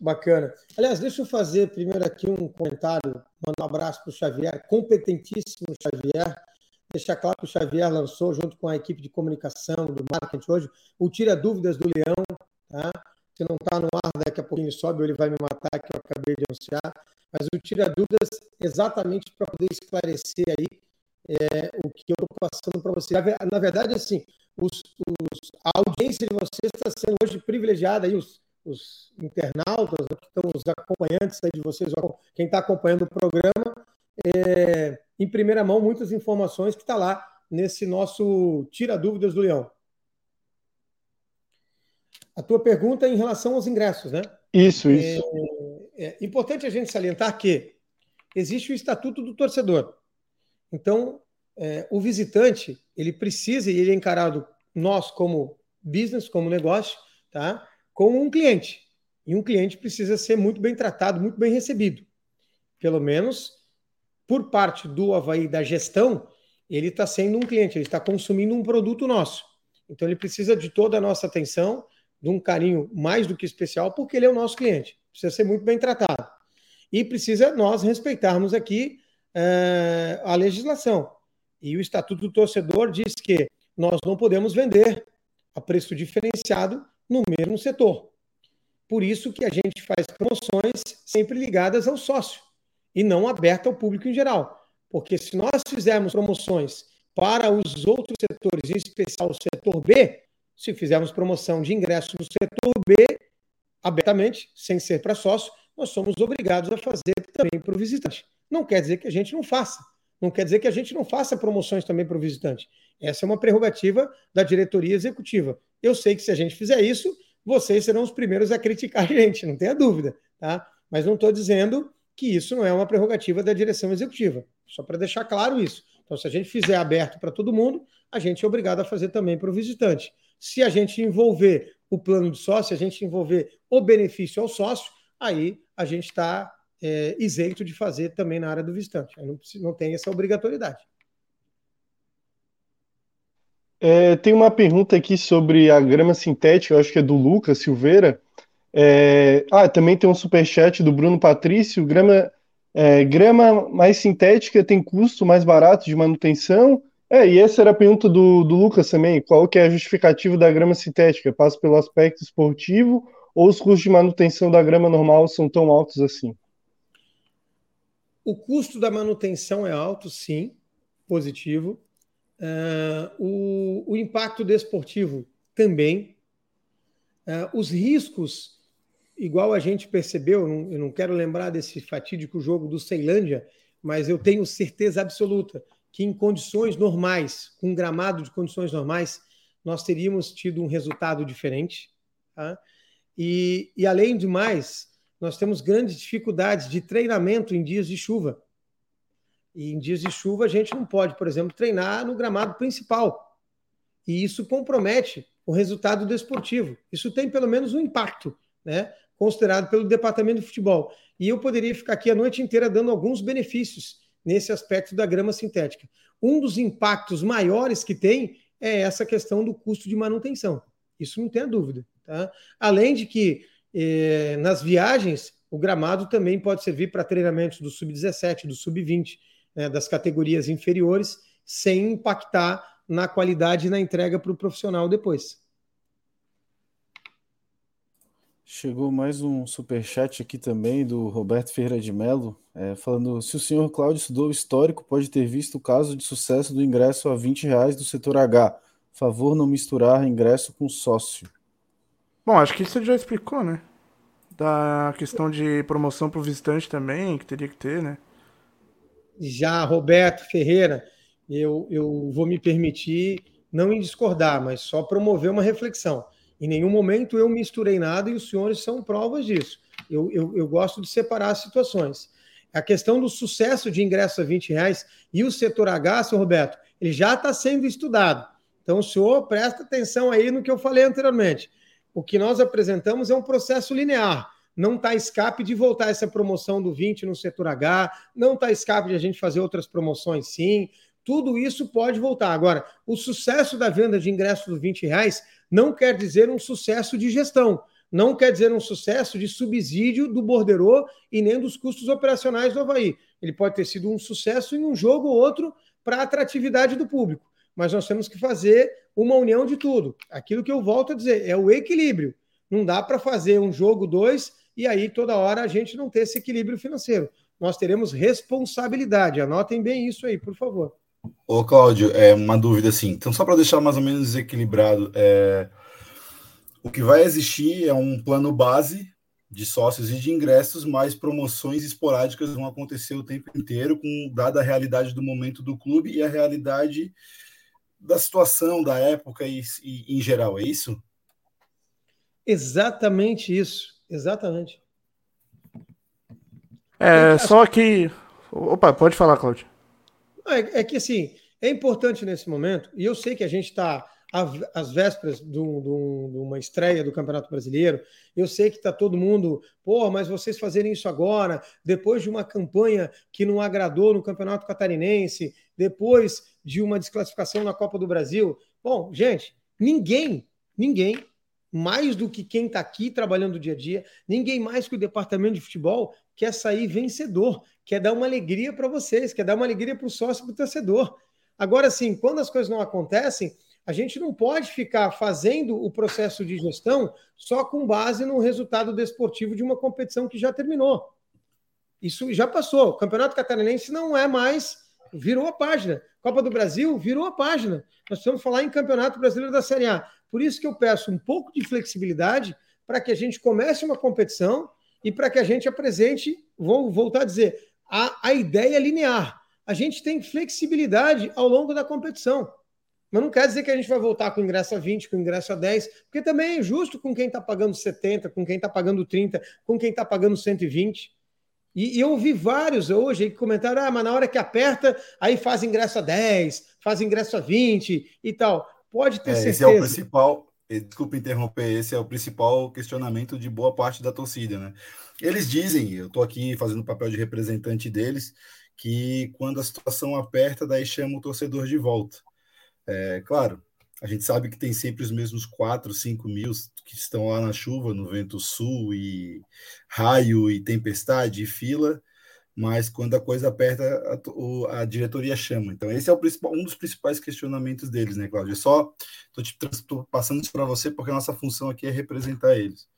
Bacana. Aliás, deixa eu fazer primeiro aqui um comentário, mandar um abraço para o Xavier, competentíssimo Xavier. Deixar claro que o Xavier lançou, junto com a equipe de comunicação do marketing hoje, o Tira Dúvidas do Leão. Tá? Se não está no ar, daqui a pouquinho sobe, ele vai me matar, que eu acabei de anunciar. Mas o Tira Dúvidas exatamente para poder esclarecer aí é, o que eu estou passando para você. Na verdade, assim, os, os, a audiência de vocês está sendo hoje privilegiada, aí, os, os internautas, que estão os acompanhantes aí de vocês, quem está acompanhando o programa, é, em primeira mão, muitas informações que está lá nesse nosso Tira Dúvidas do Leão. A tua pergunta é em relação aos ingressos, né? Isso, isso. É, é importante a gente salientar que existe o Estatuto do Torcedor. Então, é, o visitante ele precisa e ele é encarado nós como business, como negócio, tá? Como um cliente. E um cliente precisa ser muito bem tratado, muito bem recebido. Pelo menos por parte do Havaí da gestão, ele está sendo um cliente, ele está consumindo um produto nosso. Então ele precisa de toda a nossa atenção, de um carinho mais do que especial, porque ele é o nosso cliente. Precisa ser muito bem tratado. E precisa nós respeitarmos aqui é, a legislação. E o Estatuto do Torcedor diz que nós não podemos vender a preço diferenciado no mesmo setor. Por isso que a gente faz promoções sempre ligadas ao sócio e não aberta ao público em geral. Porque se nós fizermos promoções para os outros setores, em especial o setor B, se fizermos promoção de ingresso no setor B, abertamente, sem ser para sócio, nós somos obrigados a fazer também para o visitante. Não quer dizer que a gente não faça. Não quer dizer que a gente não faça promoções também para o visitante. Essa é uma prerrogativa da diretoria executiva. Eu sei que se a gente fizer isso, vocês serão os primeiros a criticar a gente, não tenha dúvida, tá? Mas não estou dizendo que isso não é uma prerrogativa da direção executiva. Só para deixar claro isso. Então, se a gente fizer aberto para todo mundo, a gente é obrigado a fazer também para o visitante. Se a gente envolver o plano de sócio, a gente envolver o benefício ao sócio, aí a gente está é, isento de fazer também na área do visitante. Não, não tem essa obrigatoriedade. É, tem uma pergunta aqui sobre a grama sintética, eu acho que é do Lucas Silveira. É, ah, também tem um superchat do Bruno Patrício. Grama, É, grama mais sintética tem custo mais barato de manutenção? É, e essa era a pergunta do, do Lucas também. Qual que é a justificativa da grama sintética? Passa pelo aspecto esportivo ou os custos de manutenção da grama normal são tão altos assim? O custo da manutenção é alto, sim, positivo. Uh, o, o, impacto desportivo também. Uh, os riscos igual a gente percebeu, eu não quero lembrar desse fatídico jogo do Ceilândia, mas eu tenho certeza absoluta que em condições normais, com um gramado de condições normais, nós teríamos tido um resultado diferente. Tá? E, e, além de mais, nós temos grandes dificuldades de treinamento em dias de chuva. E em dias de chuva, a gente não pode, por exemplo, treinar no gramado principal. E isso compromete o resultado desportivo. Isso tem pelo menos um impacto, né? considerado pelo departamento de futebol. E eu poderia ficar aqui a noite inteira dando alguns benefícios nesse aspecto da grama sintética. Um dos impactos maiores que tem é essa questão do custo de manutenção. Isso não tem dúvida. Tá? Além de que eh, nas viagens o gramado também pode servir para treinamentos do sub-17, do sub-20, né, das categorias inferiores, sem impactar na qualidade e na entrega para o profissional depois. Chegou mais um super chat aqui também do Roberto Ferreira de Mello, é, falando se o senhor Cláudio estudou histórico, pode ter visto o caso de sucesso do ingresso a 20 reais do setor H. Favor não misturar ingresso com sócio. Bom, acho que isso já explicou, né? Da questão de promoção para o visitante também, que teria que ter, né? Já, Roberto Ferreira, eu, eu vou me permitir não em discordar, mas só promover uma reflexão. Em nenhum momento eu misturei nada e os senhores são provas disso. Eu, eu, eu gosto de separar as situações. A questão do sucesso de ingresso a 20 reais e o setor H, seu Roberto, ele já está sendo estudado. Então, o senhor presta atenção aí no que eu falei anteriormente. O que nós apresentamos é um processo linear. Não está escape de voltar essa promoção do 20 no setor H, não está escape de a gente fazer outras promoções, sim. Tudo isso pode voltar. Agora, o sucesso da venda de ingressos do 20 reais não quer dizer um sucesso de gestão, não quer dizer um sucesso de subsídio do borderô e nem dos custos operacionais do Havaí. Ele pode ter sido um sucesso em um jogo ou outro para a atratividade do público, mas nós temos que fazer uma união de tudo. Aquilo que eu volto a dizer é o equilíbrio. Não dá para fazer um jogo dois e aí toda hora a gente não ter esse equilíbrio financeiro. Nós teremos responsabilidade. Anotem bem isso aí, por favor. Ô, Cláudio, é uma dúvida assim. Então, só para deixar mais ou menos equilibrado, é... o que vai existir é um plano base de sócios e de ingressos, mas promoções esporádicas vão acontecer o tempo inteiro, com dada a realidade do momento do clube e a realidade da situação, da época e, e em geral, é isso? Exatamente isso, exatamente. É, só que. Opa, pode falar, Cláudio. É, é, que assim, é importante nesse momento, e eu sei que a gente está às vésperas de, uma estreia do Campeonato Brasileiro, eu sei que está todo mundo, pô, mas vocês fazerem isso agora, depois de uma campanha que não agradou no Campeonato Catarinense, depois de uma desclassificação na Copa do Brasil. Bom, gente, ninguém, ninguém mais do que quem está aqui trabalhando dia a dia, ninguém mais que o departamento de futebol quer sair vencedor, quer dar uma alegria para vocês, quer dar uma alegria para o sócio, para o torcedor. Agora, sim, quando as coisas não acontecem, a gente não pode ficar fazendo o processo de gestão só com base no resultado desportivo de uma competição que já terminou. Isso já passou. O Campeonato Catarinense não é mais, virou a página. Copa do Brasil virou a página. Nós precisamos falar em Campeonato Brasileiro da Série A. Por isso que eu peço um pouco de flexibilidade para que a gente comece uma competição e para que a gente apresente, vou voltar a dizer, a, a ideia linear. A gente tem flexibilidade ao longo da competição. Mas não quer dizer que a gente vai voltar com ingresso a 20, com ingresso a 10, porque também é injusto com quem está pagando 70, com quem está pagando 30, com quem está pagando 120. E, e eu ouvi vários hoje que comentaram: ah, mas na hora que aperta, aí faz ingresso a 10, faz ingresso a 20 e tal. Pode ter é, certeza. Esse é o principal, desculpa interromper, esse é o principal questionamento de boa parte da torcida, né? Eles dizem, eu estou aqui fazendo o papel de representante deles, que quando a situação aperta, daí chama o torcedor de volta. É, claro, a gente sabe que tem sempre os mesmos 4, 5 mil que estão lá na chuva, no vento sul, e raio, e tempestade, e fila, mas quando a coisa aperta, a, a diretoria chama. Então, esse é o principal, um dos principais questionamentos deles, né, Cláudio? Eu só estou passando isso para você porque a nossa função aqui é representar eles.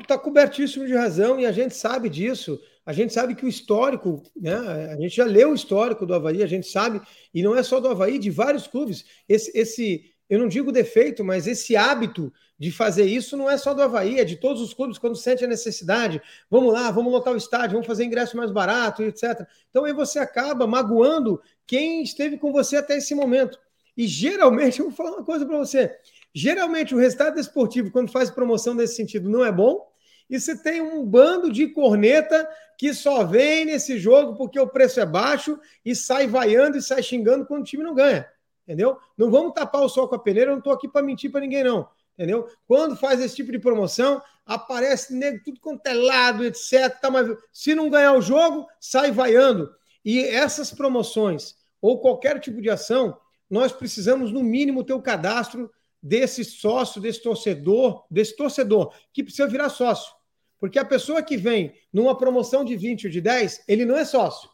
Está cobertíssimo de razão e a gente sabe disso. A gente sabe que o histórico, né? A gente já leu o histórico do Havaí, a gente sabe, e não é só do Havaí, de vários clubes. Esse, esse eu não digo defeito, mas esse hábito de fazer isso não é só do Havaí, é de todos os clubes quando sente a necessidade. Vamos lá, vamos lotar o estádio, vamos fazer ingresso mais barato, etc. Então aí você acaba magoando quem esteve com você até esse momento. E geralmente, *laughs* eu vou falar uma coisa para você: geralmente o resultado esportivo, quando faz promoção nesse sentido, não é bom. E você tem um bando de corneta que só vem nesse jogo porque o preço é baixo e sai vaiando e sai xingando quando o time não ganha entendeu? Não vamos tapar o sol com a peneira, eu não estou aqui para mentir para ninguém, não, entendeu? Quando faz esse tipo de promoção, aparece tudo quanto é lado, etc. Tá, mas se não ganhar o jogo, sai vaiando. E essas promoções, ou qualquer tipo de ação, nós precisamos, no mínimo, ter o cadastro desse sócio, desse torcedor, desse torcedor, que precisa virar sócio. Porque a pessoa que vem numa promoção de 20 ou de 10, ele não é sócio.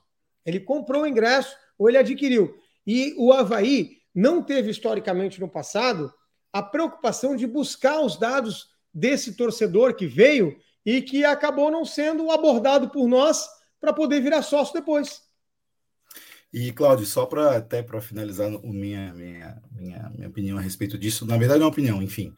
Ele comprou o ingresso ou ele adquiriu. E o Havaí, não teve historicamente no passado a preocupação de buscar os dados desse torcedor que veio e que acabou não sendo abordado por nós para poder virar sócio depois. E, Cláudio, só para até para finalizar o minha, minha, minha, minha opinião a respeito disso, na verdade é uma opinião, enfim,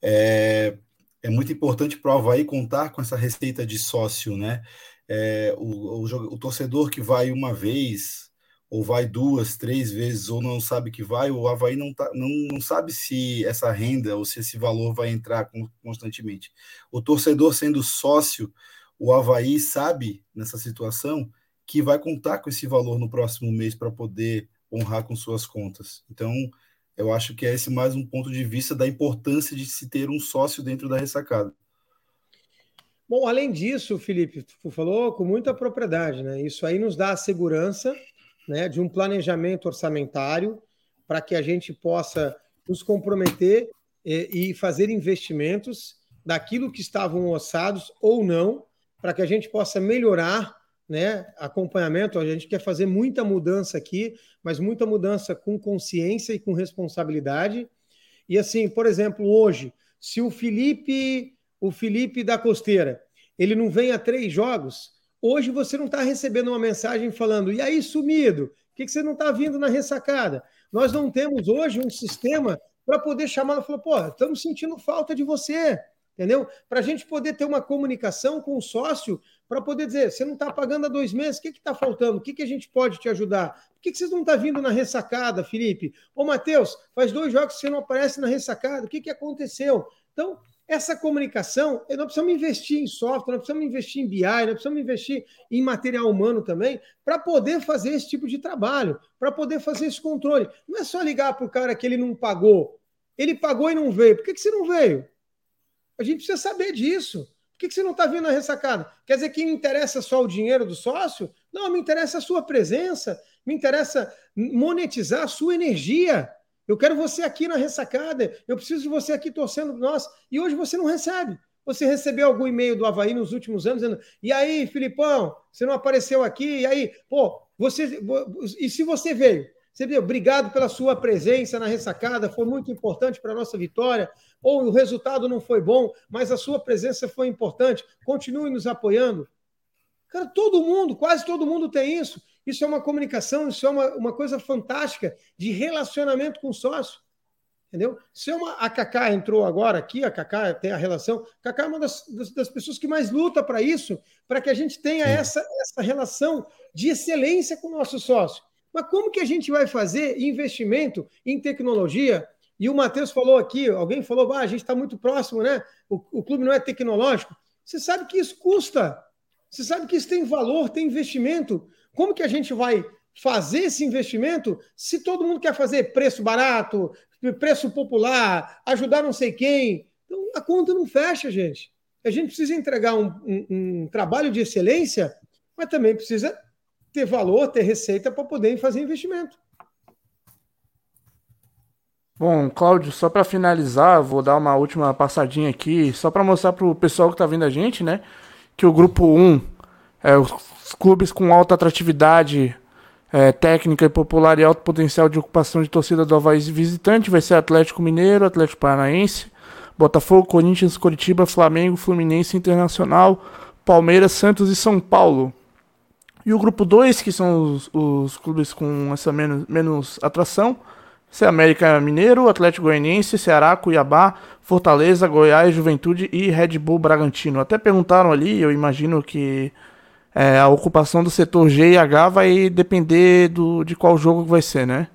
é, é muito importante para o Havaí contar com essa receita de sócio, né? É, o, o, o torcedor que vai uma vez, ou vai duas, três vezes, ou não sabe que vai, o Havaí não, tá, não, não sabe se essa renda ou se esse valor vai entrar constantemente. O torcedor sendo sócio, o Havaí sabe nessa situação que vai contar com esse valor no próximo mês para poder honrar com suas contas. Então, eu acho que é esse mais um ponto de vista da importância de se ter um sócio dentro da ressacada. Bom, além disso, Felipe, tu falou com muita propriedade, né? Isso aí nos dá a segurança né, de um planejamento orçamentário para que a gente possa nos comprometer e, fazer investimentos daquilo que estavam ossados ou não, para que a gente possa melhorar né, acompanhamento. A gente quer fazer muita mudança aqui, mas muita mudança com consciência e com responsabilidade. E assim, por exemplo, hoje, se o Felipe, o Felipe da Costeira, ele não vem a três jogos, Hoje você não está recebendo uma mensagem falando, e aí, sumido, por que, que você não está vindo na ressacada? Nós não temos hoje um sistema para poder chamar e falar, pô, estamos sentindo falta de você, entendeu? Para a gente poder ter uma comunicação com o sócio, para poder dizer, você não está pagando há dois meses, o que está faltando? O que, que a gente pode te ajudar? Por que, que não estão tá vindo na ressacada, Felipe? Ô, Matheus, faz dois jogos que você não aparece na ressacada, o que, que aconteceu? Então, essa comunicação, nós precisamos investir em software, nós precisamos investir em BI, nós precisamos investir em material humano também, para poder fazer esse tipo de trabalho, para poder fazer esse controle. Não é só ligar para o cara que ele não pagou. Ele pagou e não veio. Por que, que você não veio? A gente precisa saber disso. Por que, que você não está vindo na ressacada? Quer dizer que me interessa só o dinheiro do sócio? Não, me interessa a sua presença, me interessa monetizar a sua energia. Eu quero você aqui na ressacada. Eu preciso de você aqui torcendo nós. E hoje você não recebe. Você recebeu algum e-mail do Havaí nos últimos anos dizendo: e aí, Filipão, você não apareceu aqui? E aí, pô, você. E se você veio? Você viu? Obrigado pela sua presença na ressacada, foi muito importante para a nossa vitória. Ou o resultado não foi bom, mas a sua presença foi importante. Continue nos apoiando. Cara, todo mundo, quase todo mundo tem isso. Isso é uma comunicação, isso é uma, uma coisa fantástica de relacionamento com o sócio. Entendeu? Se é uma, a Cacá entrou agora aqui, a Cacá tem a relação. A Cacá é uma das, das, das pessoas que mais luta para isso, para que a gente tenha essa, essa relação de excelência com o nosso sócio. Mas como que a gente vai fazer investimento em tecnologia? E o Matheus falou aqui, alguém falou, ah, a gente está muito próximo, né? O, o clube não é tecnológico. Você sabe que isso custa. Você sabe que isso tem valor, tem investimento. Como que a gente vai fazer esse investimento se todo mundo quer fazer preço barato, preço popular, ajudar não sei quem? Então a conta não fecha, gente. A gente precisa entregar um, um, um trabalho de excelência, mas também precisa ter valor, ter receita para poder fazer investimento. Bom, Cláudio, só para finalizar, vou dar uma última passadinha aqui, só para mostrar para o pessoal que está vendo a gente, né, que o grupo 1 É, os clubes com alta atratividade é, técnica e popular e alto potencial de ocupação de torcida do Havaí visitante vai ser Atlético Mineiro, Atlético Paranaense, Botafogo, Corinthians, Curitiba, Flamengo, Fluminense Internacional, Palmeiras, Santos e São Paulo. E o grupo 2, que são os, os, clubes com essa menos, menos atração, é América Mineiro, Atlético Goianiense, Ceará, Cuiabá, Fortaleza, Goiás, Juventude e Red Bull Bragantino. Até perguntaram ali, eu imagino que é, a ocupação do setor G e H vai depender do, de qual jogo vai ser, né?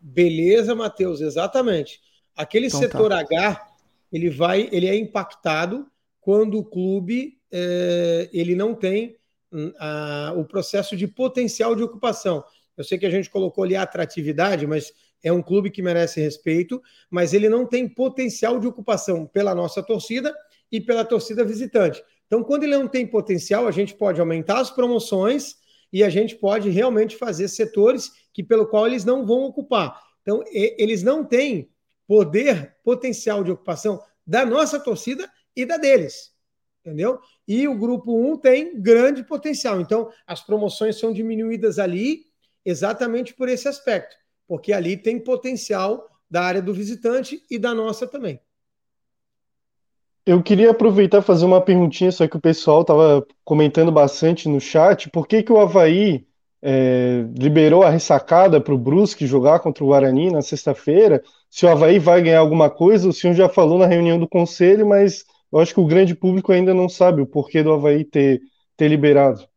Beleza, Matheus, exatamente. Aquele então, setor tá. H, ele vai, ele é impactado quando o clube é, ele não tem hum, a, o processo de potencial de ocupação. Eu sei que a gente colocou ali a atratividade, mas é um clube que merece respeito, mas ele não tem potencial de ocupação pela nossa torcida e pela torcida visitante. Então, quando ele não tem potencial, a gente pode aumentar as promoções e a gente pode realmente fazer setores que pelo qual eles não vão ocupar. Então, eles não têm poder, potencial de ocupação da nossa torcida e da deles. Entendeu? E o grupo 1 tem grande potencial. Então, as promoções são diminuídas ali exatamente por esse aspecto, porque ali tem potencial da área do visitante e da nossa também. Eu queria aproveitar e fazer uma perguntinha, só que o pessoal estava comentando bastante no chat. Por que, que o Havaí é, liberou a ressacada para o Brusque jogar contra o Guarani na sexta-feira? Se o Havaí vai ganhar alguma coisa, o senhor já falou na reunião do conselho, mas eu acho que o grande público ainda não sabe o porquê do Havaí ter, ter liberado.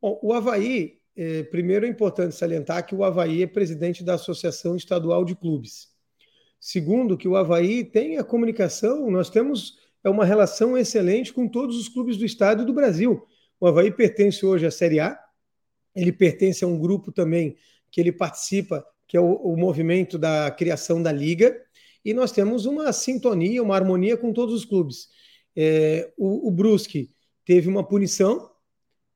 Bom, o Havaí, é, primeiro é importante salientar que o Havaí é presidente da Associação Estadual de Clubes. Segundo, que o Havaí tem a comunicação, nós temos é uma relação excelente com todos os clubes do estado e do Brasil. O Havaí pertence hoje à Série A, ele pertence a um grupo também que ele participa, que é o, o movimento da criação da Liga, e nós temos uma sintonia, uma harmonia com todos os clubes. É, o, o Brusque teve uma punição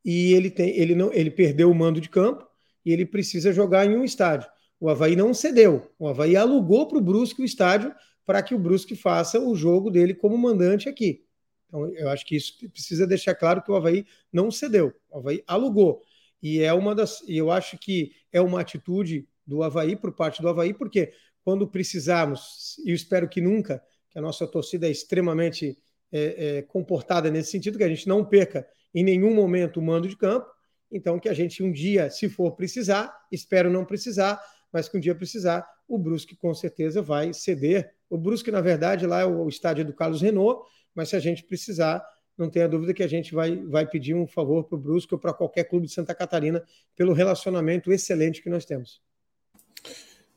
e ele, tem, ele, não, ele perdeu o mando de campo e ele precisa jogar em um estádio. O Havaí não cedeu. O Havaí alugou para o Brusque o estádio para que o Brusque faça o jogo dele como mandante aqui. Então, eu acho que isso precisa deixar claro que o Havaí não cedeu. O Havaí alugou. E é uma das. E eu acho que é uma atitude do Havaí, por parte do Havaí, porque quando precisarmos, e eu espero que nunca, que a nossa torcida é extremamente é, é, comportada nesse sentido, que a gente não perca em nenhum momento o mando de campo. Então, que a gente um dia, se for precisar, espero não precisar, mas que um dia precisar, o Brusque com certeza vai ceder. O Brusque, na verdade, lá é o estádio do Carlos Renault, mas se a gente precisar, não tenha dúvida que a gente vai, vai pedir um favor para o Brusque ou para qualquer clube de Santa Catarina pelo relacionamento excelente que nós temos.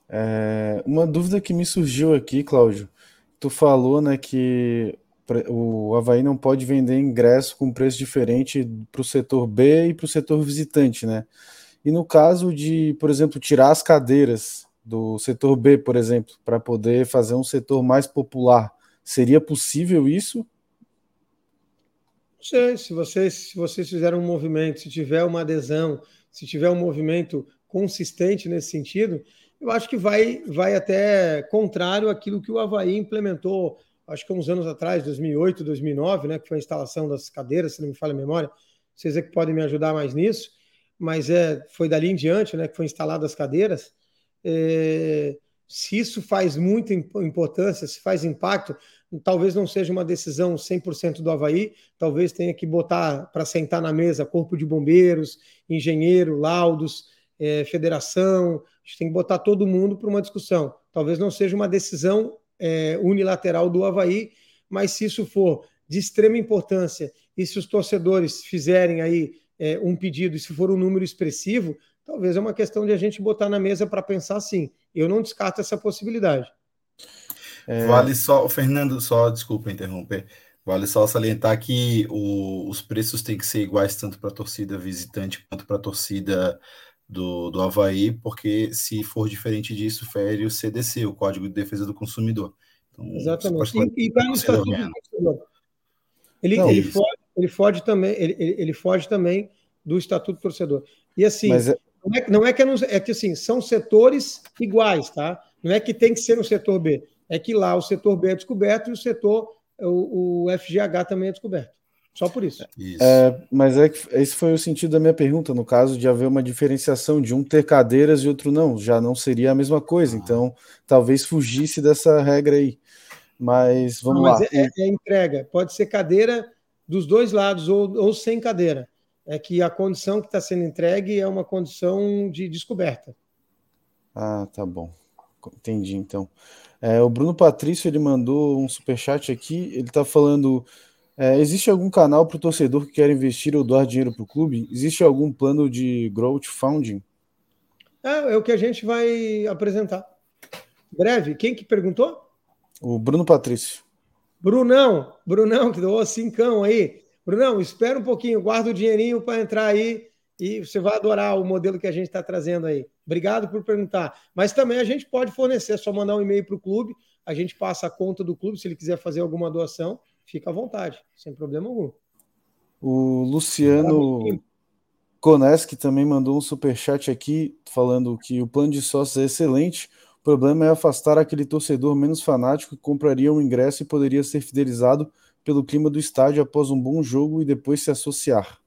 É, uma dúvida que me surgiu aqui, Cláudio, tu falou né, que o Havaí não pode vender ingresso com preço diferente para o setor B e para o setor visitante, né? E no caso de, por exemplo, tirar as cadeiras do setor B, por exemplo, para poder fazer um setor mais popular, seria possível isso? Não sei, se vocês, se vocês fizeram um movimento, se tiver uma adesão, se tiver um movimento consistente nesse sentido, eu acho que vai, vai até contrário àquilo que o Havaí implementou, acho que uns anos atrás, 2008, 2009, né, que foi a instalação das cadeiras, se não me falha a memória. Vocês é que podem me ajudar mais nisso mas é, foi dali em diante né, que foi instaladas as cadeiras. É, se isso faz muita importância, se faz impacto, talvez não seja uma decisão 100% do Havaí, talvez tenha que botar para sentar na mesa corpo de bombeiros, engenheiro, laudos, é, federação, a gente tem que botar todo mundo para uma discussão. Talvez não seja uma decisão é, unilateral do Havaí, mas se isso for de extrema importância e se os torcedores fizerem aí é, um pedido e se for um número expressivo, talvez é uma questão de a gente botar na mesa para pensar assim. Eu não descarto essa possibilidade. É... Vale só, Fernando, só desculpa interromper. Vale só salientar que o, os preços têm que ser iguais tanto para a torcida visitante quanto para a torcida do, do Havaí, porque se for diferente disso, fere o CDC, o Código de Defesa do Consumidor. Então, Exatamente. E, e para o Estatuto do Consumidor. Ele, não, ele, foge, ele, foge também, ele, ele, foge também do Estatuto do Torcedor. E assim, Mas... É não, é, não é que é, é que assim, são setores iguais, tá? Não é que tem que ser no setor B. É que lá o setor B é descoberto e o setor, o, o FGH também é descoberto. Só por isso. isso. É, mas é que esse foi o sentido da minha pergunta, no caso de haver uma diferenciação de um ter cadeiras e outro não, já não seria a mesma coisa. Ah. Então, talvez fugisse dessa regra aí. Mas vamos não, mas lá. É, é, entrega, pode ser cadeira dos dois lados ou, ou sem cadeira. É que a condição que está sendo entregue é uma condição de descoberta. Ah, tá bom. Entendi, então. É, o Bruno Patrício ele mandou um superchat aqui. Ele está falando é, existe algum canal para o torcedor que quer investir ou doar dinheiro para o clube? Existe algum plano de growth funding? É, é o que a gente vai apresentar. Breve. Quem que perguntou? O Bruno Patrício. Brunão, Brunão, que doou cincão aí. Brunão, espera um pouquinho, guarda o dinheirinho para entrar aí e você vai adorar o modelo que a gente está trazendo aí. Obrigado por perguntar. Mas também a gente pode fornecer, é só mandar um e-mail para o clube, a gente passa a conta do clube se ele quiser fazer alguma doação fica à vontade, sem problema algum. O Luciano Koneski também mandou um super chat aqui falando que o plano de sócios é excelente. Problema é afastar aquele torcedor menos fanático que compraria um ingresso e poderia ser fidelizado pelo clima do estádio após um bom jogo e depois se associar.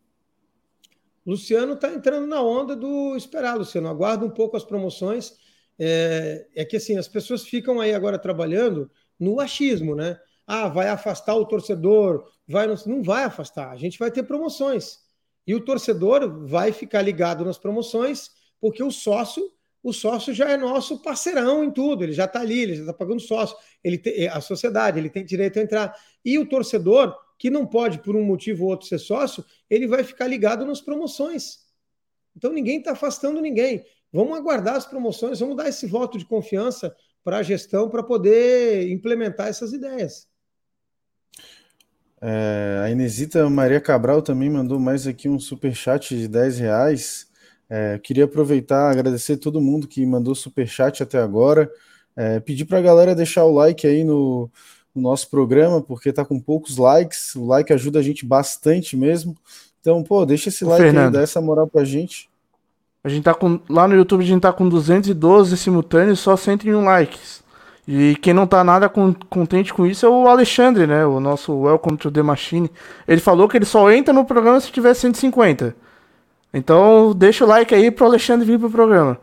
Luciano está entrando na onda do esperar, Luciano. Aguarda um pouco as promoções. É, é que assim, as pessoas ficam aí agora trabalhando no achismo, né? ah, vai afastar o torcedor, vai não, não vai afastar. A gente vai ter promoções. E o torcedor vai ficar ligado nas promoções, porque o sócio, o sócio já é nosso parceirão em tudo, ele já está ali, ele já está pagando sócio, ele tem, a sociedade, ele tem direito a entrar. E o torcedor, que não pode, por um motivo ou outro, ser sócio, ele vai ficar ligado nas promoções. Então ninguém está afastando ninguém. Vamos aguardar as promoções, vamos dar esse voto de confiança para a gestão para poder implementar essas ideias. É, a Inesita Maria Cabral também mandou mais aqui um super chat de 10 reais. É, queria aproveitar agradecer todo mundo que mandou super chat até agora. É, pedir para a galera deixar o like aí no, no nosso programa, porque está com poucos likes. O like ajuda a gente bastante mesmo. Então, pô, deixa esse Ô, like Fernando, aí, dá essa moral pra gente. A gente tá com. Lá no YouTube a gente tá com 212 simultâneos, só 101 likes. E quem não tá nada contente com isso é o Alexandre, né? O nosso Welcome to the Machine. Ele falou que ele só entra no programa se tiver 150. Então deixa o like aí pro Alexandre vir pro programa.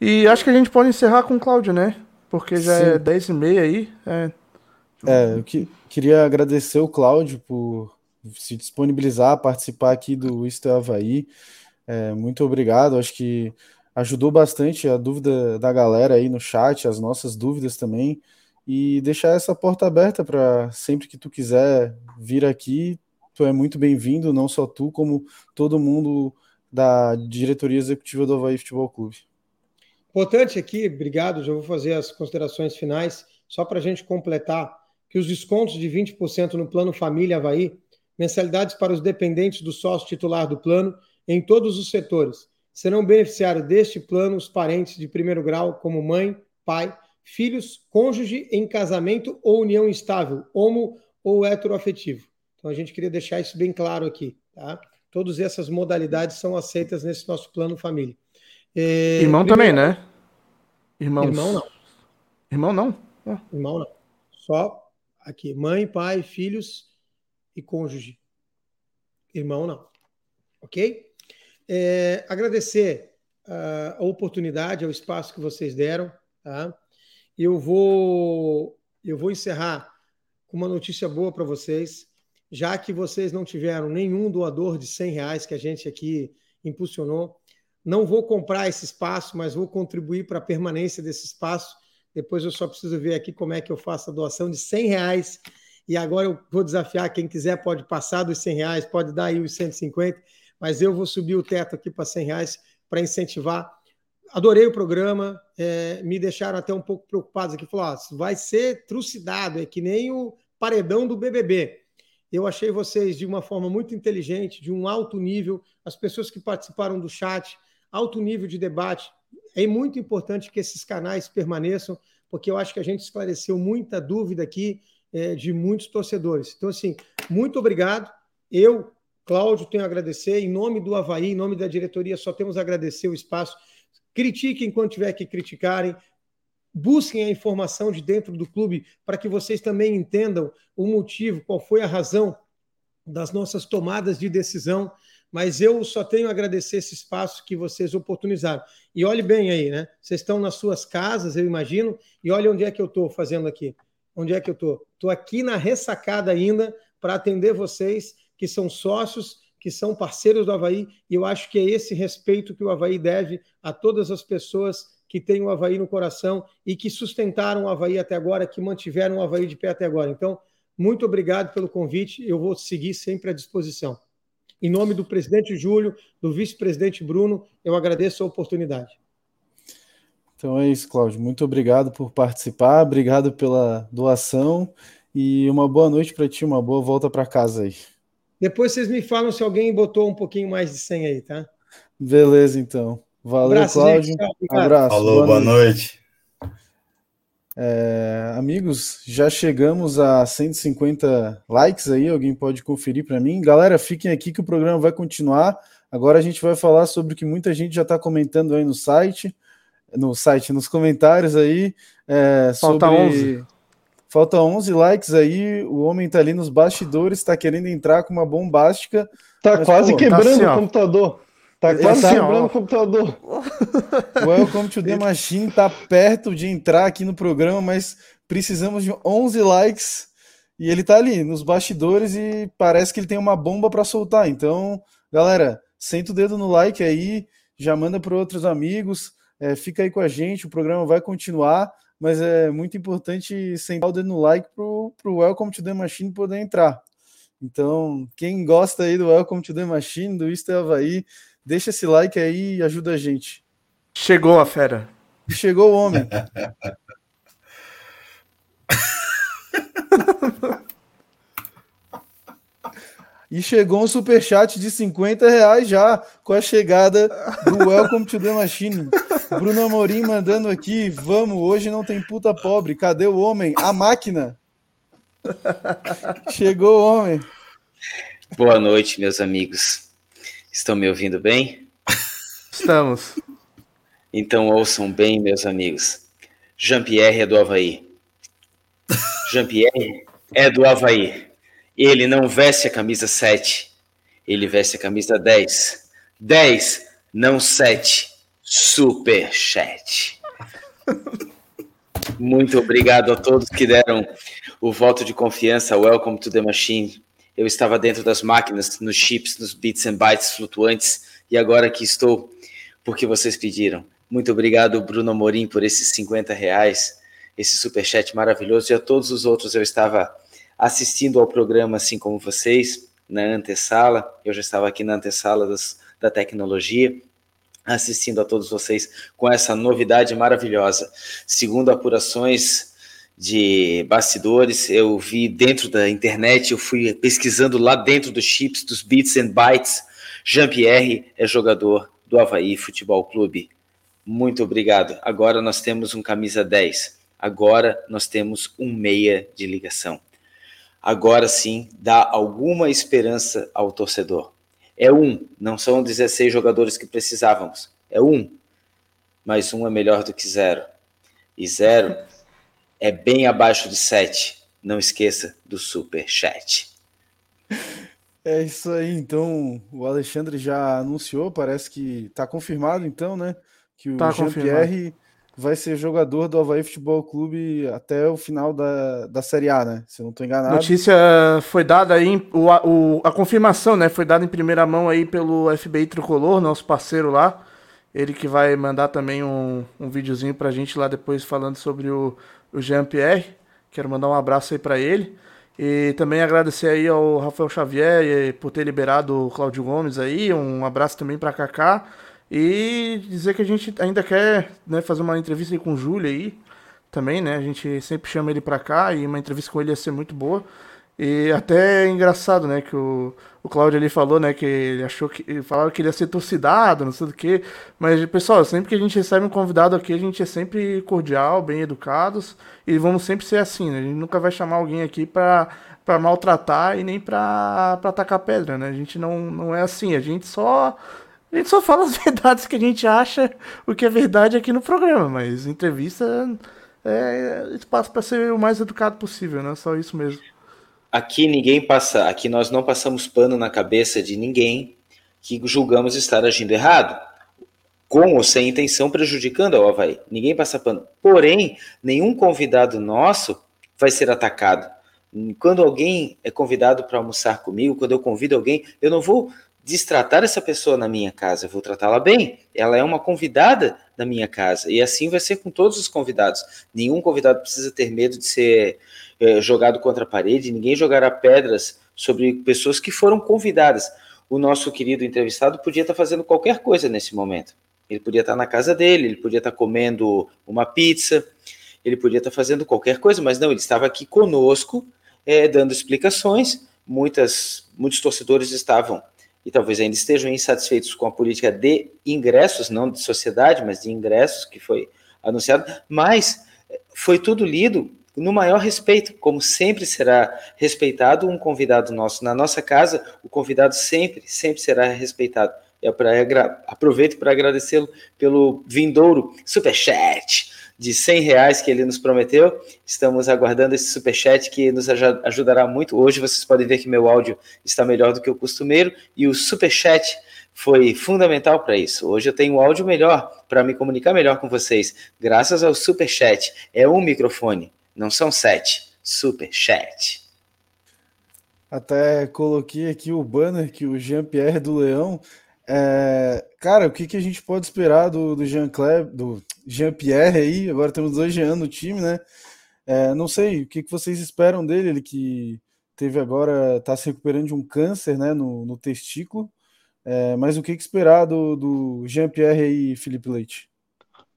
E acho que a gente pode encerrar com o Cláudio, né? Porque já é Sim. é 10 e meia aí. É, é eu que, queria agradecer o Cláudio por se disponibilizar a participar aqui do Isto é Havaí. É, muito obrigado. Acho que ajudou bastante a dúvida da galera aí no chat, as nossas dúvidas também, e deixar essa porta aberta para sempre que tu quiser vir aqui, tu é muito bem-vindo, não só tu, como todo mundo da diretoria executiva do Havaí Futebol Clube. Importante aqui, obrigado, já vou fazer as considerações finais, só para a gente completar que os descontos de 20% no Plano Família Havaí, mensalidades para os dependentes do sócio titular do plano, em todos os setores, serão beneficiários deste plano os parentes de primeiro grau, como mãe, pai, filhos, cônjuge em casamento ou união estável, homo ou heteroafetivo. Então a gente queria deixar isso bem claro aqui, tá? Todas essas modalidades são aceitas nesse nosso plano família. É, Irmão também, né? Irmãos. Irmão não. Irmão não. Ah. Irmão não. Só aqui, mãe, pai, filhos e cônjuge. Irmão não. Ok? É, agradecer uh, a oportunidade, o espaço que vocês deram. Tá? Eu, vou, eu vou encerrar com uma notícia boa para vocês, já que vocês não tiveram nenhum doador de 100 reais que a gente aqui impulsionou. Não vou comprar esse espaço, mas vou contribuir para a permanência desse espaço. Depois eu só preciso ver aqui como é que eu faço a doação de 100 reais. E agora eu vou desafiar quem quiser, pode passar dos 100 reais, pode dar aí os 150 mas eu vou subir o teto aqui para 100 reais para incentivar. Adorei o programa, é, me deixaram até um pouco preocupados aqui, falaram, ah, vai ser trucidado, é que nem o paredão do BBB. Eu achei vocês de uma forma muito inteligente, de um alto nível, as pessoas que participaram do chat, alto nível de debate. É muito importante que esses canais permaneçam, porque eu acho que a gente esclareceu muita dúvida aqui é, de muitos torcedores. Então, assim, muito obrigado. Eu Cláudio, tenho a agradecer. Em nome do Havaí, em nome da diretoria, só temos a agradecer o espaço. Critiquem quando tiver que criticarem. Busquem a informação de dentro do clube para que vocês também entendam o motivo, qual foi a razão das nossas tomadas de decisão, mas eu só tenho a agradecer esse espaço que vocês oportunizaram. E olhe bem aí, né? Vocês estão nas suas casas, eu imagino, e olha onde é que eu estou fazendo aqui. Onde é que eu estou? Estou aqui na ressacada ainda para atender vocês que são sócios, que são parceiros do Havaí, e eu acho que é esse respeito que o Havaí deve a todas as pessoas que têm o Havaí no coração e que sustentaram o Havaí até agora, que mantiveram o Havaí de pé até agora. Então, muito obrigado pelo convite. Eu vou seguir sempre à disposição. Em nome do presidente Júlio, do vice-presidente Bruno, eu agradeço a oportunidade. Então é isso, Cláudio. Muito obrigado por participar, obrigado pela doação e uma boa noite para ti, uma boa volta para casa aí. Depois vocês me falam se alguém botou um pouquinho mais de 100 aí, tá? Beleza, então. Valeu, abraço, Cláudio. Gente, abraço. Falou, boa, boa noite. noite. É, amigos, já chegamos a 150 likes aí, alguém pode conferir para mim. Galera, fiquem aqui que o programa vai continuar. Agora a gente vai falar sobre o que muita gente já está comentando aí no site, no site, nos comentários aí. É, Falta sobre... 11. Falta 11 likes aí, o homem tá ali nos bastidores, tá querendo entrar com uma bombástica. Tá mas, quase pô, quebrando tá assim, o computador. Tá quase assim, quebrando o computador. *laughs* Welcome to the Machine tá perto de entrar aqui no programa, mas precisamos de 11 likes e ele tá ali nos bastidores e parece que ele tem uma bomba para soltar. Então, galera, senta o dedo no like aí, já manda para outros amigos, é, fica aí com a gente, o programa vai continuar, mas é muito importante sentar o dedo no like pro, pro Welcome to the Machine poder entrar. Então, quem gosta aí do Welcome to the Machine, do Isto é Havaí, Deixa esse like aí e ajuda a gente. Chegou a fera. Chegou o homem. *laughs* e chegou um superchat de 50 reais já com a chegada do Welcome to the Machine. Bruno Amorim mandando aqui: vamos, hoje não tem puta pobre. Cadê o homem? A máquina. Chegou o homem. Boa noite, meus amigos. Estão me ouvindo bem? Estamos. Então ouçam bem, meus amigos. Jean-Pierre é do Havaí. Jean-Pierre é do Havaí. Ele não veste a camisa 7, ele veste a camisa 10. 10, não 7. Super chat. Muito obrigado a todos que deram o voto de confiança. Welcome to the machine eu estava dentro das máquinas, nos chips, nos bits and bytes flutuantes, e agora aqui estou porque vocês pediram. Muito obrigado, Bruno Amorim, por esses 50 reais, esse superchat maravilhoso, e a todos os outros eu estava assistindo ao programa, assim como vocês, na antessala, eu já estava aqui na antessala da tecnologia, assistindo a todos vocês com essa novidade maravilhosa. Segundo apurações de bastidores, eu vi dentro da internet, eu fui pesquisando lá dentro dos chips, dos bits and bytes. Jean-Pierre é jogador do Havaí Futebol Clube. Muito obrigado. Agora nós temos um camisa 10. Agora nós temos um meia de ligação. Agora sim dá alguma esperança ao torcedor. É um, não são 16 jogadores que precisávamos. É um, mas um é melhor do que zero. E zero é bem abaixo de 7. Não esqueça do super chat. É isso aí, então o Alexandre já anunciou, parece que está confirmado então, né? Que o tá Jean-Pierre vai ser jogador do Havaí Futebol Clube até o final da, da Série A, né? Se eu não estou enganado. Notícia foi dada aí, o, o, a confirmação, né? Foi dada em primeira mão aí pelo FBI Tricolor, nosso parceiro lá. Ele que vai mandar também um, um videozinho pra gente lá depois falando sobre o o Jean-Pierre. Quero mandar um abraço aí para ele. E também agradecer aí ao Rafael Xavier por ter liberado o Cláudio Gomes aí. Um abraço também para Kaká. E dizer que a gente ainda quer né, fazer uma entrevista com o Júlio aí. Também, né? A gente sempre chama ele para cá e uma entrevista com ele ia ser muito boa. E até é engraçado, né, que o, o Cláudio ali falou, né, que ele achou que falaram que ele ia ser torcidado, não sei do que. Mas, pessoal, sempre que a gente recebe um convidado aqui, a gente é sempre cordial, bem educados e vamos sempre ser assim, né? A gente nunca vai chamar alguém aqui para para maltratar e nem para atacar pedra, né? A gente não, não é assim, a gente só a gente só fala *laughs* as verdades que a gente acha o que é verdade aqui no programa, mas entrevista é espaço para ser o mais educado possível, né? Só isso mesmo. Aqui ninguém passa, aqui nós não passamos pano na cabeça de ninguém que julgamos estar agindo errado, com ou sem intenção prejudicando ao Havaí. Ninguém passa pano. Porém, nenhum convidado nosso vai ser atacado. Quando alguém é convidado para almoçar comigo, quando eu convido alguém, eu não vou destratar essa pessoa na minha casa, eu vou tratá-la bem. Ela é uma convidada da minha casa. E assim vai ser com todos os convidados. Nenhum convidado precisa ter medo de ser é, jogado contra a parede, ninguém jogará pedras sobre pessoas que foram convidadas. O nosso querido entrevistado podia estar fazendo qualquer coisa nesse momento. Ele podia estar na casa dele, ele podia estar comendo uma pizza, ele podia estar fazendo qualquer coisa, mas não, ele estava aqui conosco, é, dando explicações. Muitas, muitos torcedores estavam e talvez ainda estejam insatisfeitos com a política de ingressos, não de sociedade, mas de ingressos que foi anunciado, mas foi tudo lido no maior respeito, como sempre será respeitado um convidado nosso na nossa casa, o convidado sempre, sempre será respeitado. É para aproveito para agradecê-lo pelo vindouro superchat de 100 reais que ele nos prometeu. Estamos aguardando esse superchat que nos ajudará muito. Hoje vocês podem ver que meu áudio está melhor do que o costumeiro e o superchat foi fundamental para isso. Hoje eu tenho um áudio melhor para me comunicar melhor com vocês, graças ao superchat. É um microfone, não são sete. Superchat. Até coloquei aqui o banner que o Jean-Pierre do Leão é, cara, o que, que a gente pode esperar do, do Jean Claire, do Jean Pierre aí? Agora temos dois Jean no time, né? É, não sei, o que, que vocês esperam dele? Ele que teve agora, tá se recuperando de um câncer, né, no, no testículo. É, mas o que, que esperar do, do Jean Pierre e Felipe Leite?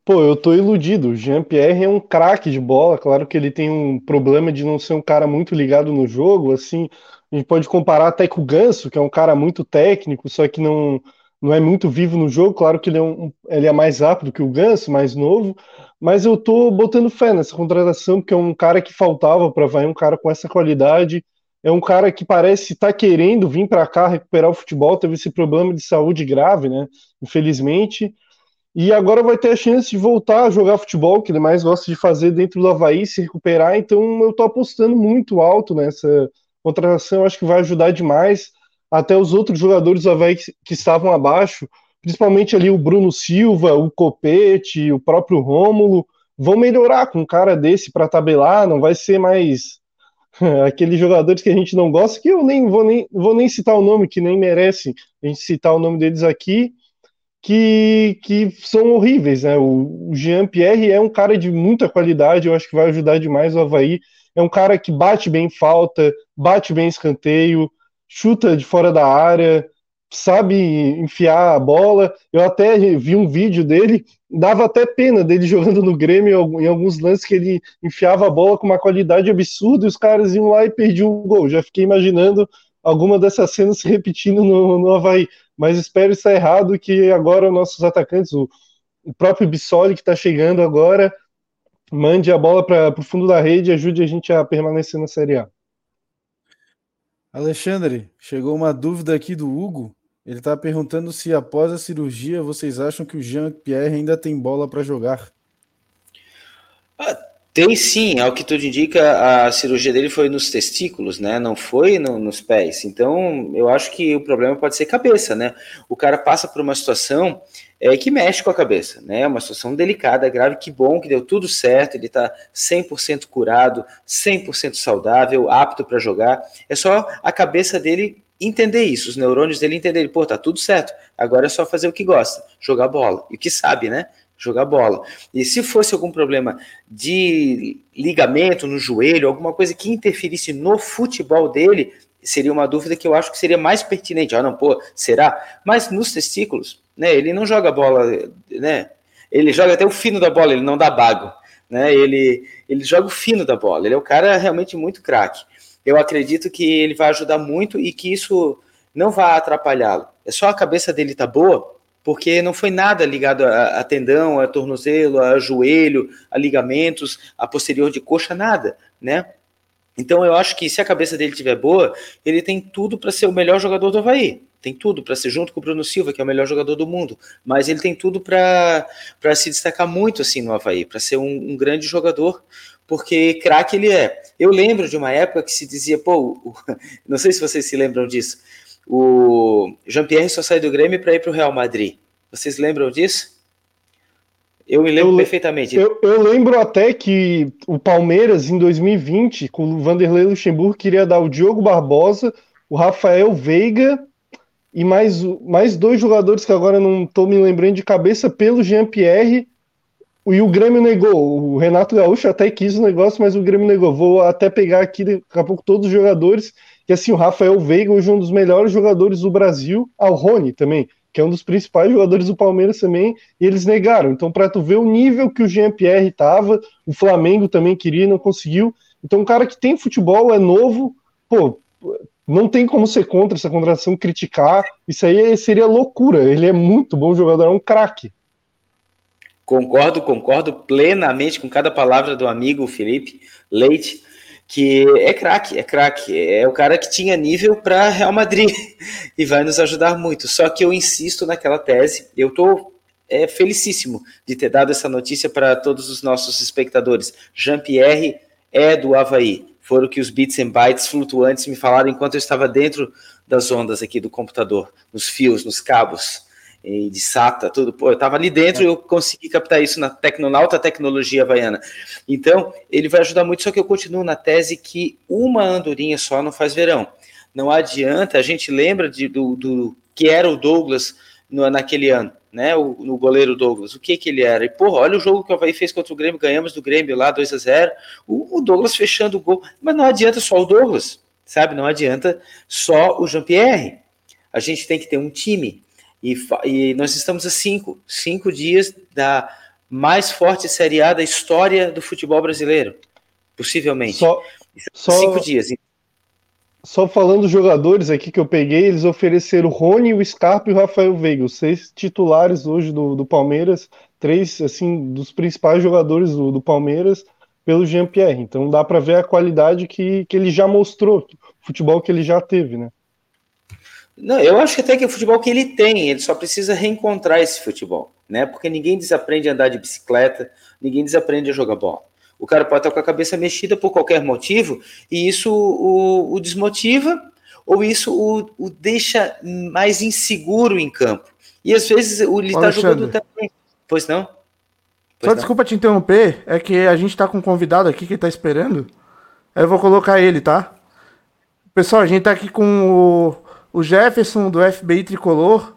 Pô, eu tô iludido. Jean Pierre é um craque de bola. Claro que ele tem um problema de não ser um cara muito ligado no jogo. Assim, a gente pode comparar até com o Ganso, que é um cara muito técnico, só que não não é muito vivo no jogo. Claro que ele é, um, ele é mais rápido que o Ganso, mais novo, mas eu tô botando fé nessa contratação, porque é um cara que faltava para vai um cara com essa qualidade. É um cara que parece estar tá querendo vir para cá recuperar o futebol, teve esse problema de saúde grave, né? Infelizmente. E agora vai ter a chance de voltar a jogar futebol, que ele mais gosta de fazer dentro do Havaí, se recuperar. Então eu tô apostando muito alto nessa contratação, acho que vai ajudar demais até os outros jogadores do Havaí que, que estavam abaixo, principalmente ali o Bruno Silva, o Copete, o próprio Rômulo, vão melhorar com um cara desse para tabelar, não vai ser mais *laughs* aqueles jogadores que a gente não gosta, que eu nem vou nem, vou nem citar o nome, que nem merece a gente citar o nome deles aqui, que, que são horríveis, né? O, o Jean-Pierre é um cara de muita qualidade, eu acho que vai ajudar demais o Havaí. É um cara que bate bem falta, bate bem escanteio, chuta de fora da área, sabe enfiar a bola. Eu até vi um vídeo dele, dava até pena dele *laughs* jogando no Grêmio em alguns lances que ele enfiava a bola com uma qualidade absurda e os caras iam lá e perdiam o gol. Já fiquei imaginando alguma dessas cenas se repetindo no, no Havaí. Mas espero estar errado que agora nossos atacantes, o, o próprio Bissoli que está chegando agora, mande a bola para o fundo da rede e ajude a gente a permanecer na Série A. Alexandre, chegou uma dúvida aqui do Hugo. Ele está perguntando se após a cirurgia vocês acham que o Jean-Pierre ainda tem bola para jogar. Ah, tem sim, ao que tudo indica, a cirurgia dele foi nos testículos, né? Não foi no, nos pés. Então, eu acho que o problema pode ser cabeça, né? O cara passa por uma situação é, que mexe com a cabeça, né? É uma situação delicada, grave. Que bom que deu tudo certo, ele está 100% curado, 100% saudável, apto para jogar. É só a cabeça dele entender isso, os neurônios dele entenderem, pô, tá tudo certo, agora é só fazer o que gosta, jogar bola. E o que sabe, né? Jogar bola. E se fosse algum problema de ligamento no joelho, alguma coisa que interferisse no futebol dele, seria uma dúvida que eu acho que seria mais pertinente. Ah, não, pô, será? Mas nos testículos, né? Ele não joga bola, né? Ele joga até o fino da bola, ele não dá bago, né? Ele, ele joga o fino da bola. Ele é um cara realmente muito craque. Eu acredito que ele vai ajudar muito e que isso não vai atrapalhá-lo. É só a cabeça dele tá boa, porque não foi nada ligado a, a, tendão, a tornozelo, a joelho, a ligamentos, a posterior de coxa, nada, né? Então eu acho que se a cabeça dele estiver boa, ele tem tudo para ser o melhor jogador do Havaí. Tem tudo para ser junto com o Bruno Silva, que é o melhor jogador do mundo. Mas ele tem tudo para se destacar muito assim no Havaí, para ser um, um grande jogador, porque craque ele é. Eu lembro de uma época que se dizia, pô, *laughs* não sei se vocês se lembram disso, o Jean-Pierre só saiu do Grêmio para ir para o Real Madrid. Vocês lembram disso? Eu me lembro eu, perfeitamente. Eu, eu, lembro até que o Palmeiras, em 2020, com o Vanderlei Luxemburgo, queria dar o Diogo Barbosa, o Rafael Veiga e mais, mais dois jogadores que agora não estou me lembrando de cabeça, pelo Jean-Pierre. E o Grêmio negou. O Renato Gaúcho até quis o negócio, mas o Grêmio negou. Vou até pegar aqui daqui a pouco todos os jogadores. E assim, o Rafael Veiga, hoje um dos melhores jogadores do Brasil. Ao ah, Rony também que é um dos principais jogadores do Palmeiras também, e eles negaram. Então, para tu ver o nível que o Jean-Pierre estava, o Flamengo também queria e não conseguiu. Então, um cara que tem futebol, é novo, pô, não tem como ser contra essa contratação, criticar. Isso aí seria loucura. Ele é muito bom jogador, é um craque. Concordo, concordo plenamente com cada palavra do amigo Felipe Leite que é craque, é craque, é o cara que tinha nível para Real Madrid *laughs* e vai nos ajudar muito. Só que eu insisto naquela tese, eu estou é, felicíssimo de ter dado essa notícia para todos os nossos espectadores. Jean-Pierre é do Havaí. Foram que os bits and bytes flutuantes me falaram enquanto eu estava dentro das ondas aqui do computador, nos fios, nos cabos de SATA, tudo. Pô, eu estava ali dentro e eu consegui captar isso na, tecno, na alta tecnologia havaiana. Então, ele vai ajudar muito, só que eu continuo na tese que uma andorinha só não faz verão. Não adianta, a gente lembra de, do, do que era o Douglas no, naquele ano, né? O, no goleiro Douglas. O que que ele era? E, porra, olha o jogo que o Havaí fez contra o Grêmio, ganhamos do Grêmio lá 2 a 0 o, o Douglas fechando o gol. Mas não adianta só o Douglas, sabe? Não adianta só o Jean-Pierre. A gente tem que ter um time. E, e nós estamos a cinco, cinco dias da mais forte Série A da história do futebol brasileiro, possivelmente. Só, só, cinco dias. Só falando dos jogadores aqui que eu peguei, eles ofereceram o Rony, o Scarpa e o Rafael Veiga, os seis titulares hoje do, do Palmeiras, três assim dos principais jogadores do, do Palmeiras pelo Jean-Pierre. Então dá para ver a qualidade que, que ele já mostrou, o futebol que ele já teve, né? Não, eu acho que até que é o futebol que ele tem, ele só precisa reencontrar esse futebol, né? Porque ninguém desaprende a andar de bicicleta, ninguém desaprende a jogar bola. O cara pode estar com a cabeça mexida por qualquer motivo, e isso o, o desmotiva, ou isso o, o, deixa mais inseguro em campo. E às vezes ele está jogando também. Pois não? Pois Só não? desculpa te interromper, é que a gente está com um convidado aqui que está esperando. Eu vou colocar ele, tá? Pessoal, a gente está aqui com o o Jefferson, do FBI Tricolor,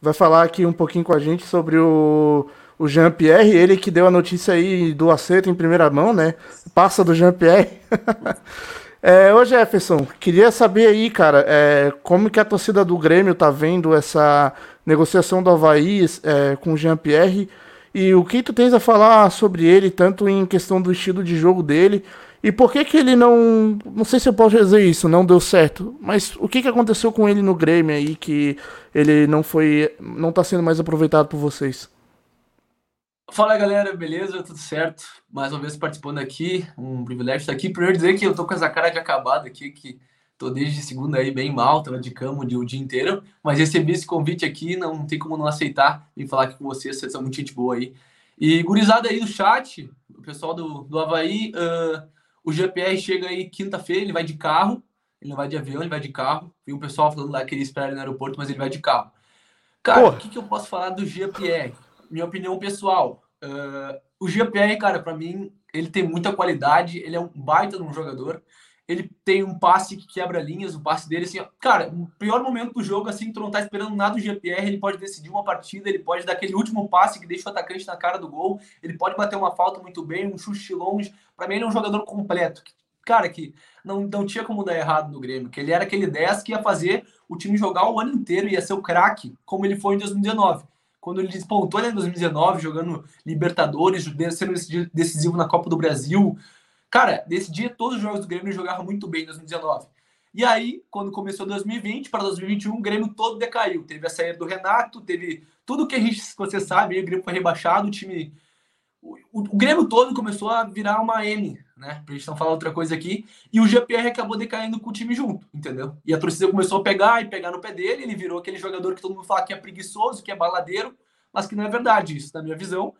vai falar aqui um pouquinho com a gente sobre o, o Jean-Pierre, ele que deu a notícia aí do acerto em primeira mão, né? Passa do Jean-Pierre. *laughs* é, ô Jefferson, queria saber aí, cara, é, como que a torcida do Grêmio tá vendo essa negociação do Havaí é, com o Jean-Pierre e o que tu tens a falar sobre ele, tanto em questão do estilo de jogo dele, e por que que ele não. Não sei se eu posso dizer isso, não deu certo. Mas o que que aconteceu com ele no Grêmio aí que ele não foi. não tá sendo mais aproveitado por vocês? Fala galera, beleza? Tudo certo? Mais uma vez participando aqui, um privilégio estar aqui. Primeiro dizer que eu tô com essa cara de acabado aqui, que tô desde segunda aí bem mal, tava de cama o dia, o dia inteiro, mas recebi esse convite aqui, não tem como não aceitar e falar aqui com vocês, vocês são muito gente boa aí. E gurizada aí no chat, o pessoal do, do Havaí, uh, o GPR chega aí quinta-feira, ele vai de carro, ele não vai de avião, ele vai de carro. Vi um pessoal falando lá que ele espera ele no aeroporto, mas ele vai de carro. Cara, Porra. o que, que eu posso falar do GPR? Minha opinião pessoal. Uh, o GPR, cara, para mim, ele tem muita qualidade, ele é um baita de um jogador ele tem um passe que quebra linhas, o passe dele, assim, ó, cara, no pior momento do jogo, assim, tu não tá esperando nada do GPR, ele pode decidir uma partida, ele pode dar aquele último passe que deixa o atacante na cara do gol, ele pode bater uma falta muito bem, um chute longe, para mim ele é um jogador completo, cara, que não, não tinha como dar errado no Grêmio, que ele era aquele 10 que ia fazer o time jogar o ano inteiro, ia ser o craque, como ele foi em 2019 quando ele despontou em 2019, jogando Libertadores, sendo decisivo na Copa do Brasil, Cara, nesse dia todos os jogos do Grêmio jogaram muito bem em 2019. E aí, quando começou 2020 para 2021, o Grêmio todo decaiu. Teve a saída do Renato, teve tudo que a gente, você sabe, o Grêmio foi rebaixado, o time. O, o, Grêmio todo começou a virar uma M, né? Pra gente não falar outra coisa aqui. E o GPR acabou decaindo com o time junto, entendeu? E a torcida começou a pegar e pegar no pé dele. Ele virou aquele jogador que todo mundo fala que é preguiçoso, que é baladeiro, mas que não é verdade isso, na minha visão.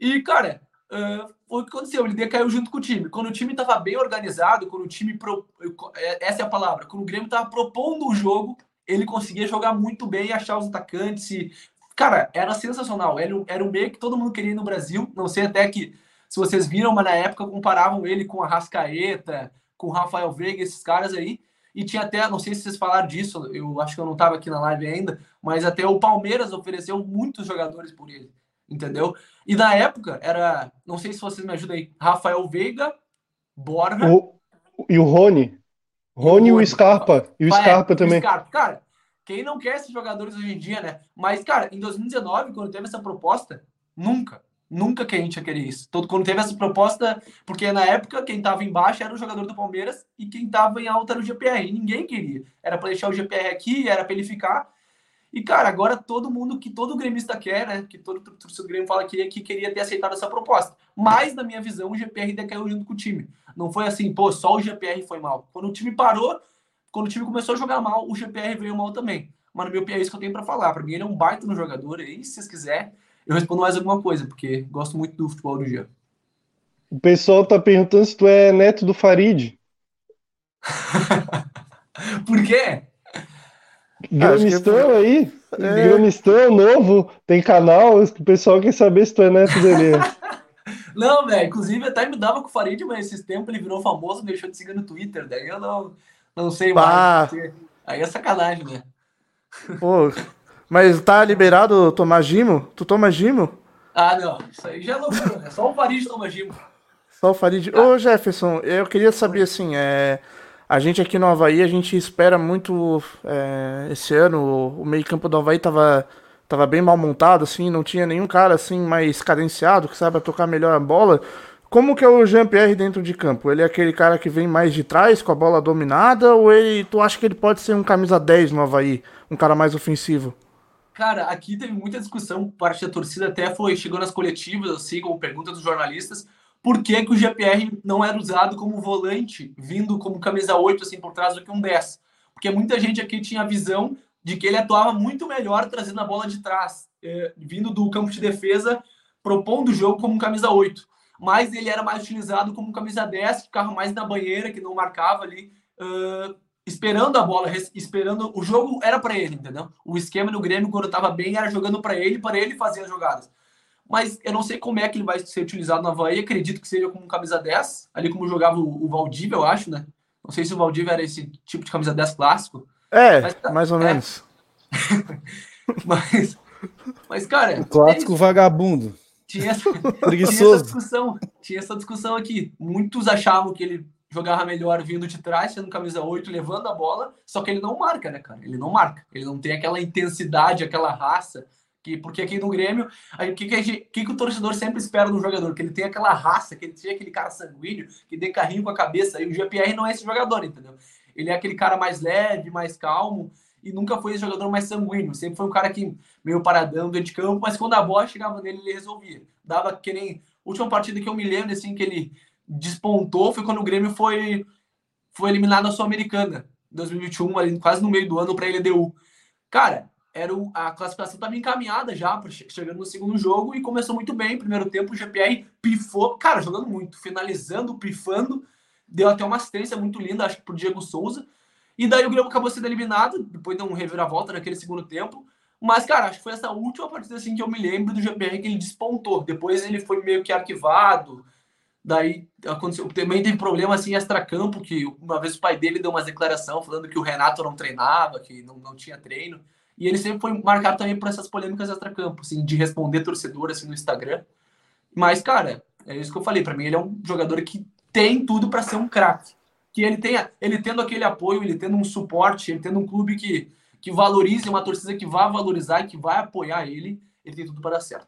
E, cara, uh, o que aconteceu? Ele decaiu junto com o time. Quando o time estava bem organizado, quando o time. Pro, é, essa é a palavra. Quando o Grêmio estava propondo o jogo, ele conseguia jogar muito bem, achar os atacantes. E, cara, era sensacional. Era, era um meio que todo mundo queria no Brasil. Não sei até que, se vocês viram, mas na época comparavam ele com a Rascaeta, com o Rafael Veiga, esses caras aí. E tinha até, não sei se vocês falaram disso, eu acho que eu não estava aqui na live ainda, mas até o Palmeiras ofereceu muitos jogadores por ele entendeu? E na época era, não sei se vocês me ajudam aí, Rafael Veiga, Borja. O, e o Rony. Rony e o, Scarpa. E o Scarpa também. O Scarpa. Cara, quem não quer esses jogadores hoje em dia, né? Mas, cara, em 2019, quando teve essa proposta, nunca, nunca que a gente ia querer isso. Todo, quando teve essa proposta, porque na época quem tava embaixo era o jogador do Palmeiras e quem tava em alta era o GPR. E ninguém queria. Era para deixar o GPR aqui, era para ele ficar. E, cara, agora todo mundo, que todo gremista quer, né? Que todo torcedor do Grêmio fala que, que queria ter aceitado essa proposta. Mas, na minha visão, o GPR decaiu junto com o time. Não foi assim, pô, só o GPR foi mal. Quando o time parou, quando o time começou a jogar mal, o GPR veio mal também. Mas, no meu é isso que eu tenho para falar. Para mim, ele é um baita no jogador. E se vocês quiserem, eu respondo mais alguma coisa, porque gosto muito do futebol do dia. O pessoal tá perguntando se tu é neto do Farid. *laughs* Por quê? Ah, aí? É... Gramistão novo, tem canal, o pessoal quer saber se tu é neto dele. *laughs* não, velho, inclusive até me dava com o Farid, mas esses tempos ele virou famoso, deixou de seguir no Twitter, daí eu não, não sei mais. Aí é sacanagem, né? Pô, mas tá liberado tomar gimo? Tu toma gimo? Ah, não, isso aí já é loucura, né? Só o Farid toma gimo. Só o Farid. Ah. Ô, Jefferson, eu queria saber assim, é. A gente aqui no Havaí, a gente espera muito é, esse ano. O meio-campo do Havaí tava, tava bem mal montado, assim, não tinha nenhum cara assim mais cadenciado, que saiba tocar melhor a bola. Como que é o Jean-Pierre dentro de campo? Ele é aquele cara que vem mais de trás com a bola dominada ou ele, tu acha que ele pode ser um camisa 10 no Havaí, um cara mais ofensivo? Cara, aqui teve muita discussão, parte da torcida até foi, chegou nas coletivas, assim, com perguntas dos jornalistas, por que, que o GPR não era usado como volante, vindo como camisa 8 assim por trás do que um 10? Porque muita gente aqui tinha a visão de que ele atuava muito melhor trazendo a bola de trás, eh, vindo do campo de defesa, propondo o jogo como camisa 8. Mas ele era mais utilizado como camisa 10, ficava mais na banheira, que não marcava ali, uh, esperando a bola, esperando. O jogo era para ele, entendeu? O esquema no Grêmio, quando estava bem, era jogando para ele, para ele fazer as jogadas mas eu não sei como é que ele vai ser utilizado na Havaí. Acredito que seja como camisa 10, ali como jogava o, o Valdívia, eu acho, né? Não sei se o Valdívia era esse tipo de camisa 10 clássico. É, mas, mais ou é. menos. *laughs* mas, mas, cara. O clássico tem, vagabundo. Tinha essa, tinha essa discussão. Tinha essa discussão aqui. Muitos achavam que ele jogava melhor vindo de trás, sendo camisa 8, levando a bola, só que ele não marca, né, cara? Ele não marca. Ele não tem aquela intensidade, aquela raça que, porque aqui no Grêmio, o que, que, que, que, o torcedor sempre espera do jogador? Que ele tenha aquela raça, que ele seja aquele cara sanguíneo, que dê carrinho com a cabeça. E o GPR não é esse jogador, entendeu? Ele é aquele cara mais leve, mais calmo, e nunca foi esse jogador mais sanguíneo. Sempre foi um cara que meio paradão dentro de campo, mas quando a bola chegava nele, ele resolvia. Dava que nem. Última partida que eu me lembro, assim, que ele despontou foi quando o Grêmio foi, foi eliminado da Sul-Americana, em 2021, ali, quase no meio do ano, para a LDU. Cara, era o, a classificação estava encaminhada já, chegando no segundo jogo, e começou muito bem. Primeiro tempo, o GPR pifou, cara, jogando muito, finalizando, pifando, deu até uma assistência muito linda, acho que pro Diego Souza. E daí o Grêmio acabou sendo eliminado, depois deu um reviravolta naquele segundo tempo. Mas, cara, acho que foi essa última partida assim que eu me lembro do GPR que ele despontou. Depois ele foi meio que arquivado. Daí aconteceu, também teve problema assim extra-campo, que uma vez o pai dele deu uma declaração falando que o Renato não treinava, que não, não tinha treino. E ele sempre foi marcado também por essas polêmicas extra-campo, assim, de responder torcedor assim, no Instagram. Mas, cara, é isso que eu falei. Para mim, ele é um jogador que tem tudo para ser um craque. Que ele tenha, ele tendo aquele apoio, ele tendo um suporte, ele tendo um clube que, que valorize, uma torcida que vai valorizar, que vai apoiar ele, ele tem tudo para dar certo.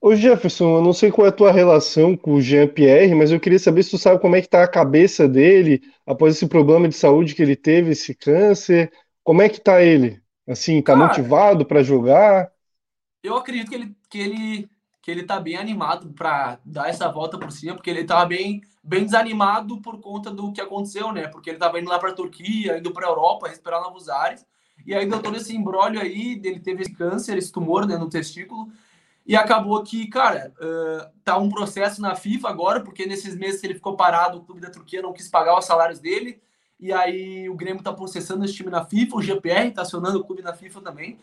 Ô Jefferson, eu não sei qual é a tua relação com o Jean-Pierre, mas eu queria saber se tu sabe como é que tá a cabeça dele após esse problema de saúde que ele teve, esse câncer. Como é que tá ele? Assim, tá Cara, motivado para jogar? Eu acredito que ele, que ele, que ele tá bem animado para dar essa volta por cima, porque ele tava bem, bem desanimado por conta do que aconteceu, né? Porque ele tava indo lá para Turquia, indo para Europa, respirar novos ares. E aí deu todo esse embrólio aí, ele teve esse câncer, esse tumor né, no testículo. E acabou que, cara, uh, tá um processo na FIFA agora, porque nesses meses que ele ficou parado, o clube da Turquia não quis pagar os salários dele. E aí o Grêmio tá processando esse time na FIFA, o GPR tá acionando o clube na FIFA também.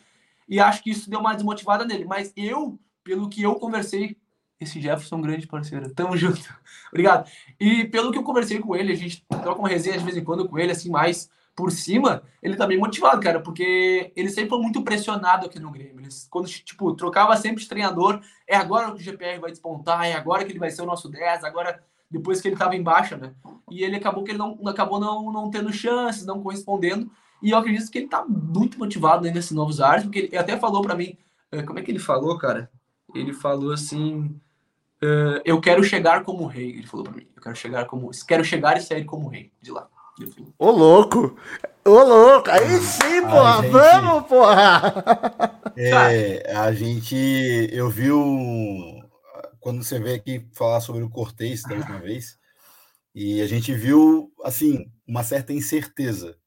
E acho que isso deu uma desmotivada nele. Mas eu, pelo que eu conversei, esse Jefferson é um grande parceiro. Tamo junto. *laughs* Obrigado. E pelo que eu conversei com ele, a gente troca uma resenha de vez em quando com ele, assim, mais por cima, ele tá bem motivado, cara, porque ele sempre foi muito pressionado aqui no Grêmio. Ele, quando, tipo, trocava sempre de treinador, é agora que o GPR vai despontar, é agora que ele vai ser o nosso 10, agora depois que ele tava em baixa, né? E ele acabou que ele não acabou não, não tendo chances, não correspondendo. E eu acredito que ele tá muito motivado aí nesses novos ares, porque ele até falou para mim, eh, como é que ele falou, cara? Ele falou assim, uh, eu quero chegar como rei, ele falou para mim. Eu quero chegar como, quero chegar e sair como rei de lá. Ô, louco! Ô, louco! Aí sim, porra! Gente... Vamos, porra! É, a gente. Eu vi o. Quando você veio aqui falar sobre o Cortez da última vez, e a gente viu, assim, uma certa incerteza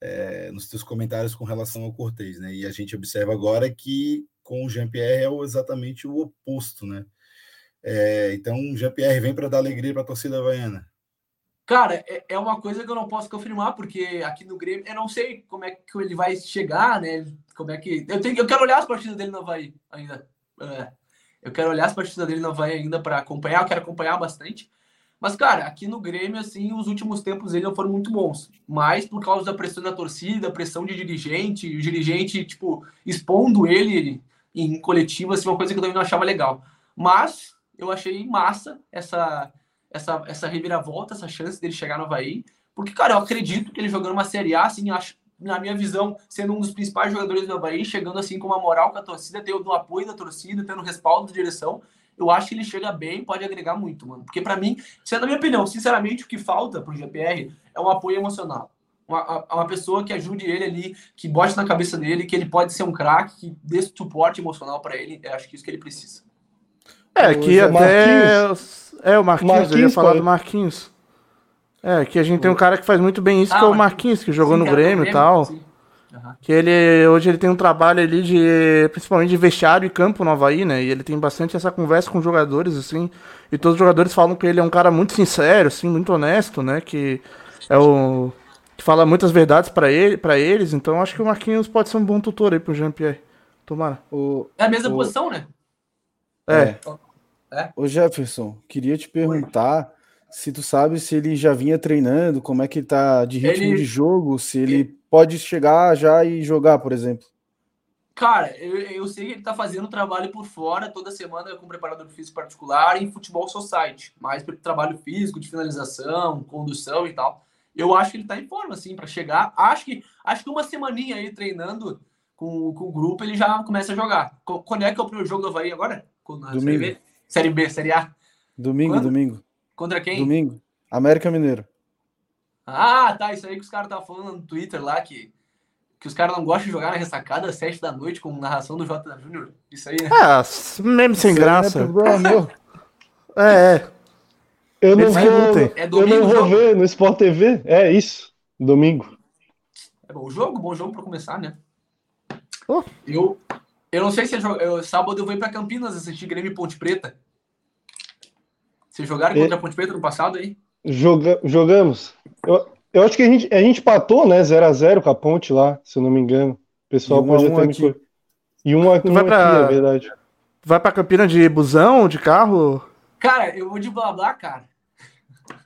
é, nos seus comentários com relação ao Cortez, né? E a gente observa agora que com o Jean-Pierre é exatamente o oposto, né? É, então, Jean-Pierre vem para dar alegria para a torcida havaiana. Cara, é, é uma coisa que eu não posso confirmar, porque aqui no Grêmio eu não sei como é que ele vai chegar, né? Como é que. Eu, tenho, eu quero olhar as partidas dele no Havaí ainda. É, eu quero olhar as partidas dele no Havaí ainda para acompanhar, eu quero acompanhar bastante. Mas, cara, aqui no Grêmio, assim, os últimos tempos dele não foram muito bons. Mas por causa da pressão da torcida, pressão de dirigente, o dirigente, tipo, expondo ele em coletivo, assim, uma coisa que eu também não achava legal. Mas eu achei massa essa, essa, essa reviravolta, essa chance dele chegar no Havaí. Porque, cara, eu acredito que ele jogando uma Série A, assim, acho, na minha visão, sendo um dos principais jogadores do Havaí, chegando assim com uma moral com a torcida, tendo o apoio da torcida, tendo o respaldo da direção, eu acho que ele chega bem pode agregar muito, mano. Porque para mim, sendo a minha opinião, sinceramente, o que falta pro GPR é um apoio emocional. Uma, uma pessoa que ajude ele ali, que bote na cabeça dele que ele pode ser um craque, que dê suporte emocional para ele. Eu acho que é isso que ele precisa. É, que até. Marquinhos. É, o Marquinhos, Marquinhos eu ia falar pode. do Marquinhos. É, que a gente tem um cara que faz muito bem isso, ah, que é o Marquinhos, que jogou sim, no Grêmio e tal. Sim. Uhum. Que ele hoje ele tem um trabalho ali de principalmente de vestiário e campo no Havaí, né? E ele tem bastante essa conversa com os jogadores, assim. E todos os jogadores falam que ele é um cara muito sincero, assim, muito honesto, né? Que é o que fala muitas verdades para ele, para eles. Então acho que o Marquinhos pode ser um bom tutor aí pro Jean-Pierre. Tomara. O, é a mesma o... posição, né? É. é. Ô Jefferson, queria te perguntar se tu sabe se ele já vinha treinando, como é que ele tá de ritmo ele... de jogo, se ele pode chegar já e jogar, por exemplo? Cara, eu, eu sei que ele tá fazendo trabalho por fora toda semana com preparador físico particular em futebol society, mais trabalho físico, de finalização, condução e tal. Eu acho que ele tá em forma, assim, para chegar. Acho que acho que uma semaninha aí treinando com, com o grupo ele já começa a jogar. Quando é que é o primeiro jogo do Havaí agora? domingo. Série B? Série B, Série A? Domingo, Quando? domingo. Contra quem? Domingo. América Mineiro. Ah, tá. Isso aí que os caras estavam falando no Twitter lá, que, que os caras não gostam de jogar na ressacada às 7 da noite com narração do J. Júnior. Isso aí, né? Ah, mesmo sem Isso graça. *laughs* É, é, Eu não, vou, é domingo, eu não vou ver no Sport TV. É isso. Domingo. É bom jogo, bom jogo para começar, né? Oh. Eu, eu não sei se é eu, sábado eu vou ir para Campinas assistir Grêmio Ponte Preta. Vocês jogaram contra a Ponte Preta no passado aí? Joga, jogamos. Eu, eu acho que a gente, a gente patou, né? 0x0 com a ponte lá, se eu não me engano. O pessoal pode até um me. E um aqui, vai pra... é verdade. Vai pra Campina de busão, de carro? Cara, eu vou de blá blá, cara.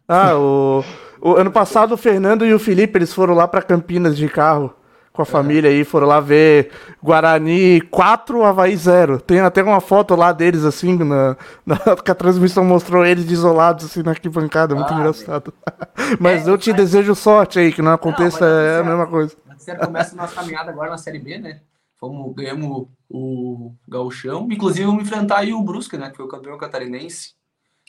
Ah, o, o ano passado o Fernando e o Felipe eles foram lá para Campinas de carro com a família aí, foram lá ver Guarani 4, Havaí 0. Tem até uma foto lá deles, assim, na, na *laughs* que a transmissão mostrou eles isolados, assim, na arquibancada, muito ah, engraçado. *laughs* mas é, eu te mas... desejo sorte aí, que não aconteça não, é a mesma coisa. Você começa a nossa caminhada agora na Série B, né? Fomos, ganhamos o Gauchão, inclusive vamos enfrentar aí o Brusque, né, que foi o campeão catarinense.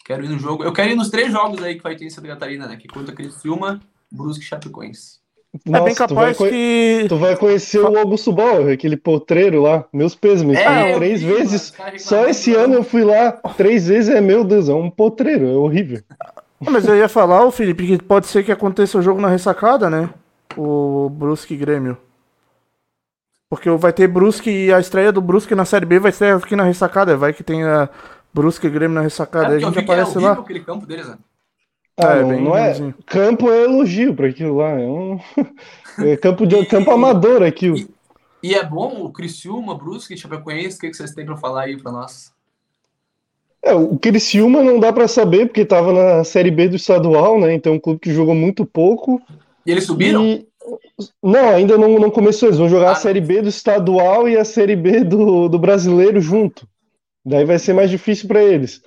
Quero ir no jogo, eu quero ir nos três jogos aí que vai ter em Santa Catarina, né, que conta Criciúma, Brusque e Chapecoense. Nossa, é bem capaz tu que. Tu vai conhecer o Augusto Bauer, aquele potreiro lá. Meus pesos, É, três vezes. Só esse ano eu fui lá três vezes. É meu Deus, é um potreiro, é horrível. Mas eu ia falar, o Felipe, que pode ser que aconteça o jogo na ressacada, né? O Brusque Grêmio. Porque vai ter Brusque e a estreia do Brusque na Série B vai ser aqui na ressacada. Vai que tem a Brusque e Grêmio na ressacada. É, Aí a gente vi é aparece lá. aquele campo deles, né? Ah, É, não, bem não é. Campo é elogio para aquilo lá. É, um... *laughs* é campo, de... campo amador aquilo. E, e é bom o Criciúma, Brusque, Chapecoense, o que, que vocês têm pra falar aí pra nós? É, o Criciúma não dá para saber, porque estava na Série B do estadual, né? Então é um clube que jogou muito pouco. E eles subiram? E- Não, ainda não, não começou. Eles vão jogar Ah, a. Série B do estadual e a Série B do, do brasileiro junto. Daí vai ser mais difícil para eles.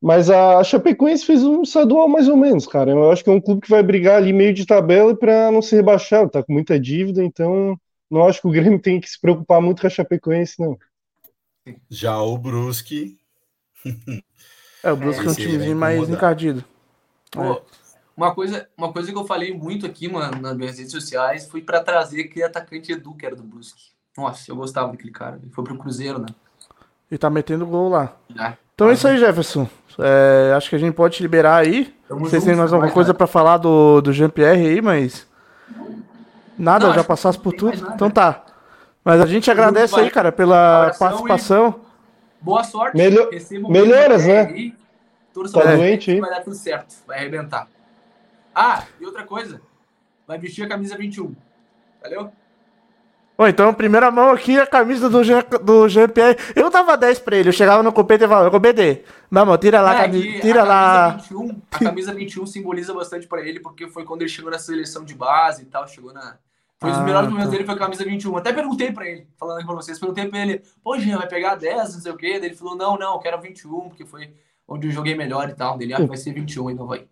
Mas a Chapecoense fez um estadual mais ou menos, cara. Eu acho que é um clube que vai brigar ali meio de tabela para não ser rebaixado. Tá com muita dívida, então não acho que o Grêmio *laughs* tem que se preocupar muito com a Chapecoense, não. Já o Brusque, É, o Brusque é um aí vai timezinho mais encardido. Pô, uma coisa, uma coisa que eu falei muito aqui, mano, nas minhas redes sociais, foi pra trazer aquele atacante Edu, que era do Brusque. Nossa, eu gostava daquele cara. Ele foi pro Cruzeiro, né? E tá metendo gol lá. Ah, Então é isso aí, Jefferson. É, acho que a gente pode te liberar aí. Tamo Vocês junto, têm mais alguma coisa vai. pra falar do, do Jean-Pierre aí, mas. Nada, Não, já passasse não por tem tudo. Então tá. Mas a gente agradece vai. aí, cara, pela participação. Boa sorte. Um melhoras, né? aí. Torça Tá doente aí? Vai dar tudo certo. Vai arrebentar. Ah, e outra coisa. Vai vestir a camisa 21. Valeu? Bom, então, primeira mão aqui, a camisa do Jean- do Jean-Pierre. Eu dava 10 pra ele. Eu chegava no compete e falava, compete. Vamos, tira lá, É, camisa, que tira a lá. camisa 21, a camisa 21 simboliza bastante pra ele, porque foi quando ele chegou na seleção de base e tal, chegou na. Foi os Ah, melhores momentos tá. dele foi a camisa 21. Até perguntei pra ele, falando aqui pra vocês, perguntei pra ele, pô, Jean, vai pegar 10, não sei o quê. Daí ele falou, não, não, eu quero 21, porque foi onde eu joguei melhor e tal. Dele, ah, vai ser 21, então vai.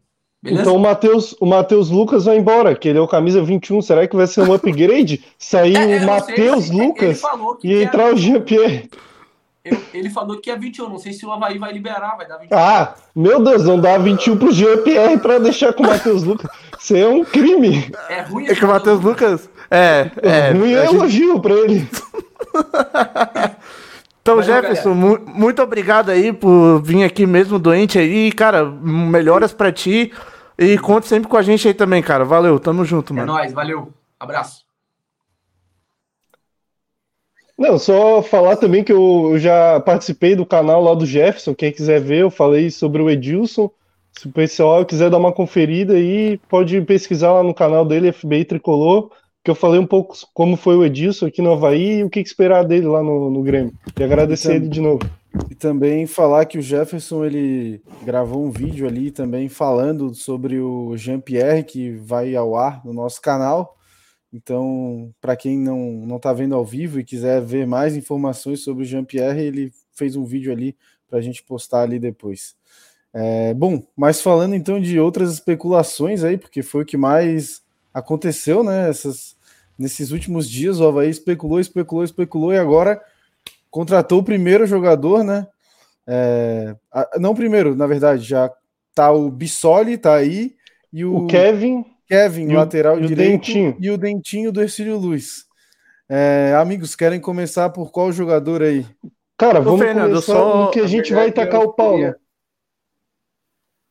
Beleza? Então o Matheus, o Matheus Lucas vai embora, que ele é o camisa 21. Será que vai ser um upgrade? *laughs* Sair É, é, o Matheus ele Lucas e quer- entrar o Jean-Pierre. ele falou que é 21, não sei se o Havaí vai liberar, vai dar 21. Ah, meu Deus, não dá 21 pro Jean-Pierre pra deixar com o Matheus Lucas. Isso é um crime. É ruim É que o Matheus Lucas. É, é. Ruim a é gente- elogio pra ele. *laughs* Então, Valeu, Jefferson, mu- muito obrigado aí por vir aqui mesmo doente aí. Cara, melhoras pra ti. E conte sempre com a gente aí também, cara. Valeu, tamo junto, É mano. nóis, valeu. Abraço. Não, só falar também que eu, eu já participei do canal lá do Jefferson. Quem quiser ver, eu falei sobre o Edilson. Se o pessoal quiser dar uma conferida aí, pode pesquisar lá no canal dele, FBI Tricolor, que eu falei um pouco como foi o Edilson aqui no Havaí e o que esperar dele lá no, no Grêmio. E agradecer Então- ele de novo. E também falar que o Jefferson ele gravou um vídeo ali também falando sobre o Jean-Pierre que vai ao ar no nosso canal. Então, para quem não não está vendo ao vivo e quiser ver mais informações sobre o Jean-Pierre, ele fez um vídeo ali para a gente postar ali depois. É, bom, mas falando então de outras especulações aí, porque foi o que mais aconteceu, né? Essas, nesses últimos dias, o Havaí especulou, especulou, especulou e agora contratou o primeiro jogador, né? É, não o primeiro, na verdade, já tá o Bissoli, tá aí, e o, O Kevin, Kevin, e o- lateral e o direito, Dentinho. e o Dentinho do Ercílio Luz. É, amigos, querem começar por qual jogador aí? cara, Ô, vamos Fernando, começar só- que a gente verdade, vai tacar o pau, queria- né?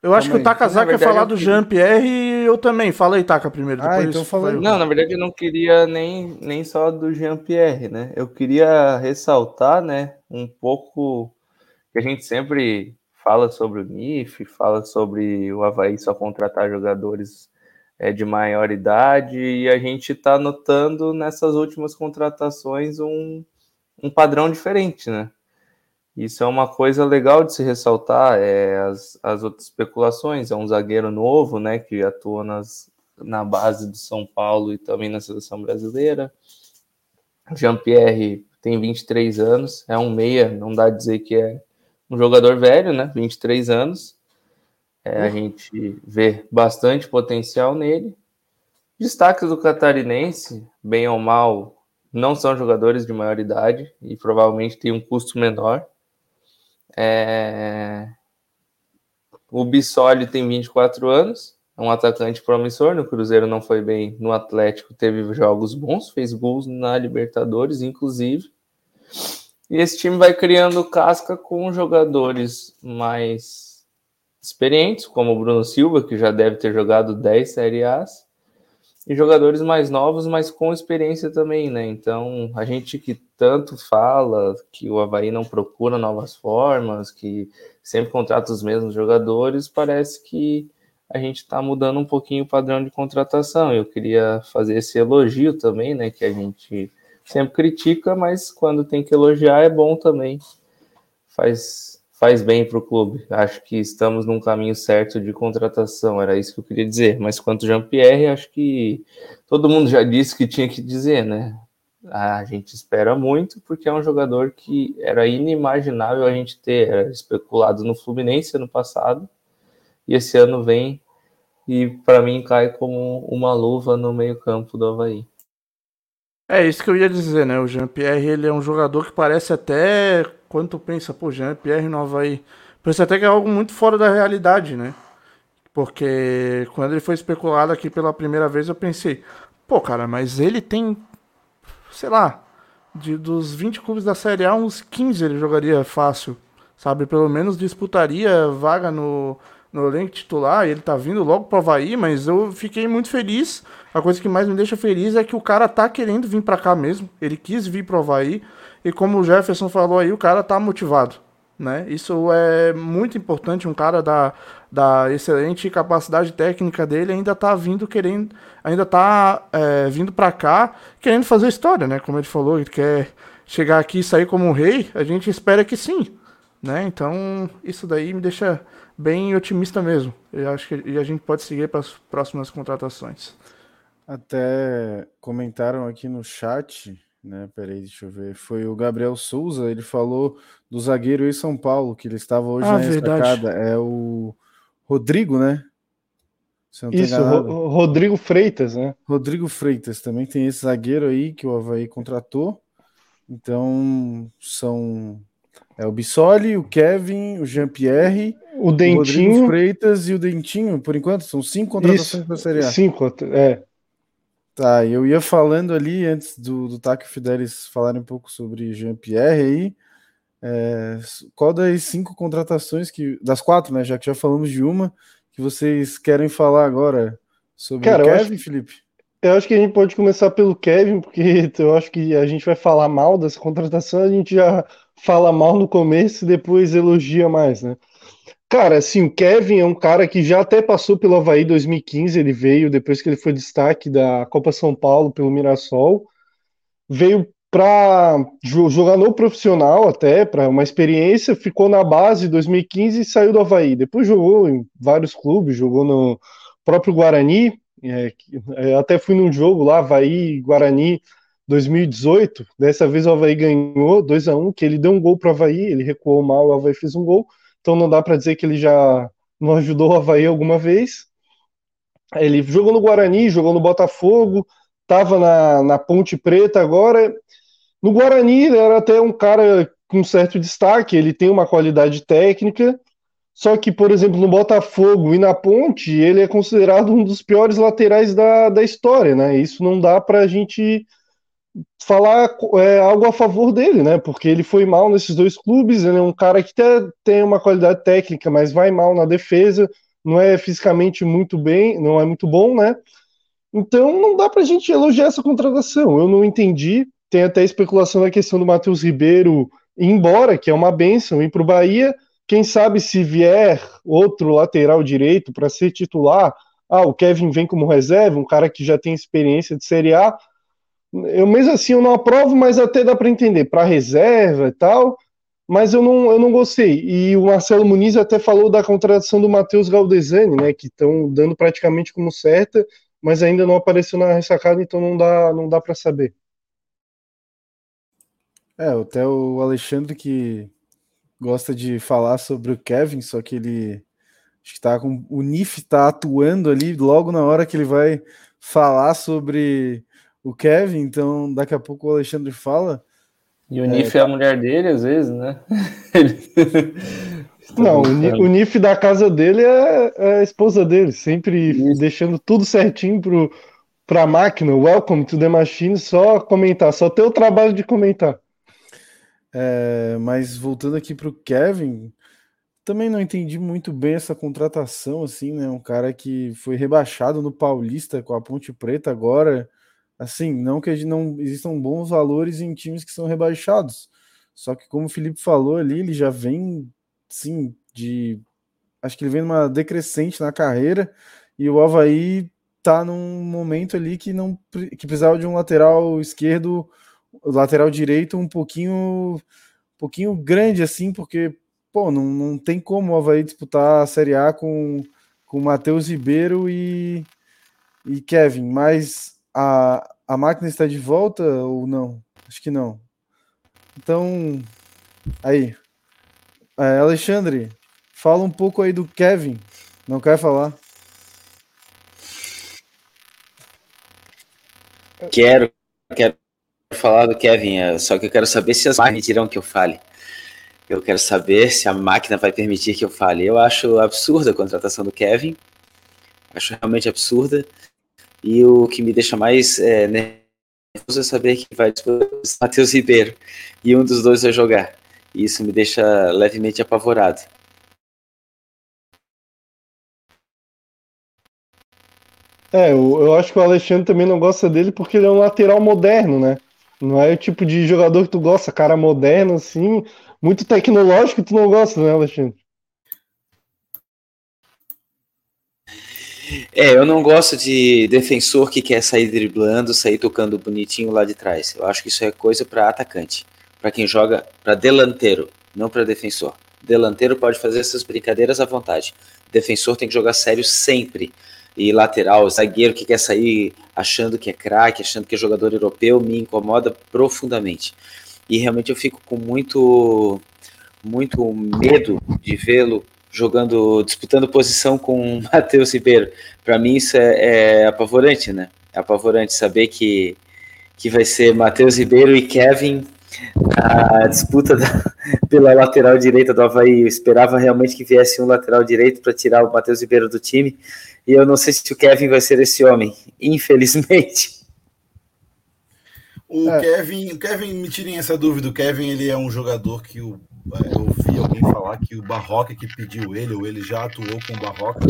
Eu acho que o. Takazaki ia falar do Jean-Pierre e eu também. Fala aí, Taka, primeiro. Ah, depois então fala aí. Não, na verdade eu não queria nem, nem só do Jean-Pierre, né? Eu queria ressaltar, né, um pouco que a gente sempre fala sobre o NIF, fala sobre o Havaí só contratar jogadores é, de maior idade, e a gente está notando nessas últimas contratações um, um padrão diferente, né? Isso é uma coisa legal de se ressaltar, é, as, as outras especulações, é um zagueiro novo, né, que atua nas, na base do São Paulo e também na seleção brasileira. Jean-Pierre tem 23 anos, é um meia, não dá a dizer que é um jogador velho, né? 23 anos. É, a gente vê bastante potencial nele. Destaques do catarinense, bem ou mal, não são jogadores de maior idade e provavelmente tem um custo menor. É... O Bissoli tem 24 anos, é um atacante promissor. No Cruzeiro não foi bem, no Atlético teve jogos bons, fez gols na Libertadores, inclusive. E esse time vai criando casca com jogadores mais experientes, como o Bruno Silva, que já deve ter jogado 10 Série A's, e jogadores mais novos, mas com experiência também, né? Então, a gente que tanto fala que o Havaí não procura novas formas, que sempre contrata os mesmos jogadores, parece que a gente está mudando um pouquinho o padrão de contratação. Eu queria fazer esse elogio também, né? Que a gente sempre critica, mas quando tem que elogiar é bom também. Faz faz bem para o clube. Acho que estamos num caminho certo de contratação, era isso que eu queria dizer. Mas quanto Jean-Pierre, acho que todo mundo já disse que tinha que dizer, né? A gente espera muito, porque é um jogador que era inimaginável a gente ter, era especulado no Fluminense ano passado, e esse ano vem e para mim cai como uma luva no meio-campo do Havaí. É isso que eu ia dizer, né? O Jean-Pierre ele é um jogador que parece até quando tu pensa, pô, Jean-Pierre no Havaí, parece até que é algo muito fora da realidade, né? Porque quando ele foi especulado aqui pela primeira vez, eu pensei, pô, cara, mas ele tem, sei lá, de, dos 20 clubes da Série A, uns 15 ele jogaria fácil, sabe? Pelo menos disputaria vaga no, no elenco titular, ele tá vindo logo pro Havaí, mas eu fiquei muito feliz. A coisa que mais me deixa feliz é que o cara tá querendo vir para cá mesmo. Ele quis vir pro Havaí. E como o Jefferson falou aí, o cara tá motivado. Né? Isso é muito importante. Um cara da, da excelente capacidade técnica dele ainda tá vindo querendo, ainda tá é, vindo para cá querendo fazer história, né? Como ele falou, ele quer chegar aqui e sair como um rei. A gente espera que sim, né? Então isso daí me deixa bem otimista mesmo. Eu acho que a gente pode seguir para as próximas contratações. Até comentaram aqui no chat né? Peraí, deixa eu ver. Foi o Gabriel Souza, ele falou do zagueiro em São Paulo, que ele estava hoje ah, na estacada. É o Rodrigo, né? Isso, Ro Rodrigo Freitas, né? Rodrigo Freitas também tem esse zagueiro aí que o Havaí contratou. Então são é o Bissoli, o Kevin, o Jean-Pierre, o Dentinho, o Rodrigo Freitas e o Dentinho, por enquanto, são cinco contratações para a Série A. Cinco, é. Tá, eu ia falando ali antes do, do Taco Fidelis falar um pouco sobre Jean-Pierre aí. É, qual das cinco contratações que. Das quatro, né? Já que já falamos de uma, que vocês querem falar agora sobre Cara, o Kevin, eu acho, Felipe? Eu acho que a gente pode começar pelo Kevin, porque *laughs* eu acho que a gente vai falar mal dessa contratação, a gente já fala mal no começo e depois elogia mais, né? Cara, assim, o Kevin é um cara que já até passou pelo Havaí 2015, ele veio depois que ele foi destaque da Copa São Paulo pelo Mirassol, veio para jogar no profissional até, para uma experiência, ficou na base 2015 e saiu do Havaí. Depois jogou em vários clubes, jogou no próprio Guarani, é, é até fui num jogo lá, Havaí Guarani 2018, dessa vez o Havaí ganhou 2 a 1 que ele deu um gol para o Havaí, ele recuou mal, o Havaí fez um gol, então não dá para dizer que ele já não ajudou o Havaí alguma vez. Ele jogou no Guarani, jogou no Botafogo, estava na, na Ponte Preta agora. No Guarani ele era até um cara com certo destaque, ele tem uma qualidade técnica, só que, por exemplo, no Botafogo e na Ponte, ele é considerado um dos piores laterais da, da história, né? Isso não dá para a gente falar é, algo a favor dele, né? Porque ele foi mal nesses dois clubes, ele é um cara que até tem uma qualidade técnica, mas vai mal na defesa, não é fisicamente muito bem, não é muito bom, né? Então não dá pra gente elogiar essa contratação. Eu não entendi. Tem até especulação na questão do Matheus Ribeiro ir embora, que é uma benção, ir pro Bahia. Quem sabe se vier outro lateral direito para ser titular, ah, o Kevin vem como reserva, um cara que já tem experiência de Série A, eu mesmo assim eu não aprovo, mas até dá para entender, para reserva e tal, mas eu não, eu não gostei. E o Marcelo Muniz até falou da contratação do Matheus Galdesani, né, que estão dando praticamente como certa, mas ainda não apareceu na ressacada, então não dá, não dá para saber. É, até o Alexandre que gosta de falar sobre o Kevin, só que ele acho que tá com o NIF tá atuando ali logo na hora que ele vai falar sobre o Kevin, então daqui a pouco o Alexandre fala. E o Nif é, é a mulher dele, às vezes, né? *laughs* *laughs* Não, o, Nif da casa dele é, é, a esposa dele, sempre Isso. deixando tudo certinho pro, pra máquina. Welcome to the machine, só comentar, só ter o trabalho de comentar. É, mas voltando aqui pro Kevin, também não entendi muito bem essa contratação, assim, né? Um cara que foi rebaixado no Paulista com a Ponte Preta agora. Assim, não que não existam bons valores em times que são rebaixados. Só que, como o Felipe falou ali, ele já vem, sim, de. Acho que ele vem numa decrescente na carreira. E o Havaí tá num momento ali que não que precisava de um lateral esquerdo, lateral direito um pouquinho um pouquinho grande assim, porque pô, não, não tem como o Havaí disputar a Série A com, com Matheus Ribeiro e, e Kevin, mas a, a máquina está de volta ou não? Acho que não. Então, aí. É, Alexandre, fala um pouco aí do Kevin. Não quer falar? Quero, quero falar do Kevin, é, só que eu quero saber se as dirão que eu fale. Eu quero saber se a máquina vai permitir que eu fale. Eu acho absurda a contratação do Kevin. Acho realmente absurda. E o que me deixa mais é, nervoso é saber que vai disputar Matheus Ribeiro. E um dos dois vai jogar. E isso me deixa levemente apavorado. É, eu, eu acho que o Alexandre também não gosta dele porque ele é um lateral moderno, né? Não é o tipo de jogador que tu gosta, cara moderno, assim, muito tecnológico tu não gosta, né, Alexandre? É, eu não gosto de defensor que quer sair driblando, sair tocando bonitinho lá de trás. Eu acho que isso é coisa para atacante, para quem joga para delanteiro, não para defensor. Delanteiro pode fazer essas brincadeiras à vontade. Defensor tem que jogar sério sempre. E lateral, zagueiro que quer sair achando que é craque, achando que é jogador europeu, me incomoda profundamente e realmente eu fico com muito muito medo de vê-lo jogando, disputando posição com o *laughs* Matheus Ribeiro. Para mim isso é, é, apavorante, né? É apavorante saber que, que vai ser Matheus Ribeiro e Kevin a disputa da, *laughs* pela lateral direita do Havaí. Eu esperava realmente que viesse um lateral direito para tirar o Matheus Ribeiro do time. E eu não sei se o Kevin vai ser esse homem, *laughs* infelizmente. O é. Kevin, o Kevin, me tirem essa dúvida. O Kevin ele é um jogador que o, é, eu ouvi alguém falar que o Barroca que pediu ele, ou ele já atuou com o Barroca.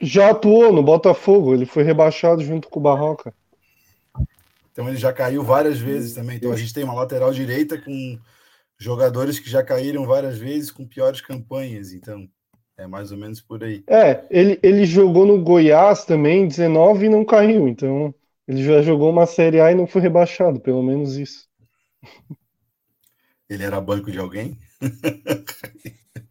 Já atuou no Botafogo, ele foi rebaixado junto com o Barroca. Então ele já caiu várias vezes também. Então a gente tem uma lateral direita com jogadores que já caíram várias vezes com piores campanhas. Então é mais ou menos por aí. É, ele, ele jogou no Goiás também, 19 e não caiu. Então ele já jogou uma Série A e não foi rebaixado, pelo menos isso. Ele era banco de alguém?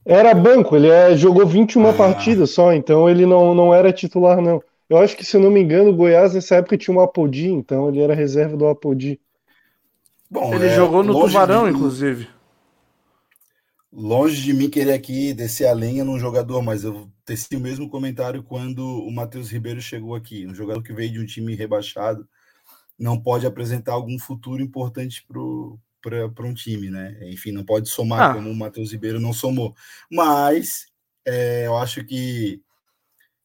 Era banco, ele é, jogou 21 ah. partidas só, então ele não, não era titular, não. Eu acho que, se eu não me engano, o Goiás nessa época tinha um Apodi, então ele era reserva do Apodi. Bom, ele é, jogou no Tubarão, de... inclusive longe de mim querer aqui descer a lenha num jogador, mas eu teci o mesmo comentário quando o Matheus Ribeiro chegou aqui. Um jogador que veio de um time rebaixado não pode apresentar algum futuro importante para um time, né? Enfim, não pode somar ah. como o Matheus Ribeiro não somou. Mas é, eu acho que,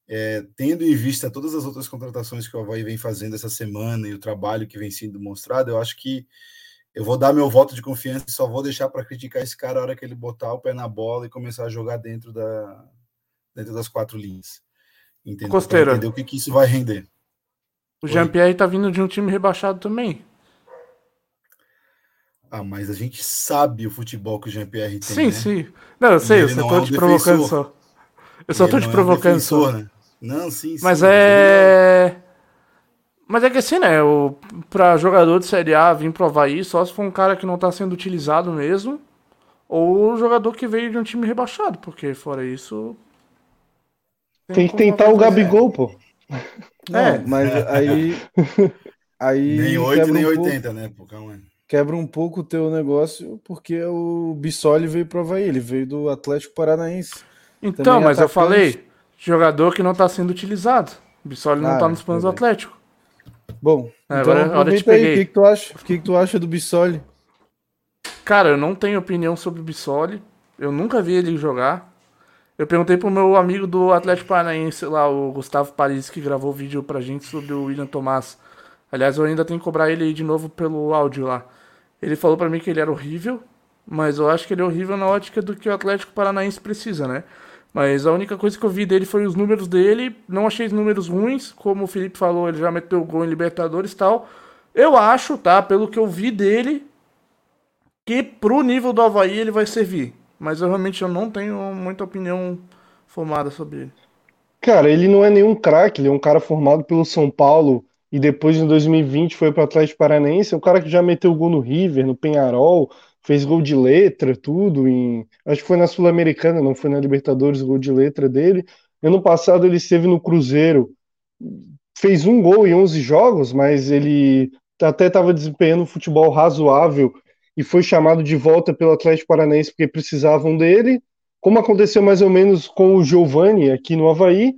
é, tendo em vista todas as outras contratações que o Havaí vem fazendo essa semana e o trabalho que vem sendo mostrado, eu acho que eu vou dar meu voto de confiança e só vou deixar para criticar esse cara a hora que ele botar o pé na bola e começar a jogar dentro, da, dentro das quatro linhas. Entendeu? Costeira. Entender o que, que isso vai render. O Jean-Pierre tá vindo de um time rebaixado também. Ah, mas a gente sabe o futebol que o Jean-Pierre tem. Sim, né? sim. Não, eu sei, eu só tô é te provocando só. Eu só tô te provocando é defensor, só. Né? Não, sim, sim. Mas é. Mas é que assim, né? O, pra jogador de Série A vir provar isso, só se for um cara que não tá sendo utilizado mesmo, ou jogador que veio de um time rebaixado, porque fora isso. Tem, tem que tentar o Gabigol, pô. Não, é, mas aí. *laughs* aí nem 8 nem um 80, pouco, né? Pô, calma aí. Quebra um pouco o teu negócio, porque o Bissoli veio provar ele, veio do Atlético Paranaense. Então, mas atacante. eu falei, jogador que não tá sendo utilizado. O Bissoli não ah, tá nos planos do Atlético. Bom, é, então agora, aproveita aí, o que, que, tu acha? O que, que tu acha do Bissoli? Cara, eu não tenho opinião sobre o Bissoli. Eu nunca vi ele jogar. Eu perguntei pro meu amigo do Atlético Paranaense lá, o Gustavo Paris, que gravou vídeo pra gente sobre o William Tomás. Aliás, eu ainda tenho que cobrar ele de novo pelo áudio lá. Ele falou para mim que ele era horrível, mas eu acho que ele é horrível na ótica do que o Atlético Paranaense precisa, né? Mas a única coisa que eu vi dele foi os números dele. Não achei os números ruins. Como o Felipe falou, ele já meteu gol em Libertadores e tal. Eu acho, tá? Pelo que eu vi dele, que pro nível do Havaí ele vai servir. Mas eu realmente eu não tenho muita opinião formada sobre ele. Cara, ele não é nenhum craque, ele é um cara formado pelo São Paulo e depois em 2020 foi para o Atlético Paranaense, é um cara que já meteu gol no River, no Penharol, fez gol de letra, tudo em, acho que foi na Sul-Americana, não foi na Libertadores, gol de letra dele. Ano passado ele esteve no Cruzeiro, fez um gol em 11 jogos, mas ele até estava desempenhando um futebol razoável e foi chamado de volta pelo Atlético Paranaense porque precisavam dele, como aconteceu mais ou menos com o Giovani aqui no Havaí.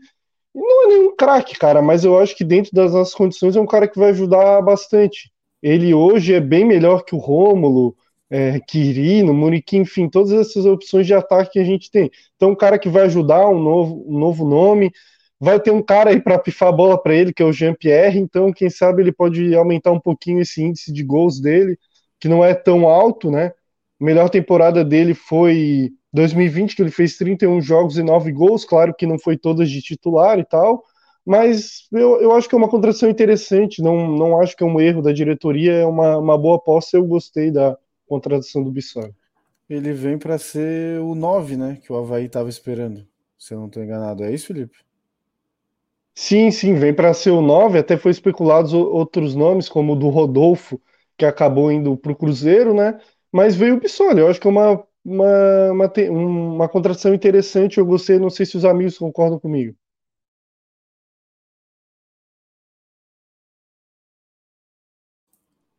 Não é nenhum craque, cara, mas eu acho que dentro das nossas condições é um cara que vai ajudar bastante. Ele hoje é bem melhor que o Rômulo, é, Quirino, Muriqui, enfim, todas essas opções de ataque que a gente tem. Então, um cara que vai ajudar, um novo, um novo nome, vai ter um cara aí para pifar a bola para ele, que é o Jean-Pierre, então, quem sabe ele pode aumentar um pouquinho esse índice de gols dele que não é tão alto, né? Melhor temporada dele foi 2020, que ele fez 31 jogos e 9 gols, claro que não foi todas de titular e tal, mas eu, eu acho que é uma contratação interessante, não, não acho que é um erro da diretoria, é uma, uma boa aposta, eu gostei da contratação do Bissoli. Ele vem para ser o 9, né, que o Havaí estava esperando, se eu não estou enganado, é isso, Felipe? Sim, sim, vem para ser o 9, até foi especulados outros nomes, como o do Rodolfo, que acabou indo para o Cruzeiro, né? Mas veio o Bissoli. Eu acho que é uma, uma, uma, uma contratação interessante. Eu gostei, não sei se os amigos concordam comigo.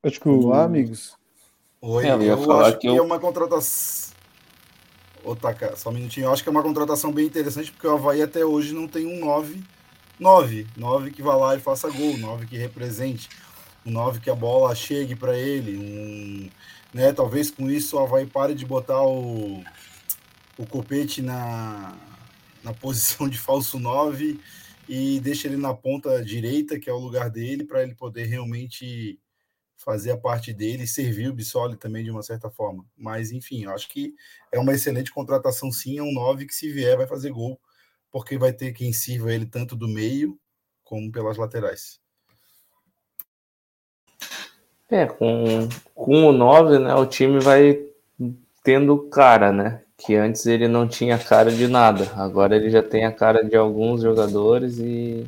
Acho que o... Olá, amigos. Oi, é, eu, eu acho que, eu... é uma contratação. Ô, Taka, só um minutinho. Eu acho que é uma contratação bem interessante, porque o Havaí até hoje não tem um 9. 9. 9 que vá lá e faça gol, 9 que represente um 9 que a bola chegue para ele, um, né, talvez com isso o Havaí pare de botar o, o Copete na, na *laughs* posição de falso 9 e deixe ele na ponta direita, que é o lugar dele, para ele poder realmente fazer a parte dele servir o Bissoli também de uma certa forma. Mas, enfim, eu acho que é uma excelente contratação, sim. É um 9 que, se vier, vai fazer gol, porque vai ter quem sirva ele tanto do meio como pelas laterais. É, com, com o 9, né, o time vai tendo cara, né? Que antes ele não tinha cara de nada. Agora ele já tem a cara de alguns jogadores e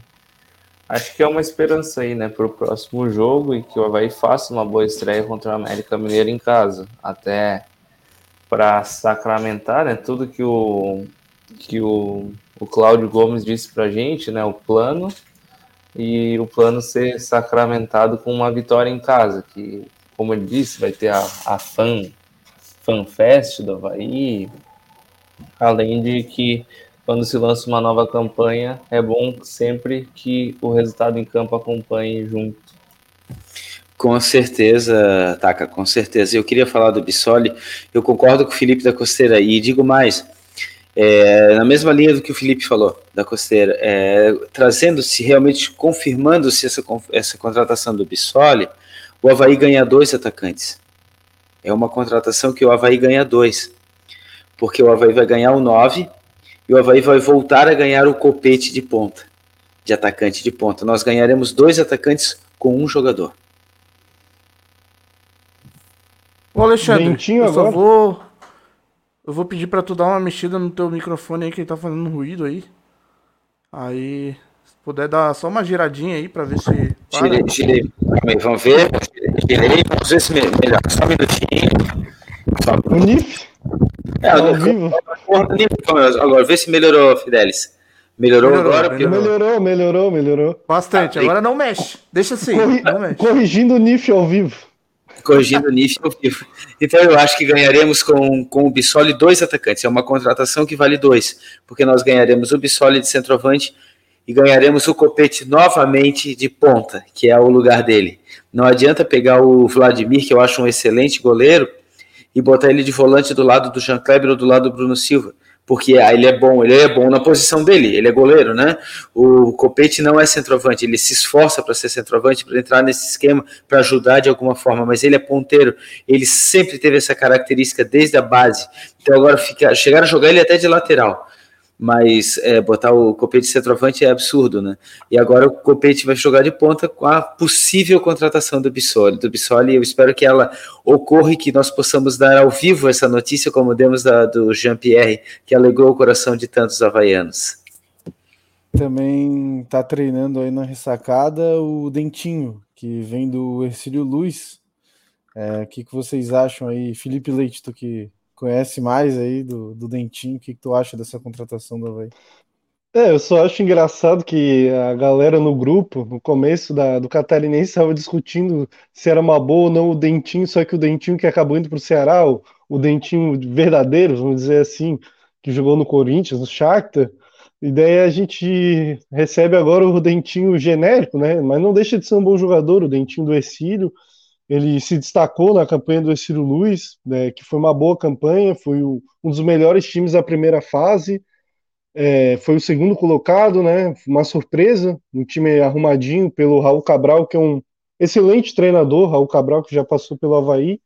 acho que é uma esperança aí, né, para o próximo jogo e que o Havaí faça uma boa estreia contra o América Mineiro em casa. Até para sacramentar, né, tudo que o que o, o Cláudio Gomes disse para gente, né, o plano e o plano ser sacramentado com uma vitória em casa, que, como ele disse, vai ter a, a fan, fan fest do Havaí, além de que quando se lança uma nova campanha, é bom sempre que o resultado em campo acompanhe junto. Com certeza, Taca, com certeza. Eu queria falar do Bissoli, eu concordo com o Felipe da Costeira, e digo mais, é, na mesma linha do que o Felipe falou, da Costeira, é, trazendo-se realmente, confirmando-se essa, essa contratação do Bissoli, o Havaí ganha dois atacantes. É uma contratação que o Havaí ganha dois. Porque o Havaí vai ganhar o 9 e o Havaí vai voltar a ganhar o copete de ponta, de atacante de ponta. Nós ganharemos dois atacantes com um jogador. Ô Alexandre, Dentinho eu agora. só vou eu vou pedir pra tu dar uma mexida no teu microfone aí, que ele tá fazendo ruído aí. Aí, se puder dar só uma giradinha aí pra ver se. Girei, girei. Vamos ver. Girei, vamos ver se melhor. Só um minutinho. Só... O NIF? É, tá vivo. Agora, vê se melhorou, Fidelis. Melhorou, melhorou agora? Melhorou. melhorou, melhorou, melhorou. Bastante. Ah, agora não mexe. Deixa assim. Corri... Não mexe. Corrigindo o NIF ao vivo corrigindo o ao vivo. Então eu acho que ganharemos com, com o Bissoli dois atacantes. É uma contratação que vale dois, porque nós ganharemos o Bissoli de centroavante e ganharemos o Copete novamente de ponta, que é o lugar dele. Não adianta pegar o Vladimir, que eu acho um excelente goleiro, e botar ele de volante do lado do Jean Kleber ou do lado do Bruno Silva, porque ele é bom, ele é bom na posição dele, ele é goleiro, né? O Copete não é centroavante, ele se esforça para ser centroavante, para entrar nesse esquema, para ajudar de alguma forma, mas ele é ponteiro, ele sempre teve essa característica desde a base. Então agora fica, chegaram a jogar ele até de lateral mas é, botar o Copete centroavante é absurdo, né? E agora o Copete vai jogar de ponta com a possível contratação do Bissoli. Do Bissoli, eu espero que ela ocorra e que nós possamos dar ao vivo essa notícia, como demos da, do Jean-Pierre, que alegrou o coração de tantos havaianos. Também está treinando aí na ressacada o Dentinho, que vem do Ercílio Luz. É, o que, que vocês acham aí? Felipe Leite, tu que conhece mais aí do, do Dentinho. O que, que tu acha dessa contratação do Havaí? É, eu só acho engraçado que a galera no grupo, no começo da, do Catarinense, estava discutindo se era uma boa ou não o Dentinho, só que o Dentinho que acabou indo para o Ceará, o, o Dentinho verdadeiro, vamos dizer assim, que jogou no Corinthians, no Shakhtar, e daí a gente recebe agora o Dentinho genérico, né? Mas não deixa de ser um bom jogador, o Dentinho do Exílio. Ele se destacou na campanha do Ciro Luiz, né, que foi uma boa campanha, foi o, um dos melhores times da primeira fase, é, foi o segundo colocado, né, uma surpresa, um time arrumadinho pelo Raul Cabral, que é um excelente treinador, Raul Cabral, que já passou pelo Havaí.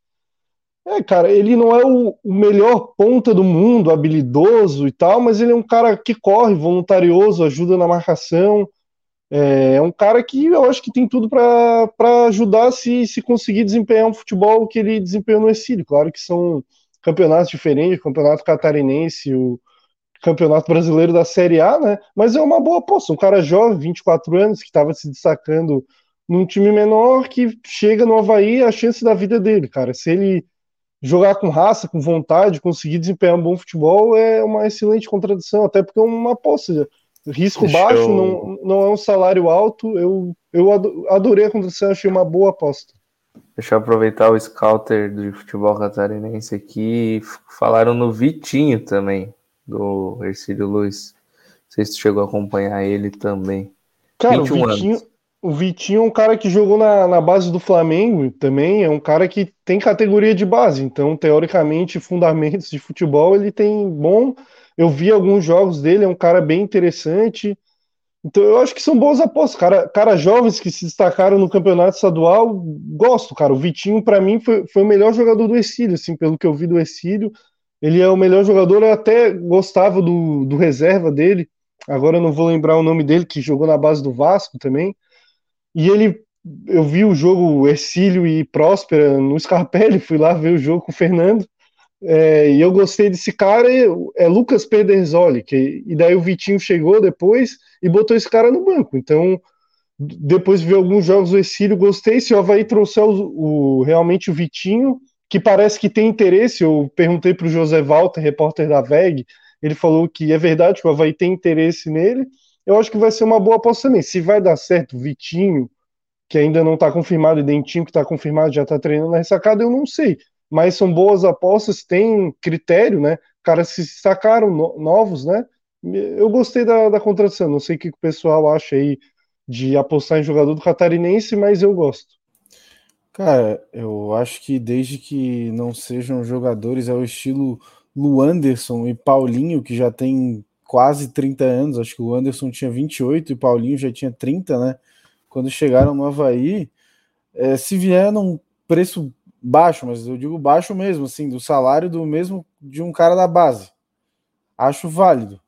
É, cara, ele não é o, o melhor ponta do mundo, habilidoso e tal, mas ele é um cara que corre, voluntarioso, ajuda na marcação, é, é um cara que eu acho que tem tudo para ajudar se, se conseguir desempenhar um futebol que ele desempenhou no Exílio. Claro que são campeonatos diferentes, o campeonato catarinense, o campeonato brasileiro da Série A, né? Mas é uma boa aposta. Um cara jovem, 24 anos, que estava se destacando num time menor, que chega no Havaí, a chance da vida dele, cara. Se ele jogar com raça, com vontade, conseguir desempenhar um bom futebol, é uma excelente contradição, até porque é uma aposta risco Deixa baixo, eu... não, não é um salário alto. Eu, eu adorei a condição, achei uma boa aposta. Deixa eu aproveitar o scouter de futebol catarinense aqui. Falaram no Vitinho também, do Ercílio Luiz. Não sei se tu chegou a acompanhar ele também. Cara, o Vitinho, o Vitinho é um cara que jogou na, na base do Flamengo também. É um cara que tem categoria de base. Então, teoricamente, fundamentos de futebol ele tem bom. Eu vi alguns jogos dele, é um cara bem interessante. Então eu acho que são boas apostas. Cara, cara jovens que se destacaram no campeonato estadual, gosto, cara. O Vitinho, para mim, foi, foi o melhor jogador do Exílio, assim, pelo que eu vi do Exílio. Ele é o melhor jogador, eu até gostava do, do reserva dele. Agora eu não vou lembrar o nome dele, que jogou na base do Vasco também. E ele, eu vi o jogo Exílio e Próspera no Scarpelli, fui lá ver o jogo com o Fernando. É, e eu gostei desse cara, é Lucas Pederzoli, que, e daí o Vitinho chegou depois e botou esse cara no banco. Então, depois de ver alguns jogos do Exílio, gostei. Se o Havaí trouxer o, o, realmente o Vitinho, que parece que tem interesse, eu perguntei para o José Walter, repórter da VEG, ele falou que é verdade que o Havaí tem interesse nele. Eu acho que vai ser uma boa aposta também. Se vai dar certo, Vitinho, que ainda não está confirmado, e Dentinho, que está confirmado, já está treinando na ressacada, eu não sei mas são boas apostas, tem critério, né? Caras se sacaram no, novos, né? Eu gostei da, da contratação, não sei o que o pessoal acha aí de apostar em jogador do catarinense, mas eu gosto. Cara, eu acho que desde que não sejam jogadores ao estilo Luanderson e Paulinho, que já tem quase 30 anos, acho que o Anderson tinha 28 e o Paulinho já tinha 30, né? Quando chegaram no Havaí, é, se vier num preço baixo, mas eu digo baixo mesmo, assim, do salário do mesmo de um cara da base. Acho válido.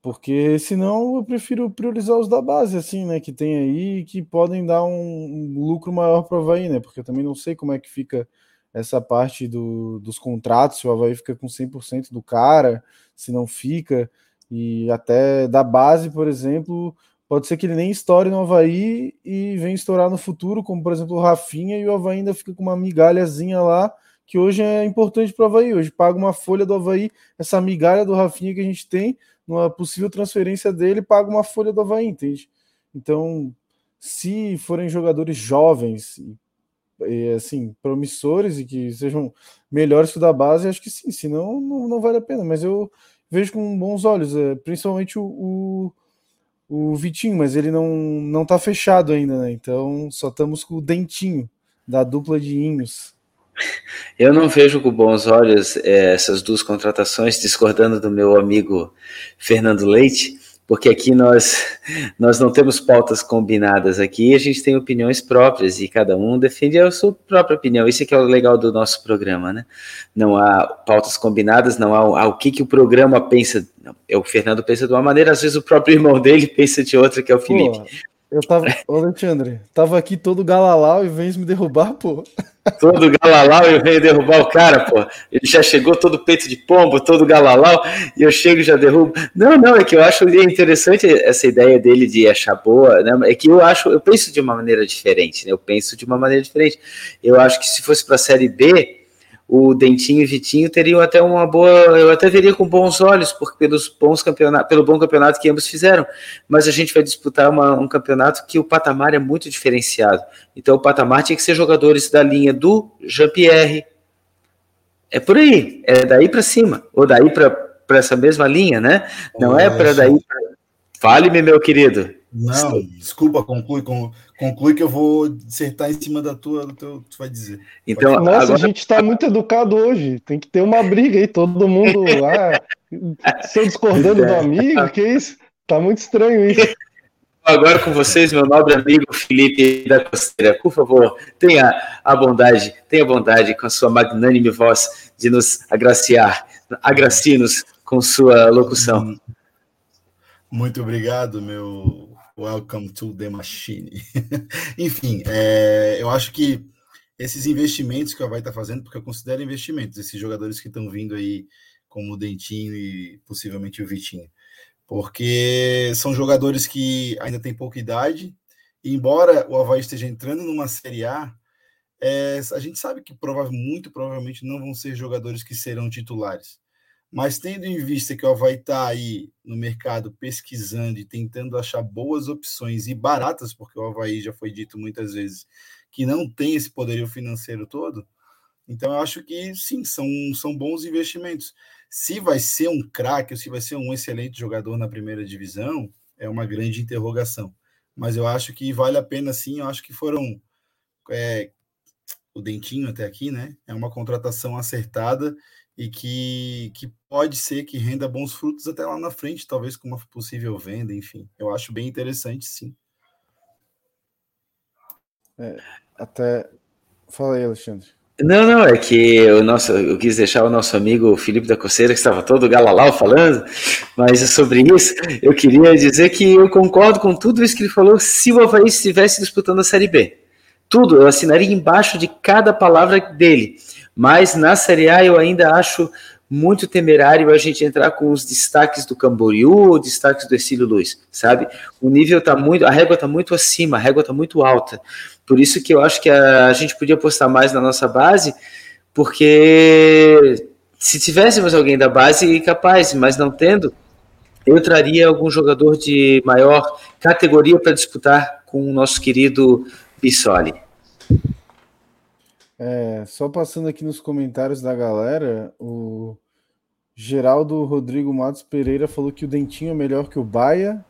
Porque senão eu prefiro priorizar os da base, assim, né? Que tem aí que podem dar um, um lucro maior para o Havaí, né? Porque eu também não sei como é que fica essa parte do, dos contratos, se o Havaí fica com 100% do cara, se não fica. E até da base, por exemplo, Pode ser que ele nem estoure no Havaí e venha estourar no futuro, como por exemplo o Rafinha, e o Havaí ainda fica com uma migalhazinha lá, que hoje é importante para o Havaí. Hoje paga uma folha do Havaí, essa migalha do Rafinha que a gente tem, numa possível transferência dele, paga uma folha do Havaí, entende? Então, se forem jogadores jovens, assim, promissores e que sejam melhores que o da base, acho que sim, senão não, não vale a pena. Mas eu vejo com bons olhos, é, principalmente o o Vitinho, mas ele não, não tá fechado ainda, né? Então só estamos com o Dentinho, da dupla de Inhos. Eu não vejo com bons olhos é, essas duas contratações, discordando do meu amigo Fernando Leite, porque aqui nós, nós não temos pautas combinadas aqui, a gente tem opiniões próprias e cada um defende a sua própria opinião. Isso é que é o legal do nosso programa, né? Não há pautas combinadas, não há, há o que, que o programa pensa. Não, o Fernando pensa de uma maneira, às vezes o próprio irmão dele *laughs* pensa de outra, que é o Felipe. Eu tava, ô Alexandre, tava aqui todo galalau e vem me derrubar, pô. Todo galalau e vem derrubar o cara, pô. Ele já chegou todo peito de pombo, todo galalau, e eu chego e já derrubo. Não, não, é que eu acho interessante essa ideia dele de achar boa, né? É que eu acho, eu penso de uma maneira diferente, né? Eu penso de uma maneira diferente. Eu acho que se fosse para a série B, o Dentinho e Vitinho teriam até uma boa, eu até veria com bons olhos, porque pelos bons campeonatos, pelo bom campeonato que ambos fizeram, mas a gente vai disputar uma, um campeonato que o patamar é muito diferenciado. Então o patamar tinha que ser jogadores da linha do Jean-Pierre. É por aí, é daí para cima, ou daí para essa mesma linha, né? Não é para daí pra... Fale-me, meu querido. Não, desculpa, conclui, conclui que eu vou dissertar em cima da tua, do teu, tu vai dizer. Então, Nossa, agora... a gente está muito educado hoje. Tem que ter uma briga aí, todo mundo lá. *laughs* se discordando do amigo, que isso? Tá muito estranho isso. Agora com vocês, meu nobre amigo Felipe da Costeira, por favor, tenha a bondade, tenha a bondade com a sua magnânime voz de nos agraciar, agracie-nos com sua locução. Muito obrigado, meu Welcome to the Machine. *laughs* Enfim, é, eu acho que esses investimentos que a Vai está fazendo, porque eu considero investimentos, esses jogadores que estão vindo aí, como o Dentinho e possivelmente o Vitinho, porque são jogadores que ainda têm pouca idade, e embora o Havaí esteja entrando numa Série A, é, a gente sabe que prova, muito provavelmente não vão ser jogadores que serão titulares. Mas tendo em vista que o Havaí está aí no mercado pesquisando e tentando achar boas opções e baratas, porque o Havaí já foi dito muitas vezes que não tem esse poderio financeiro todo, então eu acho que sim, são, são bons investimentos. Se vai ser um craque ou se vai ser um excelente jogador na primeira divisão, é uma grande interrogação. Mas eu acho que vale a pena sim, eu acho que foram. É, o Dentinho até aqui, né? É uma contratação acertada e que, que pode ser que renda bons frutos até lá na frente, talvez com uma possível venda, enfim. Eu acho bem interessante, sim. É, até. Fala aí, Alexandre. Não, não, é que o nosso, eu quis deixar o nosso amigo Felipe da Coceira, que estava todo galalau falando, mas sobre isso, eu queria dizer que eu concordo com tudo isso que ele falou se o Havaí estivesse disputando a Série B. Tudo, eu assinaria embaixo de cada palavra dele. Mas na Série A eu ainda acho muito temerário a gente entrar com os destaques do Camboriú, destaques do Exílio Luiz, sabe? O nível tá muito, a régua tá muito acima, a régua tá muito alta. Por isso que eu acho que a, a gente podia apostar mais na nossa base, porque se tivéssemos alguém da base capaz, mas não tendo, eu traria algum jogador de maior categoria para disputar com o nosso querido Bissoli. É, só passando aqui nos comentários da galera, o Geraldo Rodrigo Matos Pereira falou que o Dentinho é melhor que o Baia.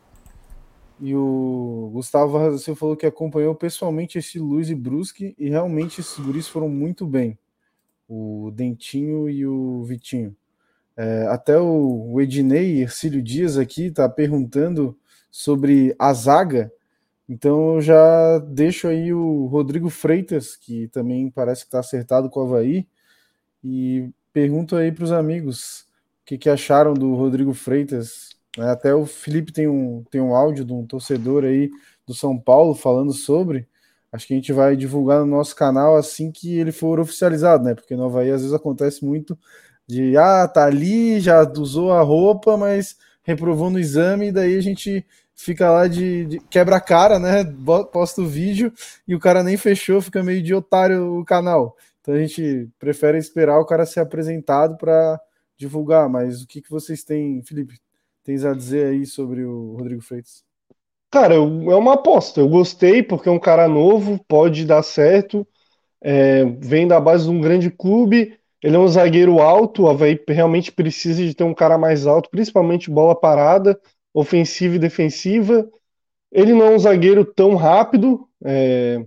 E o Gustavo Vargas falou que acompanhou pessoalmente esse Luiz e Brusque e realmente esses guris foram muito bem. O Dentinho e o Vitinho. É, até o Ednei Ercílio Dias aqui tá perguntando sobre a zaga então já deixo aí o Rodrigo Freitas, que também parece que está acertado com o Havaí, e pergunto aí para os amigos o que, que, acharam do Rodrigo Freitas. Né? Até o Felipe tem um, tem um áudio de um torcedor aí do São Paulo falando sobre. Acho que a gente vai divulgar no nosso canal assim que ele for oficializado, né? Porque no Havaí às vezes acontece muito de ah, tá ali, já usou a roupa, mas reprovou no exame, e daí a gente fica lá de, de quebra a cara, né? Posta o vídeo e o cara nem fechou, fica meio de otário o canal. Então a gente prefere esperar o cara ser apresentado para divulgar. Mas o que, que vocês têm, Felipe, tens a dizer aí sobre o Rodrigo Freitas? Cara, é uma aposta. Eu gostei porque é um cara novo, pode dar certo. É, vem da base de um grande clube. Ele é um zagueiro alto. O Havaí realmente precisa de ter um cara mais alto, principalmente bola parada ofensiva e defensiva. Ele não é um zagueiro tão rápido, é,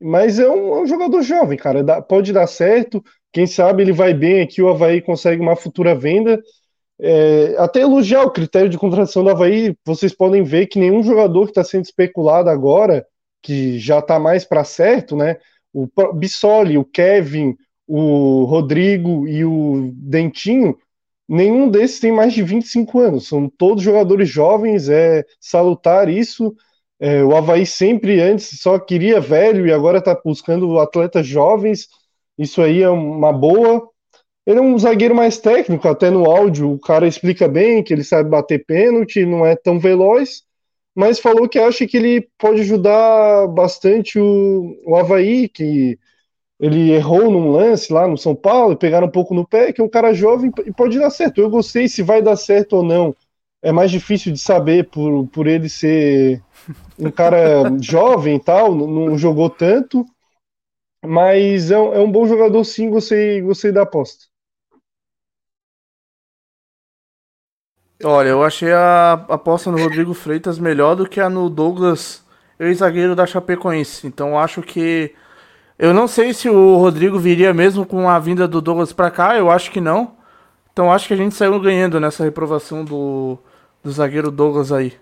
Mas é um, é um jogador jovem, cara. Dá, pode dar certo. Quem sabe ele vai bem aqui, o Havaí consegue uma futura venda. É, até elogiar o critério de contratação do Havaí, vocês podem ver que nenhum jogador que está sendo especulado agora, que já está mais para certo, né? O Bissoli, o Kevin, o Rodrigo e o Dentinho, nenhum desses tem mais de 25 anos. São todos jogadores jovens, é salutar isso. É, o Havaí sempre antes só queria velho e agora está buscando atletas jovens. Isso aí é uma boa. Ele é um zagueiro mais técnico, até no áudio o cara explica bem que ele sabe bater pênalti, não é tão veloz, mas falou que acha que ele pode ajudar bastante o, o Havaí, que ele errou num lance lá no São Paulo e pegaram um pouco no pé, que é um cara jovem e pode dar certo. Eu gostei se vai dar certo ou não. É mais difícil de saber por, por ele ser um cara *laughs* jovem e tal, não jogou tanto, mas é um, é um bom jogador sim, gostei, gostei da aposta. Olha, eu achei a aposta no Rodrigo Freitas melhor do que a no Douglas, ex-zagueiro da Chapecoense. Então acho que. Eu não sei se o Rodrigo viria mesmo com a vinda do Douglas para cá, eu acho que não. Então acho que a gente saiu ganhando nessa reprovação do, do zagueiro Douglas aí.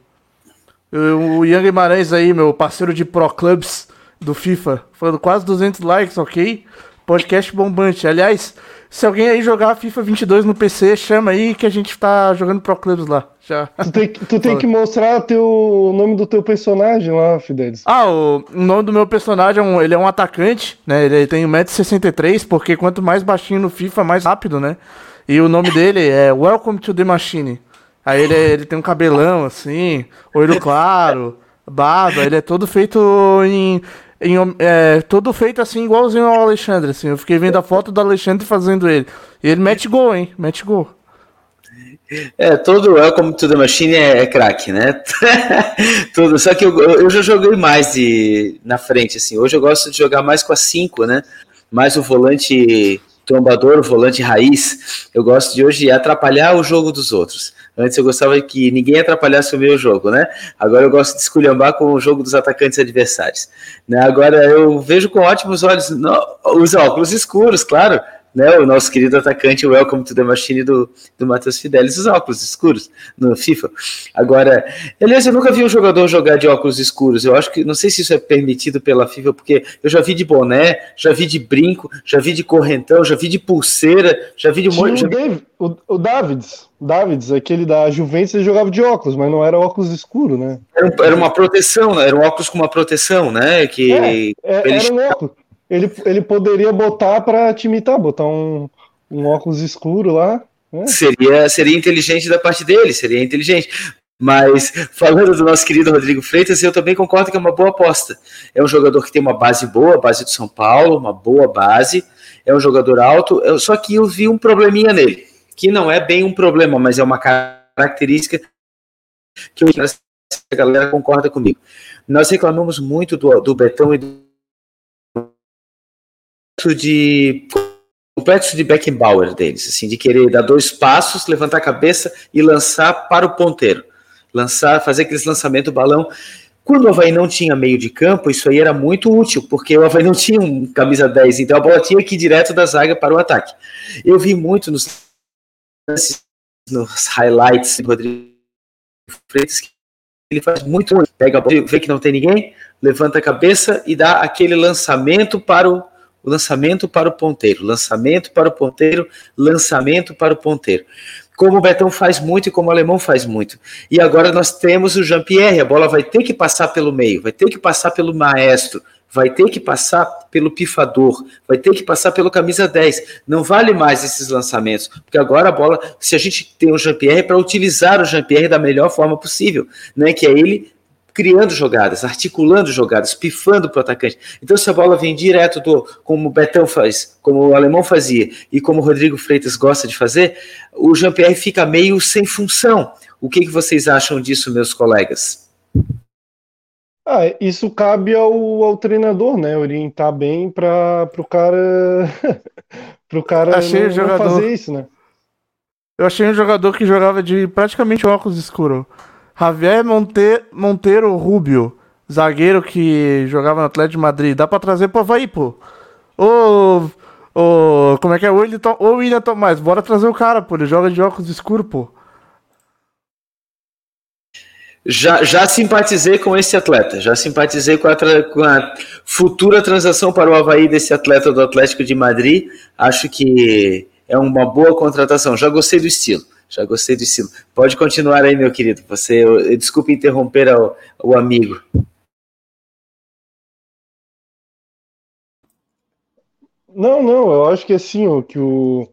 O Ian Guimarães aí, meu parceiro de Pro Clubs do FIFA, falando quase 200 likes, ok? Podcast bombante. Aliás, se alguém aí jogar FIFA 22 no PC, chama aí que a gente tá jogando Pro Clubs lá. Já. Tu tem, tu tem que *laughs* mostrar teu, o nome do teu personagem lá, Fidelis. Ah, o, o nome do meu personagem é um, ele é um atacante, né? Ele tem 1,63m, porque quanto mais baixinho no FIFA, mais rápido, né? E o nome dele é Welcome to the Machine. Aí ele, ele tem um cabelão assim, olho claro, barba, ele é todo feito em. Em é, todo feito assim, igualzinho ao Alexandre. Assim. Eu fiquei vendo a foto do Alexandre fazendo ele. E ele mete gol, hein? Mete gol. É, todo Welcome to the Machine é, é craque, né? *laughs* Tudo. Só que eu, eu já joguei mais de, na frente, assim. Hoje eu gosto de jogar mais com a 5, né? Mais o volante trombador, volante raiz. Eu gosto de hoje atrapalhar o jogo dos outros. Antes eu gostava que ninguém atrapalhasse o meu jogo, né? Agora eu gosto de esculhambar com o jogo dos atacantes adversários. Né? Agora eu vejo com ótimos olhos os óculos escuros, claro né, o nosso querido atacante Welcome to the Machine do, do Matheus Fidelis, os óculos escuros no FIFA. Agora, aliás, eu nunca vi um jogador jogar de óculos escuros. Eu acho que, não sei se isso é permitido pela FIFA, porque eu já vi de boné, já vi de brinco, já vi de correntão, já vi de pulseira, já vi de um monte. O, o, o Davids, Davids, aquele da Juventus, ele jogava de óculos, mas não era óculos escuro, né? Era, era uma proteção, né? era um óculos com uma proteção, né? Que é, é, era um óculos ele, ele poderia botar para te imitar, botar um, um óculos escuro lá. Né? Seria, seria inteligente da parte dele, seria inteligente. Mas falando do nosso querido Rodrigo Freitas, eu também concordo que é uma boa aposta. É um jogador que tem uma base boa, base do São Paulo, uma boa base. É um jogador alto, só que eu vi um probleminha nele, que não é bem um problema, mas é uma característica que a galera concorda comigo. Nós reclamamos muito do, do Betão e do de complexo de Beckenbauer deles, assim, de querer dar dois passos, levantar a cabeça e lançar para o ponteiro, lançar, fazer aqueles lançamento balão. Quando o Havaí não tinha meio de campo, isso aí era muito útil, porque o Havaí não tinha um camisa 10, então a bola tinha que ir direto da zaga para o ataque. Eu vi muito nos, nos highlights do Rodrigo Freitas que ele faz muito, pega a bola, vê que não tem ninguém, levanta a cabeça e dá aquele lançamento para o o lançamento para o ponteiro, lançamento para o ponteiro, lançamento para o ponteiro. Como o Betão faz muito e como o Alemão faz muito. E agora nós temos o Jean-Pierre, a bola vai ter que passar pelo meio, vai ter que passar pelo maestro, vai ter que passar pelo pifador, vai ter que passar pelo camisa 10. Não vale mais esses lançamentos, porque agora a bola, se a gente tem o Jean-Pierre, é para utilizar o Jean-Pierre da melhor forma possível, né? que é ele criando jogadas, articulando jogadas, pifando para o atacante. Então, se a bola vem direto do, como o Betão faz, como o Alemão fazia, e como o Rodrigo Freitas gosta de fazer, o Jean-Pierre fica meio sem função. O que, que vocês acham disso, meus colegas? Ah, isso cabe ao, ao treinador, né? Orientar bem para o cara, *laughs* pro cara Achei não, jogador... não fazer isso, né? Eu achei um jogador que jogava de praticamente óculos escuros. Javier Monte Monteiro Rubio. zagueiro que jogava no Atlético de Madrid. Dá pra trazer pro Havaí, pô. Ô, ô, como é que é? O William, ô, William Tomás, bora trazer o cara, pô. Ele joga de óculos escuros, pô. Já, já simpatizei com esse atleta, já simpatizei com a, com a, futura transação para o Havaí desse atleta do Atlético de Madrid. Acho que é uma boa contratação. Já gostei do estilo, já gostei estilo. Pode continuar aí, meu querido. Você, eu, desculpe interromper o, o amigo. Não, não, eu acho que assim, ó, que o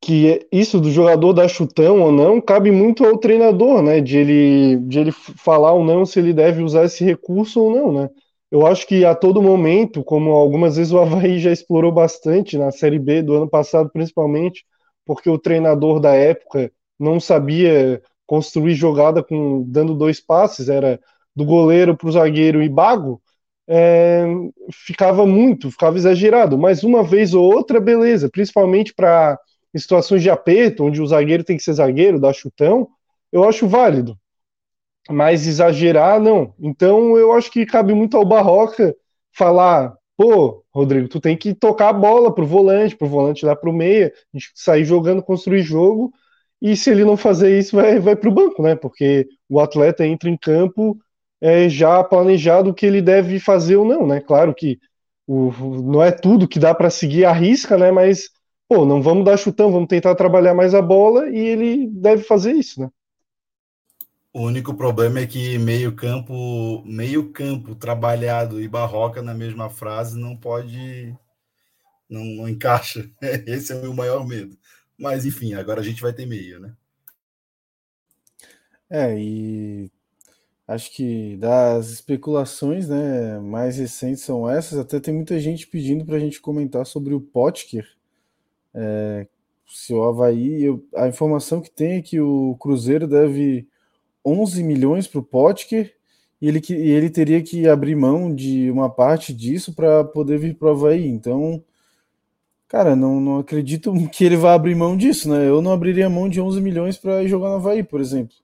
que isso do jogador dar chutão ou não cabe muito ao treinador, né? De ele, de ele falar ou não se ele deve usar esse recurso ou não, né? Eu acho que a todo momento, como algumas vezes o Havaí já explorou bastante na Série B do ano passado, principalmente, porque o treinador da época não sabia construir jogada com dando dois passes, era do goleiro para o zagueiro e bago, é, ficava muito, ficava exagerado. Mas uma vez ou outra, beleza, principalmente para situações de aperto, onde o zagueiro tem que ser zagueiro, dar chutão, eu acho válido. Mas exagerar, não. Então eu acho que cabe muito ao Barroca falar: pô, Rodrigo, tu tem que tocar a bola pro volante, pro volante lá pro meia, a gente sair jogando, construir jogo. E se ele não fazer isso, vai, vai pro banco, né? Porque o atleta entra em campo é, já planejado o que ele deve fazer ou não, né? Claro que o, não é tudo que dá para seguir a risca, né? Mas pô, não vamos dar chutão, vamos tentar trabalhar mais a bola e ele deve fazer isso, né? O único problema é que meio campo, meio campo trabalhado e barroca na mesma frase não pode, não, não encaixa. *laughs* Esse é o meu maior medo. Mas enfim, agora a gente vai ter meio, né? É, e acho que das especulações né, mais recentes são essas. Até tem muita gente pedindo para a gente comentar sobre o Potker, é, se o Havaí, eu, a informação que tem é que o Cruzeiro deve 11 milhões para o Potker e ele, e ele teria que abrir mão de uma parte disso para poder vir para o Havaí. Então, cara, não, não acredito *laughs* que ele vá abrir mão disso, né? Eu não abriria mão de 11 milhões para jogar no Havaí, por exemplo.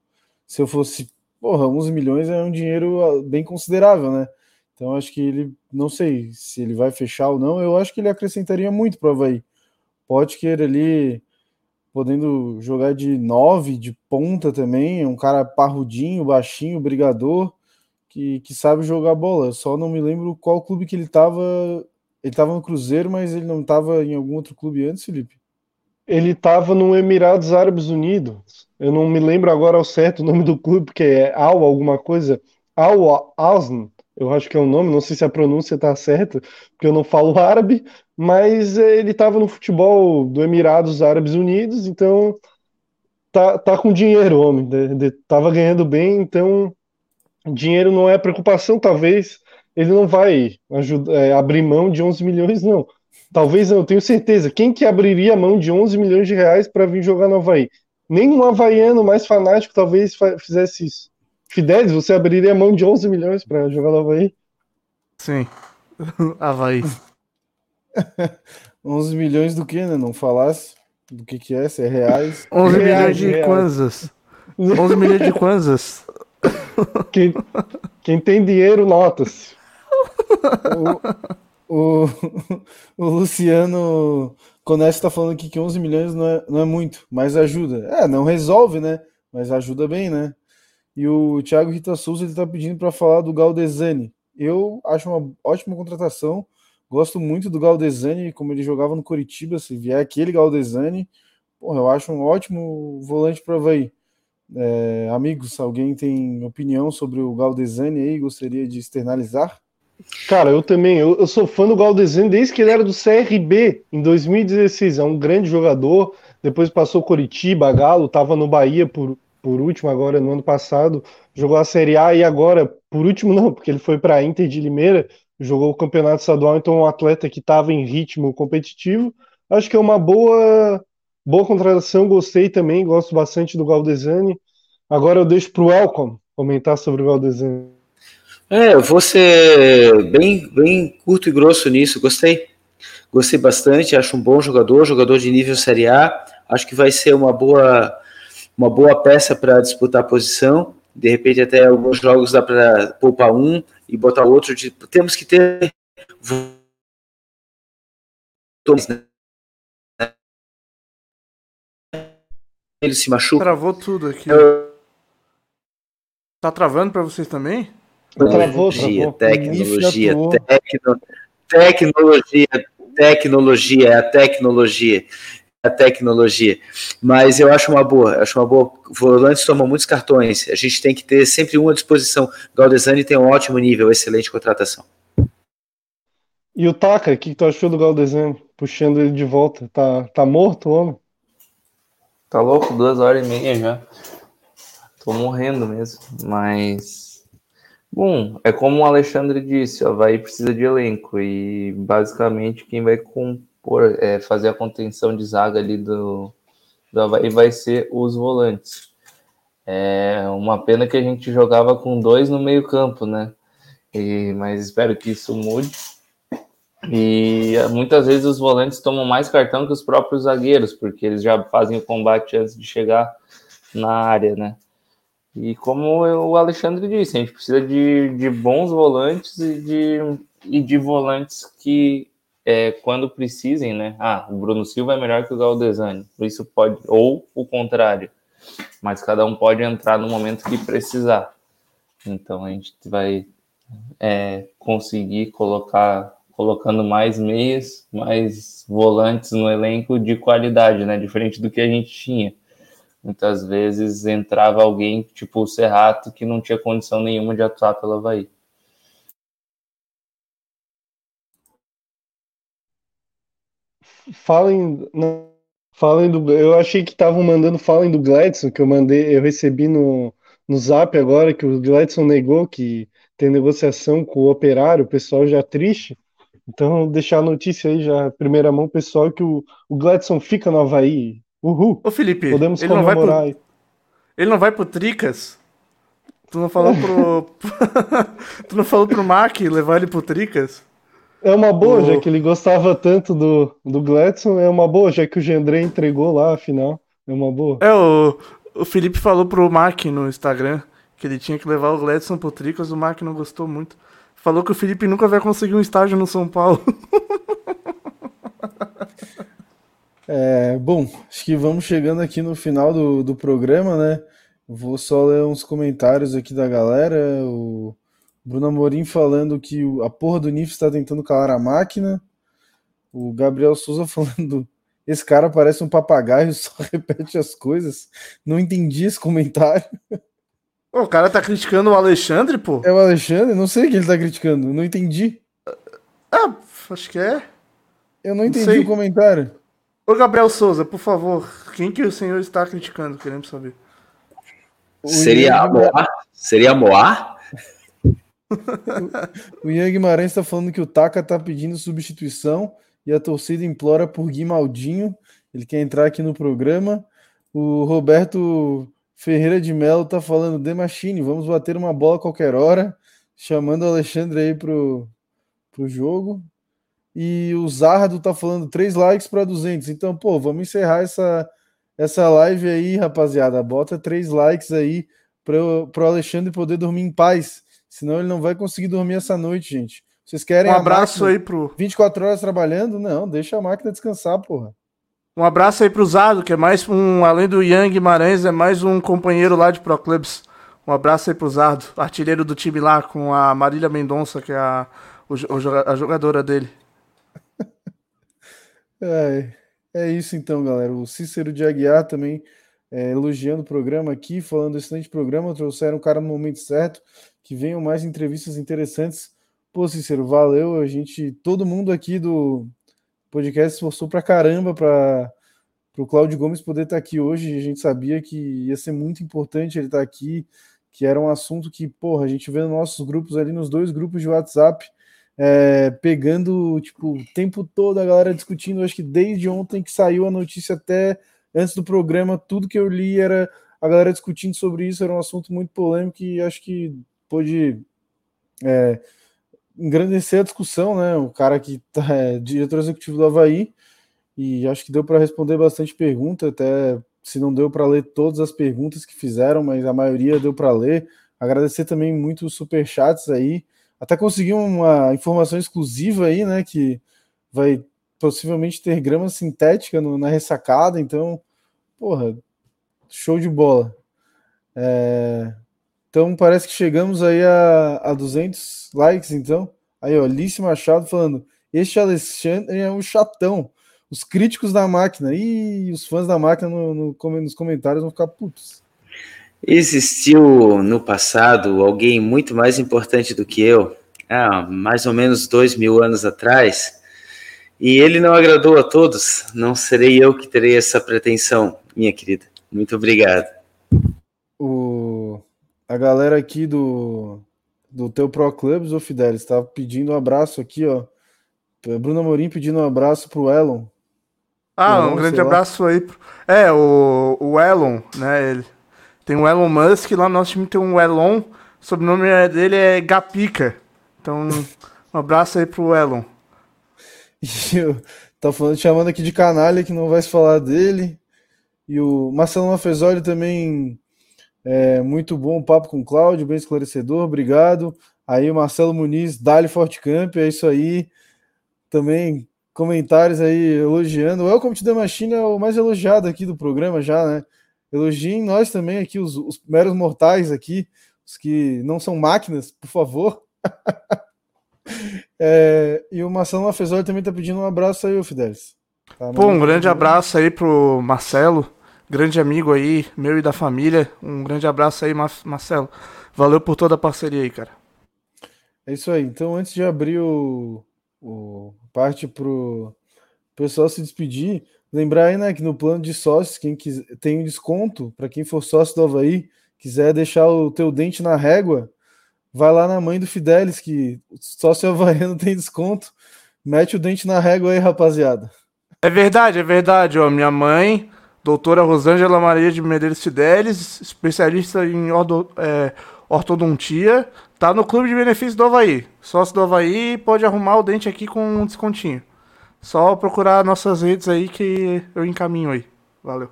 Se eu fosse, porra, 11 milhões é um dinheiro ah, bem considerável, né? Então, acho que ele, não sei se ele vai fechar ou não, eu acho que ele acrescentaria muito para o Havaí. Potker ali podendo jogar de nove, de ponta também, é um cara parrudinho, baixinho, brigador, que, que sabe jogar bola. Só não me lembro qual clube que ele estava. Ele estava no Cruzeiro, mas ele não estava em algum outro clube antes, Felipe? Ele estava no Emirados Árabes Unidos. Eu não me lembro agora ao certo o nome do clube, porque é Al alguma coisa. Al Azn, eu acho que é o nome, não sei se a pronúncia está certa, porque eu não falo *laughs* árabe, mas ele estava no futebol do Emirados Árabes Unidos, então tá, tá com dinheiro, homem, de, de, tava ganhando bem, então dinheiro não é preocupação, talvez ele não vai é, abrir mão de 11 milhões, não. Talvez não, eu tenho certeza. Quem que abriria mão de 11 milhões de reais para vir jogar no Havaí? Nenhum havaiano mais fanático talvez fizesse isso. Fidelis, você abriria a mão de 11 milhões para jogar no Havaí? Sim. *laughs* Havaí. *laughs* 11 milhões do que, né? Não falasse do que que é, se é reais. 11 reais, milhões de reais. kwanzas. 11 milhões de kwanzas. Quem, quem tem dinheiro, nota-se. O, o, o Luciano Coneste está falando aqui que 11 milhões não é, não é muito, mas ajuda. É, não resolve, né? Mas ajuda bem, né? E o Thiago Rita Souza está pedindo para falar do Galdesani. Eu acho uma ótima contratação. Gosto muito do Galdesani, como ele jogava no Coritiba. Se vier aquele Galdesani, porra, eu acho um ótimo volante para Havaí. É, amigos, alguém tem opinião sobre o Galdesani aí? Gostaria de externalizar? Cara, eu também. Eu, eu sou fã do Galdesani desde que ele era do CRB em 2016. É um grande jogador. Depois passou Coritiba, Galo, estava no Bahia por por último agora no ano passado, jogou a Série A e agora, por último não, porque ele foi para a Inter de Limeira, jogou o Campeonato Estadual, então um atleta que estava em ritmo competitivo. Acho que é uma boa boa contratação, gostei também, gosto bastante do Galdesani. Agora eu deixo para o Elcom comentar sobre o Galdesani. É, eu vou ser bem, bem curto e grosso nisso, gostei. Gostei bastante, acho um bom jogador, jogador de nível Série A. Acho que vai ser uma boa uma boa peça para disputar a posição. De repente, até alguns jogos dá para poupar um e botar outro. De, temos que ter. Ele se machuca. Travou tudo aqui. Eu- Tá travando pra vocês também? Travou, Tecnologia, tecnologia, tecno, tecnologia, tecnologia, é a tecnologia, a tecnologia. Mas eu acho uma boa, eu acho uma boa. Volantes tomam muitos cartões. A gente tem que ter sempre um à disposição. Galdesani tem um ótimo nível, excelente contratação. E o Taka, o que tu achou do Galdesani? Puxando ele de volta. Tá, tá morto o homem? Tá louco? Duas horas e meia já. Tô morrendo mesmo. Mas. Bom, é como o Alexandre disse, o Havaí precisa de elenco. E basicamente quem vai compor, é, fazer a contenção de zaga ali do, do Havaí vai ser os volantes. É uma pena que a gente jogava com dois no meio-campo, né? E, mas espero que isso mude. E muitas vezes os volantes tomam mais cartão que os próprios zagueiros, porque eles já fazem o combate antes de chegar na área, né? E como o Alexandre disse, a gente precisa de, de bons volantes e de, e de volantes que, é, quando precisem, né? Ah, o Bruno Silva é melhor que o Galdesani, isso pode, ou o contrário, mas cada um pode entrar no momento que precisar. Então a gente vai é, conseguir colocar colocando mais meias, mais volantes no elenco de qualidade, né? Diferente do que a gente tinha. Muitas vezes entrava alguém, tipo o Serrato, que não tinha condição nenhuma de atuar pelo Havaí. Falem, não, falem do. Eu achei que estavam mandando falem do Gladson, que eu mandei, eu recebi no, no Zap agora, que o Gladson negou que tem negociação com o operário, o pessoal já triste. Então, deixar a notícia aí já, primeira mão, pessoal, que o, o Gladson fica no Havaí. Uhul! Ô Felipe, Podemos ele não, vai comemorar pro, aí. ele não vai pro Tricas? Tu não falou pro. *laughs* tu não falou pro Mac levar ele pro Tricas? É uma boa, O- já que ele gostava tanto do, do Gladson, é uma boa, já que o Gendré entregou lá, afinal. É uma boa. É, o, o Felipe falou pro Mac no Instagram que ele tinha que levar o Gladson pro Tricas, o Mac não gostou muito. Falou que o Felipe nunca vai conseguir um estágio no São Paulo. *laughs* É, bom, acho que vamos chegando aqui no final do, do programa, né? Vou só ler uns comentários aqui da galera. O Bruno Amorim falando que a porra do NIF está tentando calar a máquina. O Gabriel Souza *laughs* falando: esse cara parece um papagaio, *laughs* só repete as coisas. Não entendi esse comentário. O cara tá criticando o Alexandre, pô. É o Alexandre? Não sei o que ele tá criticando. Não entendi. Ah, acho que é. Eu não entendi sei. o comentário. Ô, Gabriel Souza, por favor, quem que o senhor está criticando? Queremos saber. O Seria a Moá? Seria a Moá? O Ian Guimarães está falando que o Taka tá pedindo substituição e a torcida implora por Guimaldinho. Ele quer entrar aqui no programa. O Roberto Ferreira de Mello tá falando The Machine, vamos bater uma bola qualquer hora, chamando o Alexandre aí pro, pro jogo. E o Zardo tá falando 3 likes para 200. Então, pô, vamos encerrar essa, essa live aí, rapaziada. Bota 3 likes aí para o Alexandre poder dormir em paz. Senão ele não vai conseguir dormir essa noite, gente. Vocês querem Um abraço máquina aí pro. 24 horas trabalhando? Não, deixa a máquina descansar, porra. Um abraço aí pro Zado, que é mais um, além do Ian Guimarães, é mais um companheiro lá de Pro Clubs. Um abraço aí pro Zado, artilheiro do time lá, com a Marília Mendonça, que é a, a jogadora dele. *laughs* É, é isso então, galera. O Cícero de Aguiar também é, elogiando o programa aqui, falando excelente programa, trouxeram o cara no momento certo, que venham mais entrevistas interessantes. Pô, Cícero, valeu. A gente, todo mundo aqui do podcast esforçou pra caramba para o Cláudio Gomes poder estar aqui hoje. A gente sabia que ia ser muito importante ele estar aqui, que era um assunto que, porra, a gente vê nos nossos grupos ali, nos dois grupos de WhatsApp, é, pegando tipo, o tempo todo a galera discutindo. Acho que desde ontem que saiu a notícia até antes do programa, tudo que eu li era a galera discutindo sobre isso. Era um assunto muito polêmico e acho que pôde é, engrandecer a discussão, né? O cara que tá, é diretor executivo do Havaí, e acho que deu para responder bastante pergunta, até se não deu para ler todas as perguntas que fizeram, mas a maioria deu para ler. Agradecer também muito os superchats aí. Até consegui uma informação exclusiva aí, né? Que vai possivelmente ter grama sintética no, na ressacada, então, porra, show de bola. É, então parece que chegamos aí a, a 200 likes, então. Aí, ó, Alice Machado falando, este Alexandre é um chatão. Os críticos da máquina e os fãs da máquina no, no, nos comentários vão ficar putos. Existiu no passado alguém muito mais importante do que eu, há mais ou menos dois mil anos atrás, e ele não agradou a todos. Não serei eu que terei essa pretensão, minha querida. Muito obrigado. O, a galera aqui do, do teu Pro Clubs, ô Fidelis, está pedindo um abraço aqui, ó. Bruno Amorim pedindo um abraço pro Elon. Ah, Elon, um grande abraço aí. Pro... É, o, o Elon, né? Ele... Tem o Elon Musk, lá no nosso time tem um Elon, o sobrenome dele é Gapica. Então, um abraço aí pro Elon. *laughs* Tá falando, chamando aqui de canalha que não vai se falar dele. E o Marcelo Mafezoli também é muito bom o papo com o Cláudio, bem esclarecedor, obrigado. Aí o Marcelo Muniz, Dali Forte Camp, é isso aí. Também comentários aí elogiando. O Welcome to the Machine é o mais elogiado aqui do programa já, né? Elogiem nós também aqui, os, os meros mortais aqui, os que não são máquinas, por favor. *laughs* é, e o Marcelo Mafezoli também tá pedindo um abraço aí, Fidelis. Tá, Pô, um grande abraço aí pro Marcelo, grande amigo aí, meu e da família. Um grande abraço aí, Marcelo. Valeu por toda a parceria aí, cara. É isso aí. Então, antes de abrir o, o parte pro pessoal se despedir, lembrar aí, né, que no plano de sócios, quem quiser, tem um desconto para quem for sócio do Havaí, quiser deixar o teu dente na régua, vai lá na mãe do Fidelis, que sócio havaiano *laughs* tem desconto. Mete o dente na régua aí, rapaziada. É verdade, é verdade. Ó, minha mãe, doutora Rosângela Maria de Medeiros Fidelis, especialista em ordo, é, ortodontia, tá no clube de benefícios do Havaí. Sócio do Havaí pode arrumar o dente aqui com um descontinho. Só procurar nossas redes aí que eu encaminho aí. Valeu.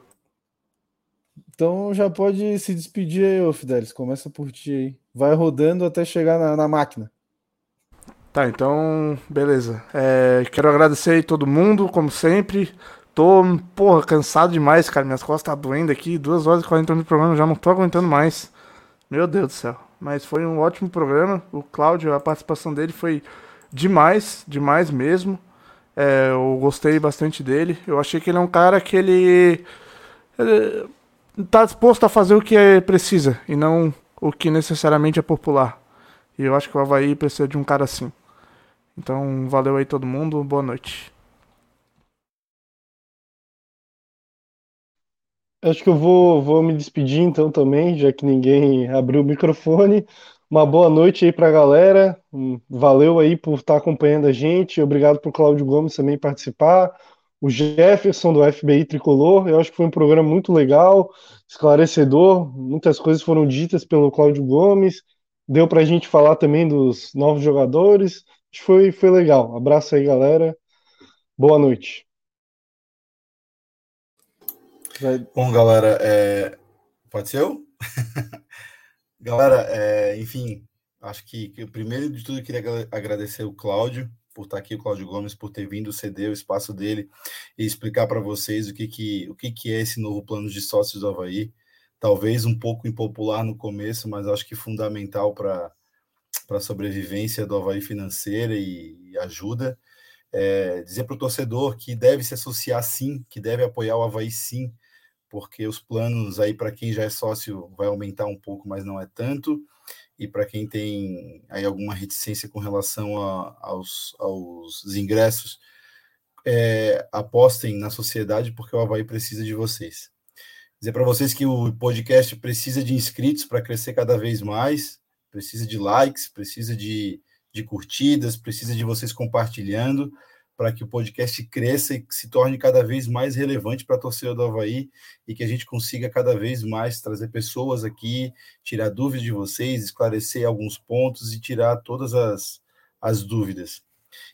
Então já pode se despedir aí, ô Fidelis. Começa por ti aí. Vai rodando até chegar na, na máquina. Tá, então, beleza. É, quero agradecer aí todo mundo, como sempre. Tô, porra, cansado demais, cara. Minhas costas tá doendo aqui. Duas horas e 40 minutos de programa, já não tô aguentando mais. Meu Deus do céu. Mas foi um ótimo programa. O Cláudio, a participação dele foi demais, demais mesmo. É, eu gostei bastante dele. Eu achei que ele é um cara que ele, ele tá disposto a fazer o que é precisa e não o que necessariamente é popular. E eu acho que o Havaí precisa de um cara assim. Então, valeu aí todo mundo, boa noite. Acho que eu vou, vou me despedir então também, já que ninguém abriu o microfone. Uma boa noite aí para a galera. Valeu aí por estar acompanhando a gente. Obrigado por Cláudio Gomes também participar. O Jefferson do FBI Tricolor. Eu acho que foi um programa muito legal, esclarecedor. Muitas coisas foram ditas pelo Cláudio Gomes. Deu para a gente falar também dos novos jogadores. Acho que foi, foi legal. Abraço aí, galera. Boa noite. Bom, galera, é... pode ser eu? *laughs* Galera, é, enfim, acho que, primeiro de tudo queria agradecer o Cláudio por estar aqui, o Cláudio Gomes, por ter vindo ceder o espaço dele e explicar para vocês o que, que, o que, que é esse novo plano de sócios do Havaí. Talvez um pouco impopular no começo, mas acho que fundamental para a sobrevivência do Havaí financeira e, e ajuda. É, dizer para o torcedor que deve se associar sim, que deve apoiar o Havaí sim, porque os planos aí para quem já é sócio vai aumentar um pouco, mas não é tanto. E para quem tem aí alguma reticência com relação a, aos, aos ingressos, é, apostem na sociedade, porque o Havaí precisa de vocês. Dizer para vocês que o podcast precisa de inscritos para crescer cada vez mais, precisa de likes, precisa de, de curtidas, precisa de vocês compartilhando para que o podcast cresça e se torne cada vez mais relevante para a torcida do Havaí e que a gente consiga cada vez mais trazer pessoas aqui, tirar dúvidas de vocês, esclarecer alguns pontos e tirar todas as, as dúvidas.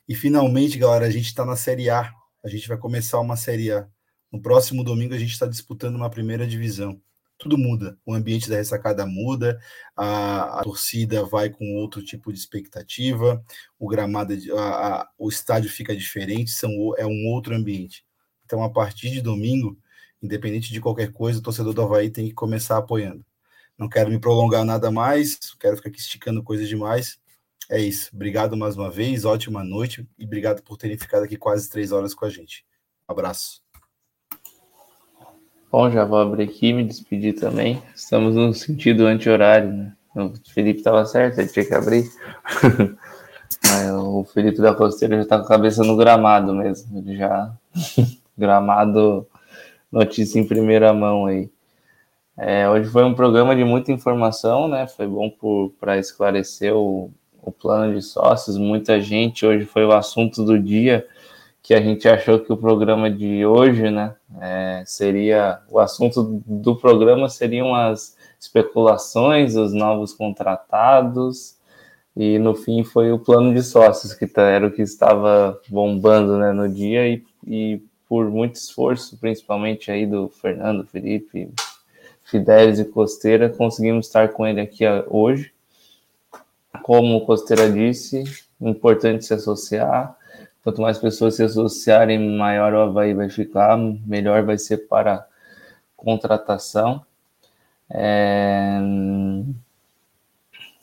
E finalmente, galera, a gente está na Série A. A gente vai começar uma Série A. No próximo domingo a gente está disputando uma primeira divisão. Tudo muda, o ambiente da ressacada muda, a, a torcida vai com outro tipo de expectativa, o gramado, a, a, o estádio fica diferente, são, é um outro ambiente. Então, a partir de domingo, independente de qualquer coisa, o torcedor do Havaí tem que começar apoiando. Não quero me prolongar nada mais, quero ficar aqui esticando coisas demais. É isso. Obrigado mais uma vez, ótima noite e obrigado por terem ficado aqui quase três horas com a gente. Um abraço. Bom, já vou abrir aqui me despedir também. Estamos no sentido anti-horário, né? O Felipe estava certo, ele tinha que abrir. *laughs* Mas o Felipe da Costeira já está com a cabeça no gramado mesmo. Ele já. *laughs* gramado, notícia em primeira mão aí. É, hoje foi um programa de muita informação, né? Foi bom para esclarecer o, o plano de sócios. Muita gente, hoje foi o assunto do dia que a gente achou que o programa de hoje, né, é, seria o assunto do programa seriam as especulações, os novos contratados e no fim foi o plano de sócios que tá, era o que estava bombando, né, no dia e, e por muito esforço, principalmente aí do Fernando, Felipe, Fidelis e Costeira, conseguimos estar com ele aqui hoje. Como o Costeira disse, importante se associar. Quanto mais pessoas se associarem, maior o Havaí vai ficar, melhor vai ser para contratação. É...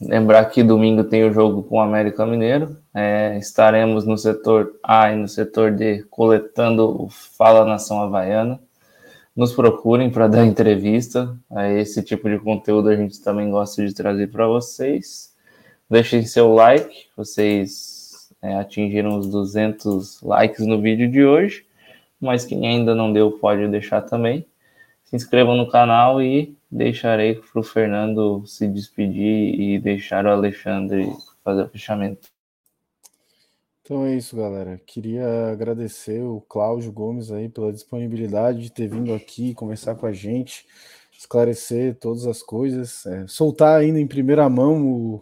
Lembrar que domingo tem o jogo com o América Mineiro. É, estaremos no setor A e no setor D coletando o Fala Nação Havaiana nos procurem para dar entrevista. É esse tipo de conteúdo a gente também gosta de trazer para vocês. Deixem seu like, vocês é, atingiram os 200 likes no vídeo de hoje, mas quem ainda não deu pode deixar também. Se inscrevam no canal e deixarei para o Fernando se despedir e deixar o Alexandre fazer o fechamento. Então é isso, galera. Queria agradecer o Cláudio Gomes aí pela disponibilidade de ter vindo aqui conversar com a gente, esclarecer todas as coisas, é, soltar ainda em primeira mão o,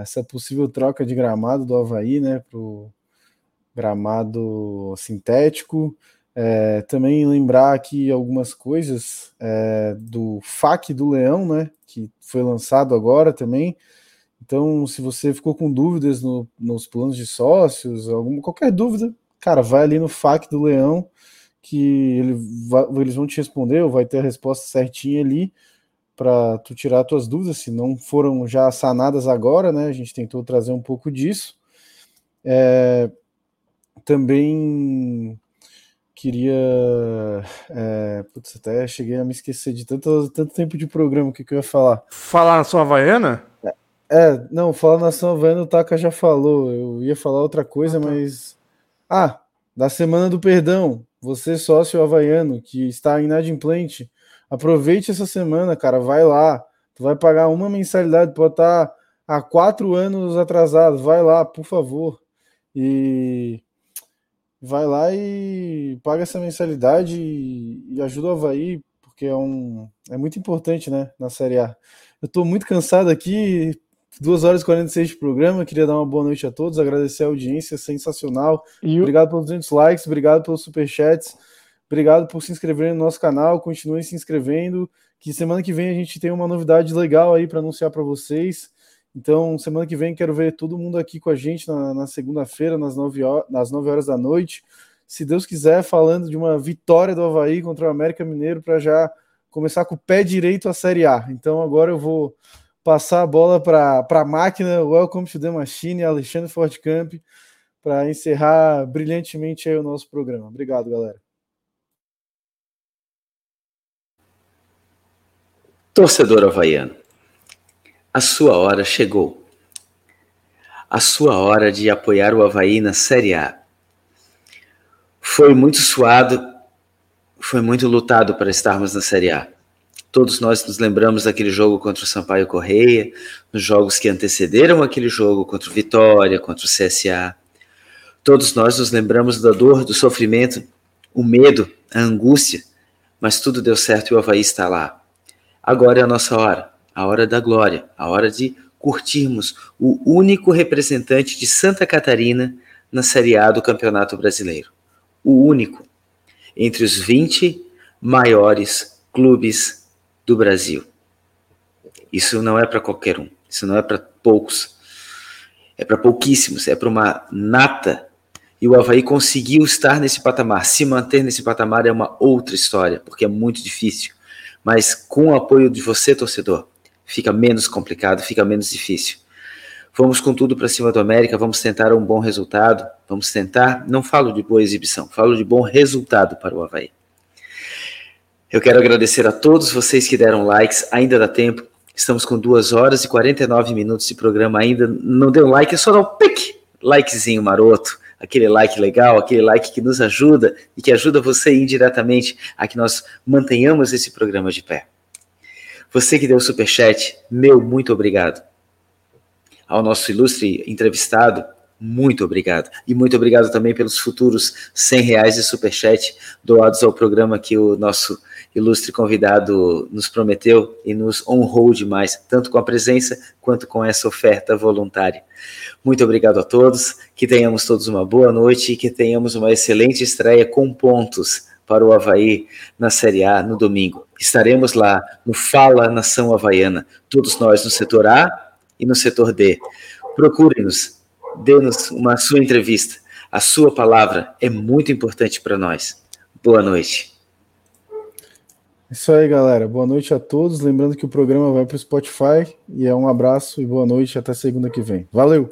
essa possível troca de gramado do Havaí, né, para o gramado sintético. É, também lembrar aqui algumas coisas é, do FAC do Leão, né, que foi lançado agora também. Então, se você ficou com dúvidas no, nos planos de sócios, alguma, qualquer dúvida, cara, vai ali no FAQ do Leão, que ele eles vão te responder, ou vai ter a resposta certinha ali para tu tirar tuas dúvidas, se não foram já sanadas agora, né? A gente tentou trazer um pouco disso. É, também queria. É, putz, até cheguei a me esquecer de tanto, tanto tempo de programa, o que, que eu ia falar? Falar na sua Havaiana? É, é, não, falar nação havaiana o Taka já falou. Eu ia falar outra coisa, ah, tá. mas. Ah, da Semana do Perdão. Você, sócio havaiano, que está inadimplente, aproveite essa semana, cara. Vai lá. Tu vai pagar uma mensalidade, pode estar há quatro anos atrasado. Vai lá, por favor. E vai lá e paga essa mensalidade e, e ajuda o Havaí, porque é, um, é muito importante, né, na Série A. Eu estou muito cansado aqui, 2 horas e 46 de programa. Queria dar uma boa noite a todos, agradecer a audiência sensacional. E obrigado pelos 200 likes, obrigado pelos superchats, obrigado por se inscrever no nosso canal. Continuem se inscrevendo. Que semana que vem a gente tem uma novidade legal aí para anunciar para vocês. Então, semana que vem quero ver todo mundo aqui com a gente na, na segunda-feira, nas 9, horas, nas 9 horas da noite. Se Deus quiser, falando de uma vitória do Havaí contra o América Mineiro para já começar com o pé direito a Série A. Então, agora eu vou passar a bola para a máquina. Welcome to the Machine, Alexandre Fortcamp, para encerrar brilhantemente o nosso programa. Obrigado, galera. Torcedor havaiano, a sua hora chegou. A sua hora de apoiar o Havaí na Série A. Foi muito suado, foi muito lutado para estarmos na Série A. Todos nós nos lembramos daquele jogo contra o Sampaio Correia, nos jogos que antecederam aquele jogo contra o Vitória, contra o CSA. Todos nós nos lembramos da dor, do sofrimento, o medo, a angústia, mas tudo deu certo e o Havaí está lá. Agora é a nossa hora, a hora da glória, a hora de curtirmos o único representante de Santa Catarina na Série A do Campeonato Brasileiro. O único. entre os 20 maiores clubes do Brasil. Isso não é para qualquer um, isso não é para poucos, é para pouquíssimos, é para uma nata. E o Havaí conseguiu estar nesse patamar. Se manter nesse patamar é uma outra história, porque é muito difícil. Mas com o apoio de você, torcedor, fica menos complicado, fica menos difícil. Vamos com tudo para cima do América, vamos tentar um bom resultado, vamos tentar, não falo de boa exibição, falo de bom resultado para o Havaí. Eu quero agradecer a todos vocês que deram likes, ainda dá tempo, estamos com 2 horas e 49 minutos de programa ainda, não deu like, é só dar um pique, likezinho maroto, aquele like legal, aquele like que nos ajuda e que ajuda você indiretamente a que nós mantenhamos esse programa de pé. Você que deu o superchat, meu muito obrigado ao nosso ilustre entrevistado, muito obrigado. E muito obrigado também pelos futuros 100 reais de superchat doados ao programa que o nosso ilustre convidado nos prometeu e nos honrou demais, tanto com a presença quanto com essa oferta voluntária. Muito obrigado a todos, que tenhamos todos uma boa noite e que tenhamos uma excelente estreia com pontos para o Havaí na Série A no domingo. Estaremos lá no Fala Nação Havaiana, todos nós no setor A e no setor D. Procure-nos, dê-nos uma sua entrevista. A sua palavra é muito importante para nós. Boa noite. Isso aí, galera. Boa noite a todos. Lembrando que o programa vai para o Spotify. E é um abraço e boa noite. Até segunda que vem. Valeu!